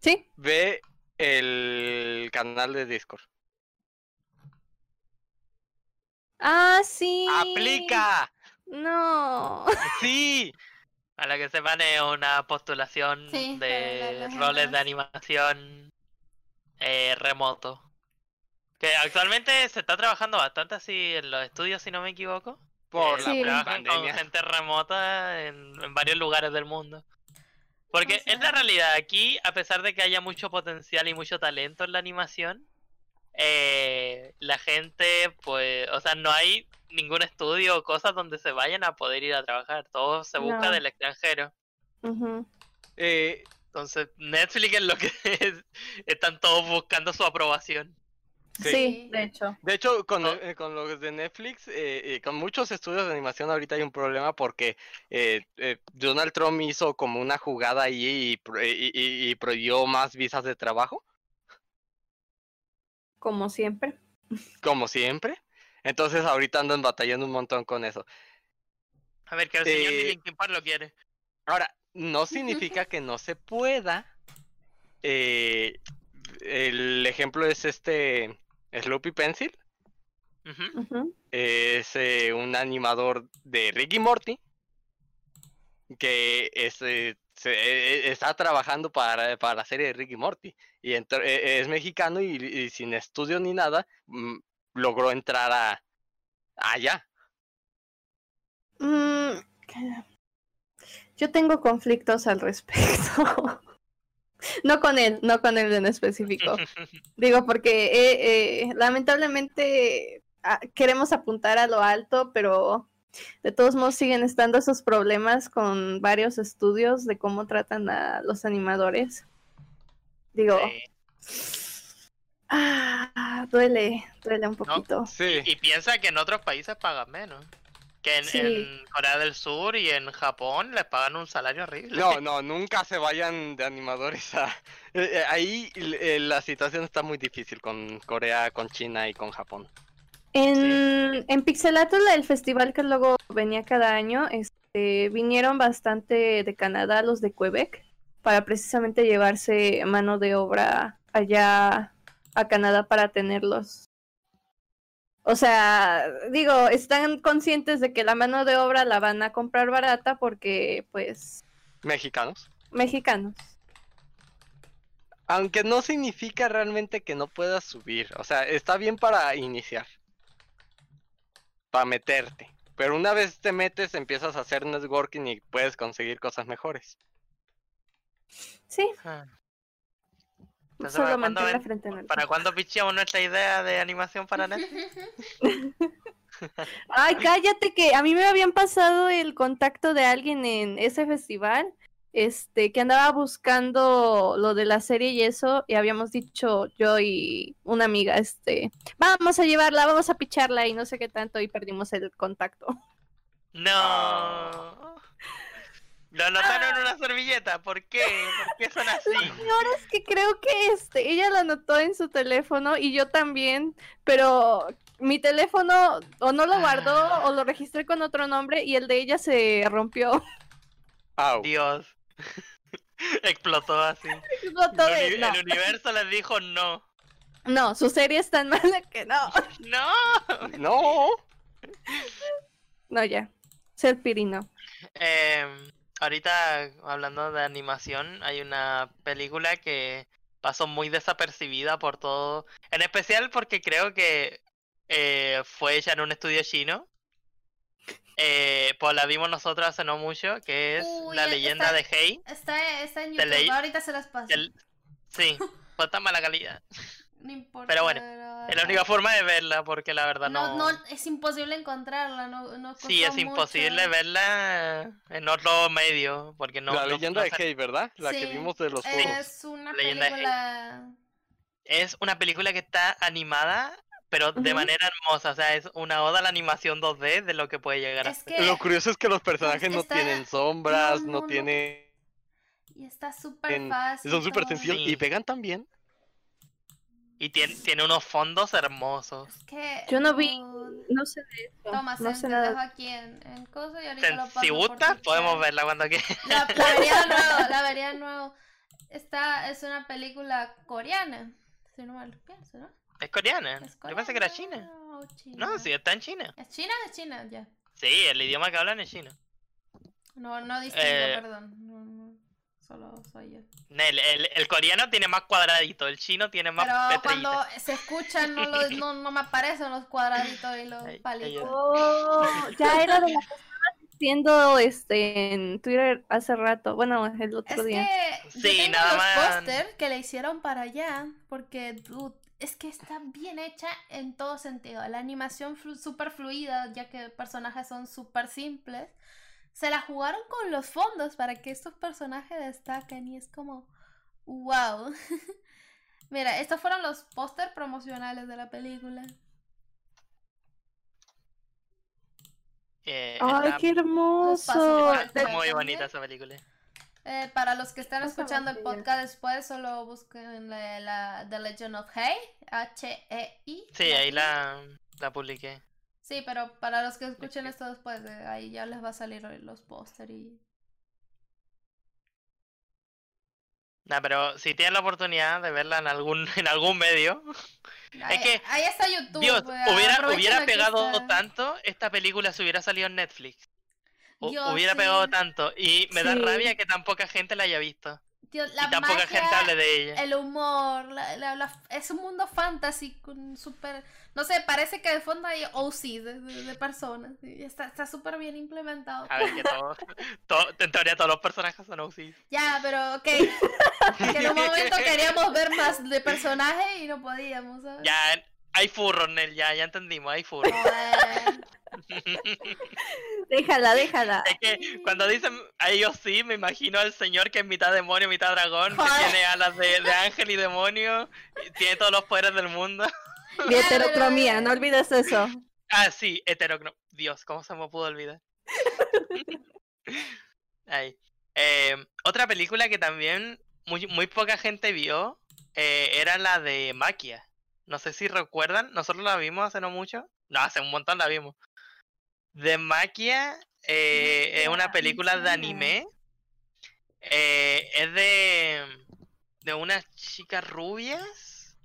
¿Sí? ve el canal de Discord. Ah, sí. ¡Aplica! No. ¡Sí! A la que sepan es una postulación Sí, de roles de animación eh, remoto. Que actualmente se está trabajando bastante así en los estudios, si no me equivoco. Por Eh, Sí. la trabajan con pandemia. gente remota en, en varios lugares del mundo. Porque O es la realidad, aquí, a pesar de que haya mucho potencial y mucho talento en la animación, eh, la gente, pues, o sea, no hay ningún estudio o cosas donde se vayan a poder ir a trabajar. Todo se busca No. del extranjero. Eh, Entonces, Netflix es lo que es- están todos buscando su aprobación. Sí. Sí. de hecho. de hecho, con, Oh. eh, con los de Netflix, eh, eh, con muchos estudios de animación ahorita hay un problema porque eh, eh, Donald Trump hizo como una jugada ahí y, pro- y- y- y prohibió más visas de trabajo, Como siempre. como siempre. Entonces ahorita andan batallando un montón con eso. A ver, que el señor Eh, ni Linkin Park lo quiere. Ahora, no significa que no se pueda. eh, el ejemplo es este Sloopy Pencil. Es eh, un animador de Ricky Morty. Que es, eh, se- eh, está trabajando para, para la serie de Ricky Morty. Y eh, es mexicano y, y sin estudio ni nada. Logró entrar a allá. Mm, Yo tengo conflictos al respecto. No con él, no con él en específico. Digo, porque eh, eh, lamentablemente ah, queremos apuntar a lo alto, pero de todos modos siguen estando esos problemas con varios estudios de cómo tratan a los animadores. Digo, Sí. Ah, duele, duele un poquito. Sí. Y piensa que en otros países pagan menos. Que en, Sí. en Corea del Sur y en Japón les pagan un salario horrible. No, no, nunca se vayan de animadores a... eh, eh, ahí eh, la situación está muy difícil con Corea, con China y con Japón. En, en Pixelatl, el festival que luego venía cada año, este, vinieron bastante de Canadá, los de Quebec, para precisamente llevarse mano de obra allá a Canadá para tenerlos. O sea, digo, están conscientes de que la mano de obra la van a comprar barata porque, pues, Mexicanos. mexicanos. Aunque no significa realmente que no puedas subir. O sea, está bien para iniciar. Para meterte. Pero una vez te metes, empiezas a hacer networking y puedes conseguir cosas mejores. Sí, Ah. Entonces, solo ¿para cuándo frente en alto. ¿Para cuándo picheamos nuestra idea de animación para Netflix? Ay, cállate que a mí me habían pasado el contacto de alguien en ese festival, este, que andaba buscando lo de la serie y eso, y habíamos dicho yo y una amiga, este, vamos a llevarla, vamos a picharla y no sé qué tanto, y perdimos el contacto. No. Lo anotaron en una servilleta. ¿Por qué? ¿Por qué son así? Ahora es que creo que este, ella lo anotó en su teléfono y yo también, pero mi teléfono o no lo guardó o lo registré con otro nombre y el de ella se rompió. Au. Dios. Explotó así. Explotó El, de- uni- no. el universo les dijo no. No, su serie es tan mala que no. ¡No! No. No, ya. Ser pirino. Em, ahorita, hablando de animación, hay una película que pasó muy desapercibida por todo. En especial porque creo que eh, fue hecha en un estudio chino. Eh, pues la vimos nosotros hace no mucho, que es Uy, La está- leyenda de Hei. Está, está en YouTube, ahorita se las paso. El- Sí, fue tan mala calidad. No importa. Pero bueno, Es la única forma de verla, porque la verdad no. No, no, es imposible encontrarla. No, no sí, es imposible mucho. verla en otro medio, porque no. la no- leyenda no de Kate, ¿verdad? La que Sí, vimos de los juegos. Es una Leyenda película. Es una película que está animada, pero de Ujú. manera hermosa. O sea, es una oda a la animación 2D de lo que puede llegar a Es ser. que. Lo curioso es que los personajes no está- tienen sombras, no, no, no, no. tienen... Y está súper fácil. Son súper sencillos Sí. y pegan tan bien. Y tiene, tiene unos fondos hermosos. Es que. Yo no vi- no- sé de eso. Toma, no sé nada. dejo aquí en, en cosa y ahorita Sen- lo paso Si gusta, podemos verla cuando quieras. La, la vería de nuevo, la vería de nuevo. Esta es una película coreana. Si no mal pienso, ¿no? Es coreana. ¿Es Yo pensé que era coreana china. No, sí, está en China. ¿Es china o es china? Ya. Sí, el idioma que hablan es chino. No, no distingo, Eh, perdón. No, no, Solo soy yo. El, el, el coreano tiene más cuadradito, el chino tiene más Pero cuando se escuchan no, lo- no, no me aparecen los cuadraditos y los palitos. Oh, ya era de la que estaba diciendo este, en Twitter hace rato. Bueno, el otro Es día. que yo Sí, tengo nada los más. póster que le hicieron para allá porque dude, es que está bien hecha en todo sentido. La animación flu súper fluida, ya que personajes son súper simples. Se la jugaron con los fondos para que estos personajes destaquen y es como wow. Mira, estos fueron los póster promocionales de la película. Eh, Ay, qué hermoso. Muy bonita esa película. Eh, para los que están escuchando el podcast después, solo busquen la, la The Legend of Hay, H-E-I. Sí, ahí la, la publiqué. Sí, pero para los que escuchen esto después, eh, ahí ya les va a salir los póster y... Nah, pero si tienes la oportunidad de verla en algún, en algún medio, Ahí, que, ahí está YouTube. Dios, eh, hubiera, hubiera pegado está. tanto, esta película se hubiera salido en Netflix. Dios, hubiera sí. pegado tanto. Y me da rabia que tan poca gente la haya visto. Tío, la y tan poca gente hable de ella. el humor, la- la- la- es un mundo fantasy con súper... No sé, parece que de fondo hay OC de, de- de personas. y está está súper bien implementado. A ver, que todo, todo- en teoría todos los personajes son OCs. Ya, pero ok. que en un momento queríamos ver más de personajes y no podíamos, ¿sabes? Ya, hay furros, Nel, ya, ya entendimos, hay furros. Déjala, déjala. Es que cuando dicen a ellos sí, me imagino al señor que es mitad demonio, mitad dragón, que tiene alas de, de ángel y demonio, y tiene todos los poderes del mundo. Mi heterocromía, no olvides eso. Ah, sí, heterocrom. Dios, ¿cómo se me pudo olvidar? Ahí. Eh, otra película que también muy, muy poca gente vio eh, era la de Maquia. No sé si recuerdan, nosotros la vimos hace no mucho. No, hace un montón la vimos. De Maquia eh, es una película de anime. Eh, es de, de unas chicas rubias.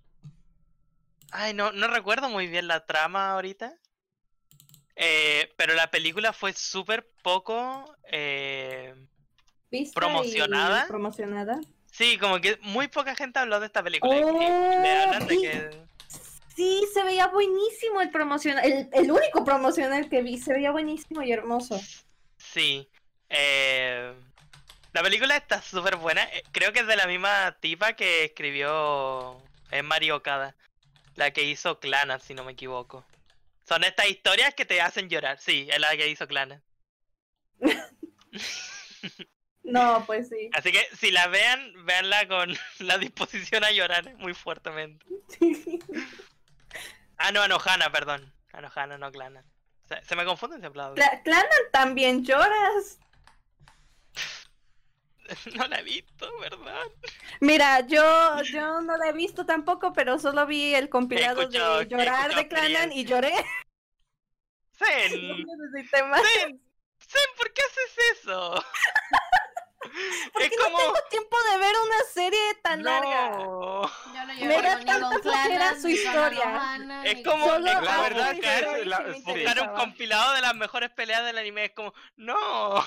Ay, no, no recuerdo muy bien la trama ahorita. Eh, pero la película fue súper poco. eh, ¿Vista y Promocionada. Promocionada. Sí, como que muy poca gente habló de esta película. y- y Oh, le hablan de que. Sí, se veía buenísimo el promocional. El, el único promocional que vi. Se veía buenísimo y hermoso. Sí. eh, la película está súper buena. eh, Creo que es de la misma tipa que escribió. Es Mario Okada. La que hizo Clana, si no me equivoco. Son estas historias que te hacen llorar. Sí, es la que hizo Clana. No, pues sí. Así que si la vean, véanla con la disposición a llorar muy fuertemente. Ah, no, Anohana, perdón. Anohana, no Clana. Se, se me confunden siempre. las Clanan también lloras. No la he visto, ¿verdad? Mira, yo, yo no la he visto tampoco, pero solo vi el compilado de llorar de Clanan y lloré. Zen, Necesité más. Zen, Zen, ¿por qué haces eso? Porque es no como... tengo tiempo de ver una serie tan larga. No. Yo no Me da tanta flojera su historia. Es como, es La verdad buscar, la- buscar un compilado de las mejores peleas del anime. Es como, no.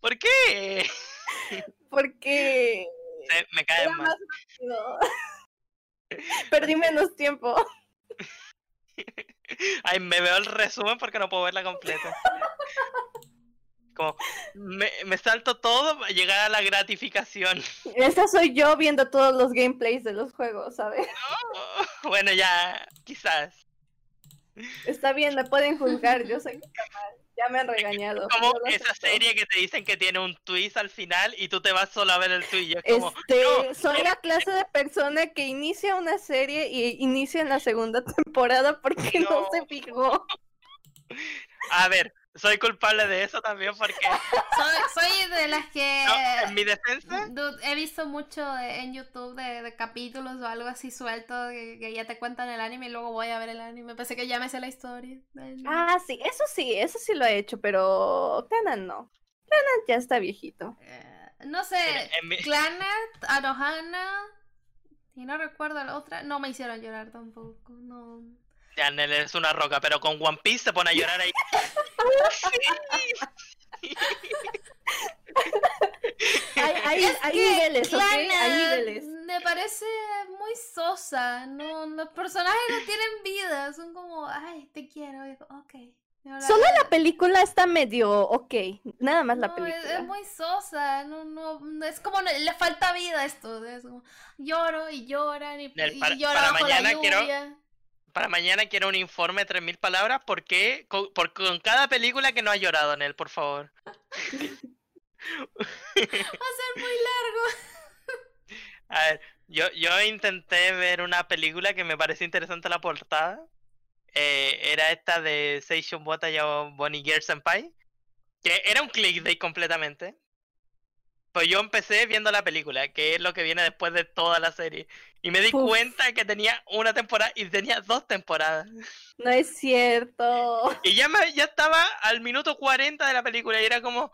¿Por qué? Porque Se- me cae era mal. más. Perdí menos tiempo. Ay, me veo el resumen porque no puedo verla completa. Como, me, me salto todo para llegar a la gratificación. Esa soy yo viendo todos los gameplays de los juegos, ¿sabes? Bueno, ya, quizás. Está bien, me pueden juzgar, yo soy capaz. Ya me han regañado. Como esa acepto. serie que te dicen que tiene un twist al final y tú te vas solo a ver el twist. como, Este, no, soy la clase de persona que inicia una serie y inicia en la segunda temporada porque no, No. se fijó. a ver, soy culpable de eso también porque Soy, soy de las que... no, en mi defensa, Dude, he visto mucho de- en YouTube de, de capítulos o algo así suelto que, que ya te cuentan el anime y luego voy a ver el anime. Pensé que ya me sé la historia. Ah, sí, eso sí, eso sí lo he hecho, pero Canan no. Canan ya está viejito. Eh, no sé, mi- Clannad, Anohana y no recuerdo la otra. No me hicieron llorar tampoco, no. Ya Nel es una roca, pero con One Piece se pone a llorar ahí. Hay, hay, hay que niveles, ¿ok? Hay Clannad niveles. Me parece muy sosa. No, los personajes no tienen vida. Son como, ay, te quiero. Y ok. Y ahora- Solo la película está medio ok, nada más la No, película. Es, muy sosa, no, no, no, es como no- le falta vida esto, es como, lloro y lloran y, Nel, y para- lloro para bajo mañana la quiero-. Para mañana quiero un informe de 3.000 palabras. ¿Por qué? Con, por- con cada película que no ha llorado, Nel, por favor. Va a ser muy largo. A ver, yo, yo intenté ver una película que me pareció interesante la portada. Eh, era esta de Seishun Bota y Bonnie Girl Senpai. Que era un clickbait completamente. Pues yo empecé viendo la película, que es lo que viene después de toda la serie. Y me di Uf. cuenta que tenía una temporada y tenía dos temporadas. No es cierto. Y ya, me, ya estaba al minuto 40 de la película y era como,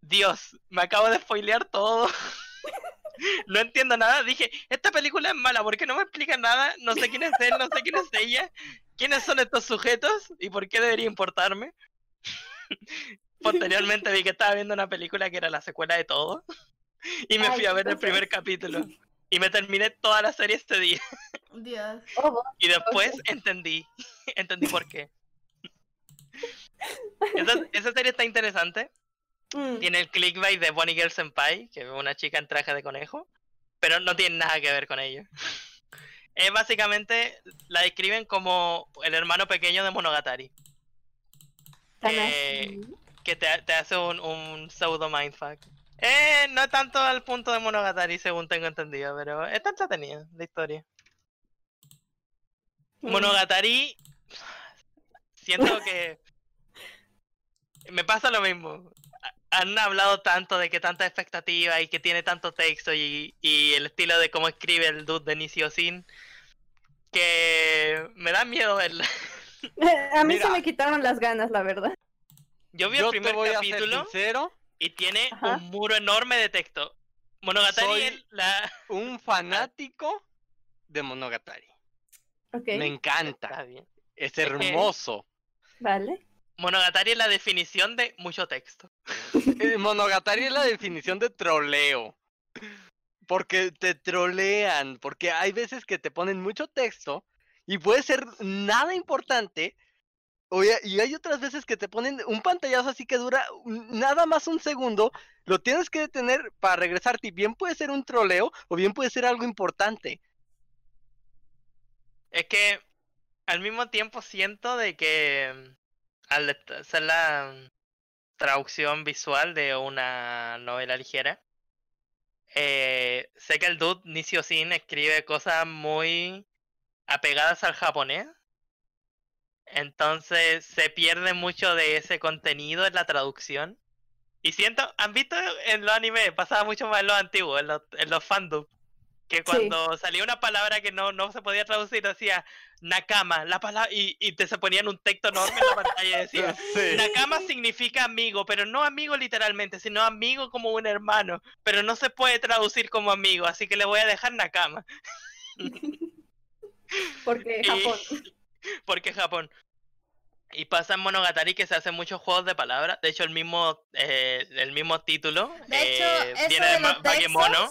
Dios, me acabo de spoilear todo. no entiendo nada. Dije, esta película es mala porque no me explica nada. No sé quién es él, no sé quién es ella. ¿Quiénes son estos sujetos? ¿Y por qué debería importarme? Posteriormente vi que estaba viendo una película que era la secuela de todo. Y me Ay, fui a ver el primer capítulo. Y me terminé toda la serie este día. Dios. Oh, Y después entendí. entendí por qué. Esa, esa serie está interesante. mm. Tiene el clickbait de Bonnie Girl Senpai, que es una chica en traje de conejo. Pero no tiene nada que ver con ello. Es básicamente, la describen como el hermano pequeño de Monogatari. Eh, así. Que te, te hace un, un pseudo mindfuck. Eh, no tanto al punto de Monogatari, según tengo entendido, pero está entretenida la historia. Mm. Monogatari, siento que me pasa lo mismo. Ha- Han hablado tanto de que tanta expectativa y que tiene tanto texto y, y el estilo de cómo escribe el dude de Nishio Sin que me da miedo verla. A mí Mira. se me quitaron las ganas, la verdad. Yo vi el Yo te primer a ser capítulo sincero, y tiene Ajá. un muro enorme de texto. Monogatari Soy- es la... un fanático de Monogatari. Me Está encanta. bien. Es hermoso. vale. Monogatari es la definición de mucho texto. Eh, Monogatari es la definición de troleo. Porque te trolean, porque hay veces que te ponen mucho texto y puede ser nada importante. O ya- y hay otras veces que te ponen un pantallazo así que dura nada más un segundo, lo tienes que detener para regresarte y bien puede ser un troleo o bien puede ser algo importante. Es que al mismo tiempo siento de que mm, al hacer la mm, traducción visual de una novela ligera, eh, sé que el dude Nishio Sin escribe cosas muy apegadas al japonés. Entonces se pierde mucho de ese contenido en la traducción. Y siento, ¿han visto en los animes? Pasaba mucho más en los antiguos, en los, en los fandom. Que cuando salía una palabra que no, no se podía traducir, decía Nakama, la palabra, y, y te se ponían un texto enorme en la pantalla y decía Sí. Nakama significa amigo, pero no amigo literalmente, sino amigo como un hermano, pero no se puede traducir como amigo, así que le voy a dejar Nakama, Porque Y- Japón. porque Japón. Y pasa en Monogatari que se hacen muchos juegos de palabras, de hecho el mismo eh, el mismo título De hecho, eh, viene de Bakemono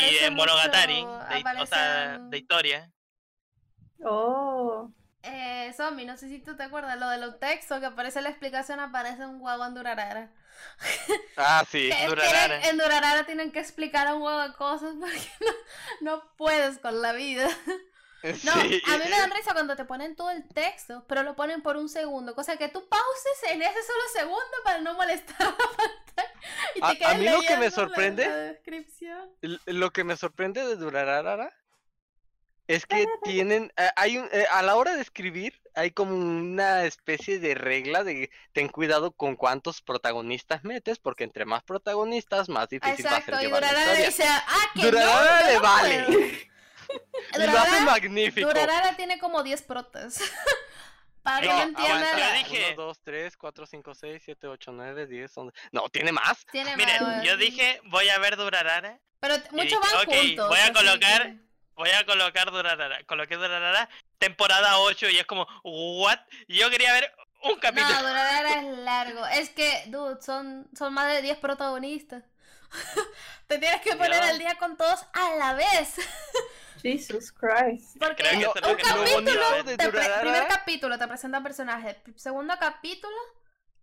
y de mucho- Monogatari, de, o sea, de historia. Oh. Eh, zombie, no sé si tú te acuerdas, lo de los textos que aparece la explicación, aparece un huevo en Durarara. Ah, sí. Que Durarara. tienen- en Durarara tienen que explicar un huevo de cosas porque no, no puedes con la vida. No, Sí, a mí me dan risa cuando te ponen todo el texto, pero lo ponen por un segundo, cosa que tú pauses en ese solo segundo para no molestar la pantalla. Y te A- a mí lo que me la- sorprende- la descripción. Lo que me sorprende de Durarara es que tienen, eh, hay un, eh, a la hora de escribir, hay como una especie de regla de ten cuidado con cuántos protagonistas metes, porque entre más protagonistas, más difícil va a ser Exacto, y Durarara dice, ah, que Durarara no, le no vale. puedo". Y lo hace Durarara, magnífico. Durarara tiene como 10 protas. Para que No, no entiendan, aguanta. la- Yo dije- 1, 2, 3, 4, 5, 6, 7, 8, 9, 10, 11. No, tiene más. tiene Miren, más- yo dije, voy a ver Durarara. Pero muchos dije, van ok, juntos. voy a colocar- que- Voy a colocar Durarara. Coloqué Durarara, temporada 8, y es como, ¿what? Yo quería ver un capítulo. No, Durarara es largo. Es que, dude, son, son más de 10 protagonistas. Te tienes que poner al día con todos a la vez. Jesus Christ. Porque Lo, lo un no lo a capítulo, te pre- primer capítulo te presenta personajes. Segundo capítulo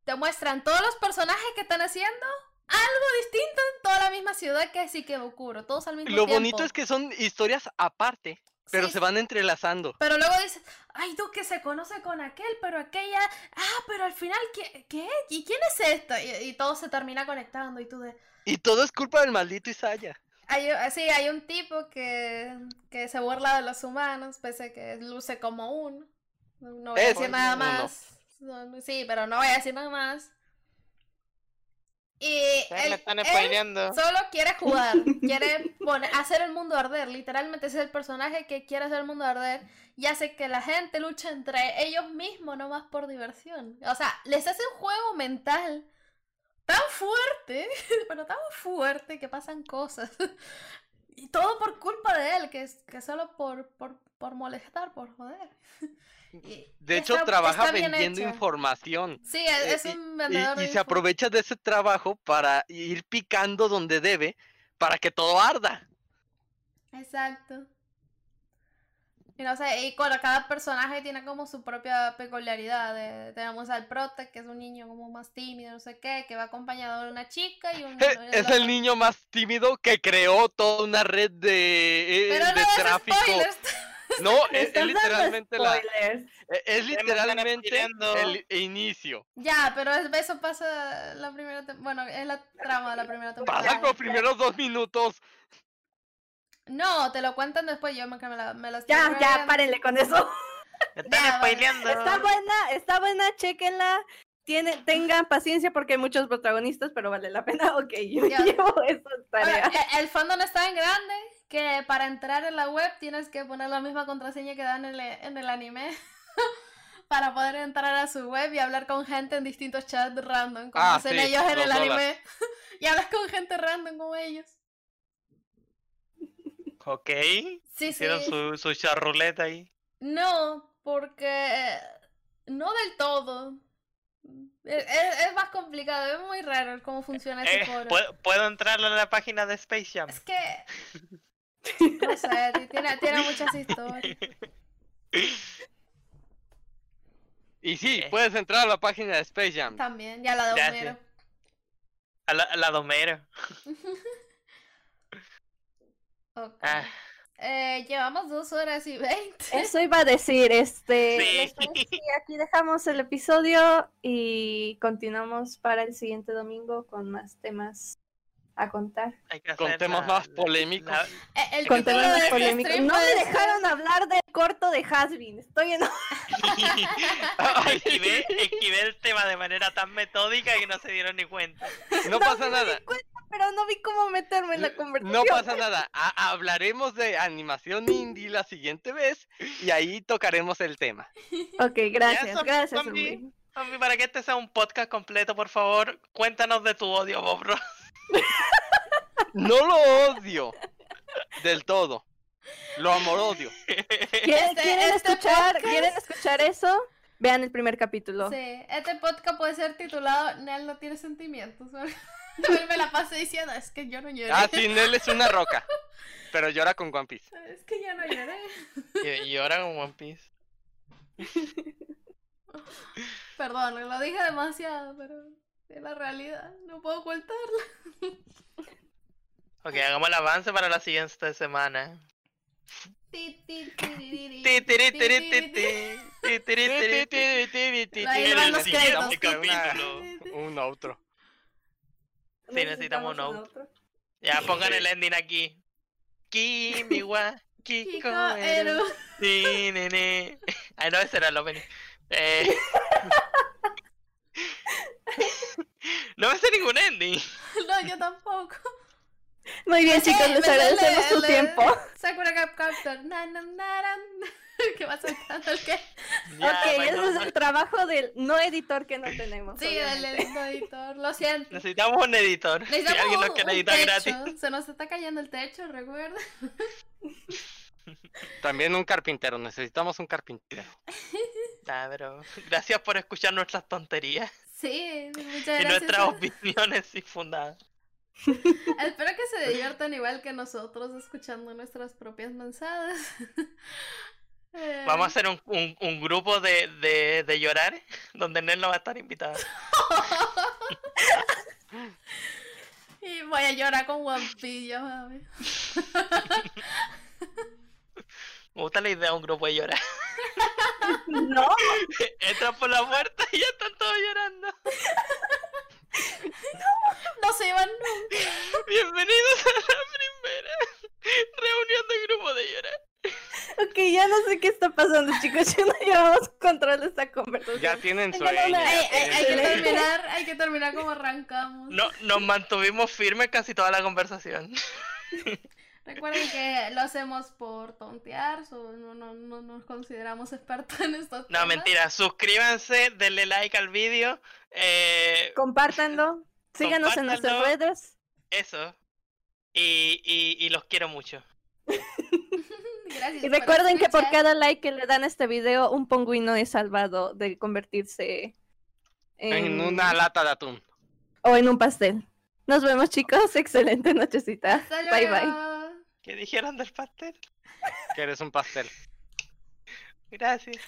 te muestran todos los personajes que están haciendo algo distinto en toda la misma ciudad que sí que ocurre. Todos al mismo lo tiempo. bonito es que son historias aparte, pero Sí, se van entrelazando. Pero luego dices, ay, tú que se conoce con aquel, pero aquella, ah, pero al final, ¿qué? qué? ¿Y quién es esta? Y, y todo se termina conectando y tú de... Y todo es culpa del maldito Isaya. Hay, un- sí, hay un tipo que, que se burla de los humanos, pese a que luce como uno. No voy a Es decir nada uno. más. No, Sí, pero no voy a decir nada más. Y él- me están él spoileando. solo quiere jugar, quiere poner- hacer el mundo arder. Literalmente ese es el personaje que quiere hacer el mundo arder y hace que la gente luche entre ellos mismos, no más por diversión. O sea, les hace un juego mental tan fuerte, pero tan fuerte que pasan cosas. Y todo por culpa de él, que, es, que solo por, por, por molestar, por joder. Y De hecho, está- trabaja está vendiendo información. Sí, es, Eh, es y- un Y, vendedor de y se aprovecha de ese trabajo para ir picando donde debe para que todo arda. Exacto. Y no sé, y con cada personaje tiene como su propia peculiaridad. de- tenemos al prota, que es un niño como más tímido, no sé qué, que va acompañado de una chica y un... Es el niño más tímido que creó toda una red de, eh, Pero no de es tráfico. spoilers. No, es, es literalmente la, eh, es literalmente el inicio. Ya, pero es- eso pasa la primera Bueno, es la trama de la primera temporada. Pasan los primeros dos minutos. No, te lo cuentan después, yo me, me la, me la estoy Ya, ya, párenle con eso. Están spoileando. Está buena, está buena, chequenla. Tiene, tengan paciencia porque hay muchos protagonistas, pero vale la pena. Ok, yo Ya. llevo esa tarea. Ahora, e- el fandom es tan grande que para entrar en la web tienes que poner la misma contraseña que dan en el, en el anime para poder entrar a su web y hablar con gente en distintos chats random, como Ah, hacen sí, ellos en el anime. y hablas con gente random como ellos. Ok. Sí, sí. Hicieron su, su charruleta ahí. No, porque no del todo. Es, es- es más complicado, es muy raro cómo funciona ese Eh, foro. ¿puedo, puedo entrar a la página de Space Jam? Es que. No sé, ti- tiene, tiene muchas historias. Y sí, Eh. puedes entrar a la página de Space Jam. También, ya la de Homero. A la, a la Domero. Ok. Ah, Eh, llevamos dos horas y veinte. Eso iba a decir, este, Sí. ¿les parece si aquí dejamos el episodio y continuamos para el siguiente domingo con más temas a contar. hay que Con hacer temas la- más polémicos. la- Eh, el Con título temas de más este polémicos. No me dejaron hablar del corto de Hasbin. Estoy en... esquivé, esquivé el tema de manera tan metódica que no se dieron ni cuenta. No pasa nada. Pero no vi cómo meterme en la conversación. No pasa nada. Ha- hablaremos de animación indie la siguiente vez y ahí tocaremos el tema. Ok, gracias, zombie, gracias. zombie. Zombie, para que este sea un podcast completo, por favor, cuéntanos de tu odio, Bob Ross. No lo odio del todo. Lo amor-odio. ¿Quieren, Este- quieren este escuchar, podcast- ¿Quieren escuchar eso? Vean el primer capítulo. Sí, este podcast puede ser titulado Nel no tiene sentimientos. Él me la pasé diciendo, es que yo no lloré. Ah, sí, Nell es una roca. Pero llora con One Piece. Es que yo no lloré. ahora con One Piece. Perdón, lo dije demasiado, pero es la realidad. No puedo ocultarla. Ok, hagamos el avance para la siguiente semana. Un outro. Sí, necesitamos un outro. Ya, pongan el ending aquí. Kimi wa Kiko eru. Eru. Sí, nene. Ay, no, ese era el opening. Eh... no me sé ningún ending. No, yo tampoco. Muy bien, chicos, les agradecemos su el- tiempo. Sakura Cap Captor. ¿Qué va saltando el qué? Ok, ese es el trabajo del no editor que no tenemos. Sí, del obviamente. editor. Lo siento. Necesitamos un editor. Si Necesitamos alguien nos quiere editar gratis. Se nos está cayendo el techo, recuerda. También un carpintero. Necesitamos un carpintero. Pero gracias por escuchar nuestras tonterías Sí, muchas y gracias. nuestras opiniones infundadas. Espero que se diviertan igual que nosotros escuchando nuestras propias mensajes. Eh, Vamos a hacer un, un, un grupo de, de, de llorar donde Nel no va a estar invitada. Y voy a llorar con guampillo, mami. Me gusta la idea de un grupo de llorar. No, Entran por la puerta y ya están todos llorando. No se iban nunca. Bienvenidos a la primera reunión de grupo de llorar. ok, ya no sé qué está pasando, chicos. Ya no llevamos control de esta conversación. Ya tienen sueño. Hay, hay- hay que terminar, hay que terminar como arrancamos. No, nos mantuvimos firmes casi toda la conversación. Recuerden que lo hacemos por tontear, so no, no, no nos consideramos expertos en estos No, temas. mentira. Suscríbanse, denle like al vídeo. Eh, Compártanlo. Síganos en nuestras redes. eso. Y, y, y los quiero mucho. Gracias Y por recuerden que por cada like que le dan a este video, un pingüino es salvado de convertirse en, En una lata de atún. o en un pastel. Nos vemos, chicos. Excelente nochecita. Hasta Bye bye. ¿Qué dijeron del pastel? Que eres un pastel. Gracias.